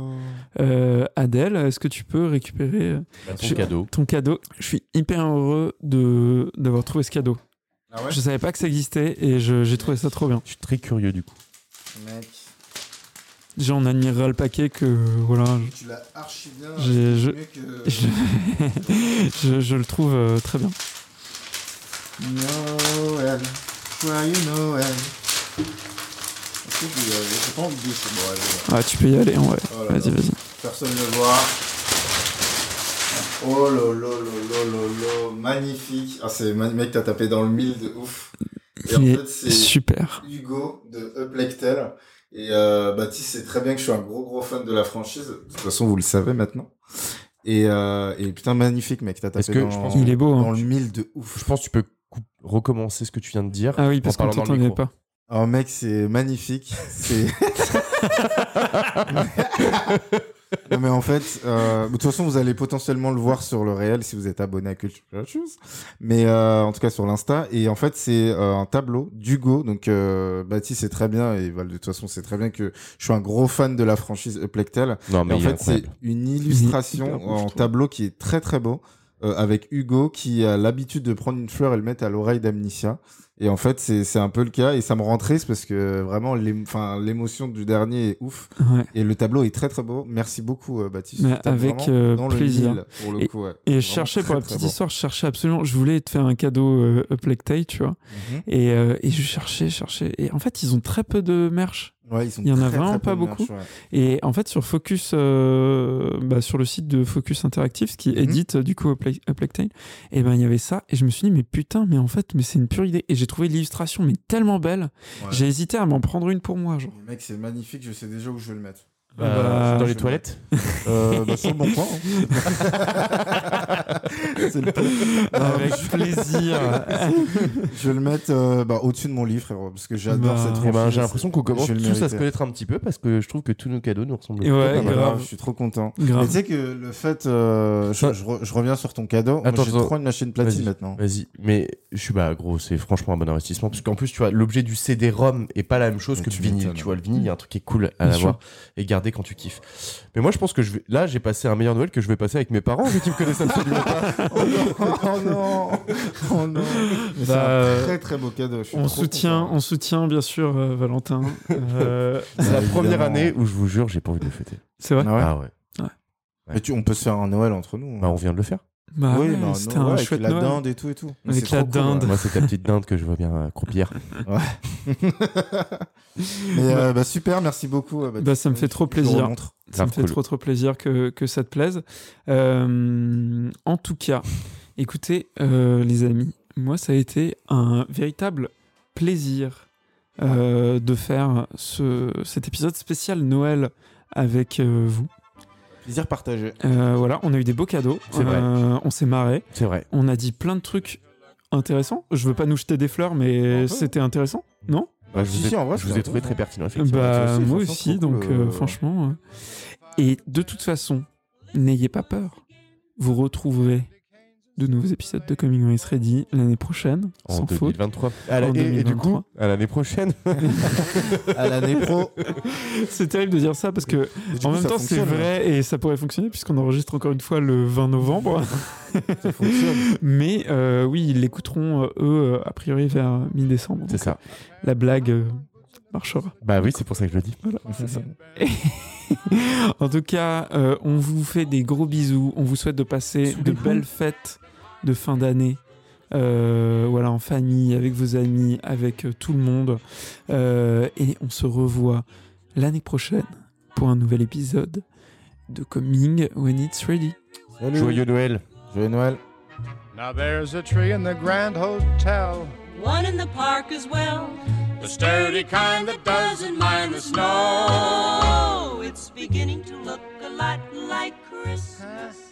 Euh, Adèle, est-ce que tu peux récupérer euh, Bah, ton Je- cadeau. ton cadeau? Je suis hyper heureux de d'avoir trouvé ce cadeau. Ah ouais? Je savais pas que ça existait et je- j'ai trouvé ça trop bien. Je suis très curieux du coup. Mec, Déjà on admirera le paquet que voilà, tu l'as archi bien. J'ai- je- mieux que... je, je- je le trouve euh, très bien. Noël, joyeux Noël. J'ai pas envie de. Bon, allez, Ouais, tu peux y aller, ouais. Oh Vas-y, vas-y. Personne ne voit. Oh là là là là magnifique. Ah, c'est mec, t'as tapé dans le mille de ouf. Et en fait, est c'est super. Hugo de Uplectel. Et euh, Baptiste sait très bien que je suis un gros gros fan de la franchise. De toute façon, vous le savez maintenant. Et, euh, et putain, magnifique, mec. T'as tapé que dans, je pense Il est beau, dans hein. le mille de ouf. Je pense que tu peux recommencer ce que tu viens de dire. Ah oui, parce qu'on dans t'entendait pas. Oh mec, c'est magnifique. C'est Non, mais en fait, euh, de toute façon, vous allez potentiellement le voir sur le réel si vous êtes abonné à Culture Shoes. Mais euh, en tout cas sur l'Insta. Et en fait, c'est euh, un tableau d'Hugo. Donc, euh, Baptiste sait très bien, et Val, de toute façon, c'est très bien que je suis un gros fan de la franchise Plectel. Non, mais en il est fait, c'est une illustration en tableau qui est très très beau. Euh, avec Hugo qui a l'habitude de prendre une fleur et le mettre à l'oreille d'Amnicia. Et en fait, c'est un peu le cas. Et ça me rend triste parce que vraiment, l'émotion du dernier est ouf. Ouais. Et le tableau est très très beau. Merci beaucoup, euh, Baptiste. Avec, euh, dans plaisir. pour le coup, ouais. Et cherchais pour la petite histoire, je cherchais absolument, je voulais te faire un cadeau euh, Uplectay, tu vois. Mhm. Et, et je cherchais, cherchais. Et en fait, ils ont très peu de merch. Ouais, ils sont Il y en a vraiment pas beaucoup. ouais. Et en fait, sur Focus, euh, bah, sur le site de Focus Interactive, qui Mhm. édite euh, du coup Uplectay, et ben il y avait ça. Et je me suis dit, mais putain, mais en fait, mais c'est une pure idée. Et j'ai trouvé l'illustration, mais tellement belle. Ouais. J'ai hésité à m'en prendre une pour moi, genre. Mec, c'est magnifique. Je sais déjà où je vais le mettre. Bah, dans les toilettes Euh, bah, sur le bon coin. hein. Avec plaisir. Je vais le mettre euh, bah, au-dessus de mon livre, frérot, parce que j'adore Bah, cette Eh ben, franchise. J'ai l'impression qu'on commence tous à se connaître un petit peu parce que je trouve que tous nos cadeaux nous ressemblent. Ouais, grave. Je suis trop content. Grave. Mais tu sais que le fait, euh, je, Ça- je re- je reviens sur ton cadeau. Moi, Attends, j'ai trop une machine platine Vas-y. maintenant. Vas-y, mais je suis bah gros, c'est franchement un bon investissement parce qu'en plus tu vois l'objet du CD-ROM est pas la même chose Mais que tu le vinyle. Tu vois le vinyle, il y a un truc qui est cool à avoir et garder quand tu kiffes. Mais moi je pense que je vais là j'ai passé un meilleur Noël que je vais passer avec mes parents vu qu'ils me connaissent absolument pas. oh non, oh non, oh non. Mais c'est Bah, un très très beau cadeau. je suis On soutient, on soutient bien sûr euh, Valentin. Euh, C'est la Bah, première année où je vous jure j'ai pas envie de le fêter. c'est vrai. Ah ouais. Ah ouais. Mais tu, on peut se faire un Noël entre nous. hein. Bah on vient de le faire. Bah oui, ouais, un c'était Noël un avec chouette la Noël. dinde et tout et tout. Mais Avec c'est la trop cool, dinde. ouais. Moi c'est ta petite dinde que je vois bien euh, croupir. Mais euh, bah, super, merci beaucoup. euh. Bah, ça me fait trop Je plaisir. remontre. Ça me fait cool. trop trop plaisir que, que ça te plaise. Euh, en tout cas, écoutez euh, les amis, moi ça a été un véritable plaisir euh, de faire ce, cet épisode spécial Noël avec euh, vous. Plaisir partagé. Euh, voilà, on a eu des beaux cadeaux, C'est vrai. Euh, on s'est marré, C'est vrai. on a dit plein de trucs intéressants. Je veux pas nous jeter des fleurs, mais c'était intéressant, non? Bah, je Si, vous ai, si, en vrai, je vous ai trouvé très pertinent effectivement. Bah, aussi, moi aussi, donc cool, euh, euh, franchement. euh. Et de toute façon, n'ayez pas peur. Vous retrouverez de nouveaux épisodes de Coming It's Ready l'année prochaine, En sans faute. 2023. À la- En et, et du 2023. coup, à l'année prochaine. À l'année pro. C'est terrible de dire ça parce que en coup, même temps c'est vrai et ça pourrait fonctionner puisqu'on enregistre encore une fois le 20 novembre. Ça fonctionne. Mais euh, oui, ils l'écouteront euh, eux euh, a priori vers mi-décembre. C'est ça. La blague euh, marchera. Bah oui, c'est pour ça que je le dis. C'est ça. en tout cas, euh, on vous fait des gros bisous. On vous souhaite de passer Sous de belles fêtes de fin d'année. euh, voilà, en famille, avec vos amis, avec euh, tout le monde. Euh, et on se revoit l'année prochaine pour un nouvel épisode de Coming When It's Ready. Salut. Joyeux Noël. Joyeux Noël. Now there's a tree in the Grand Hotel, One in the park as well. the sturdy kind that doesn't mind the snow. Oh, it's beginning to look a lot like Christmas.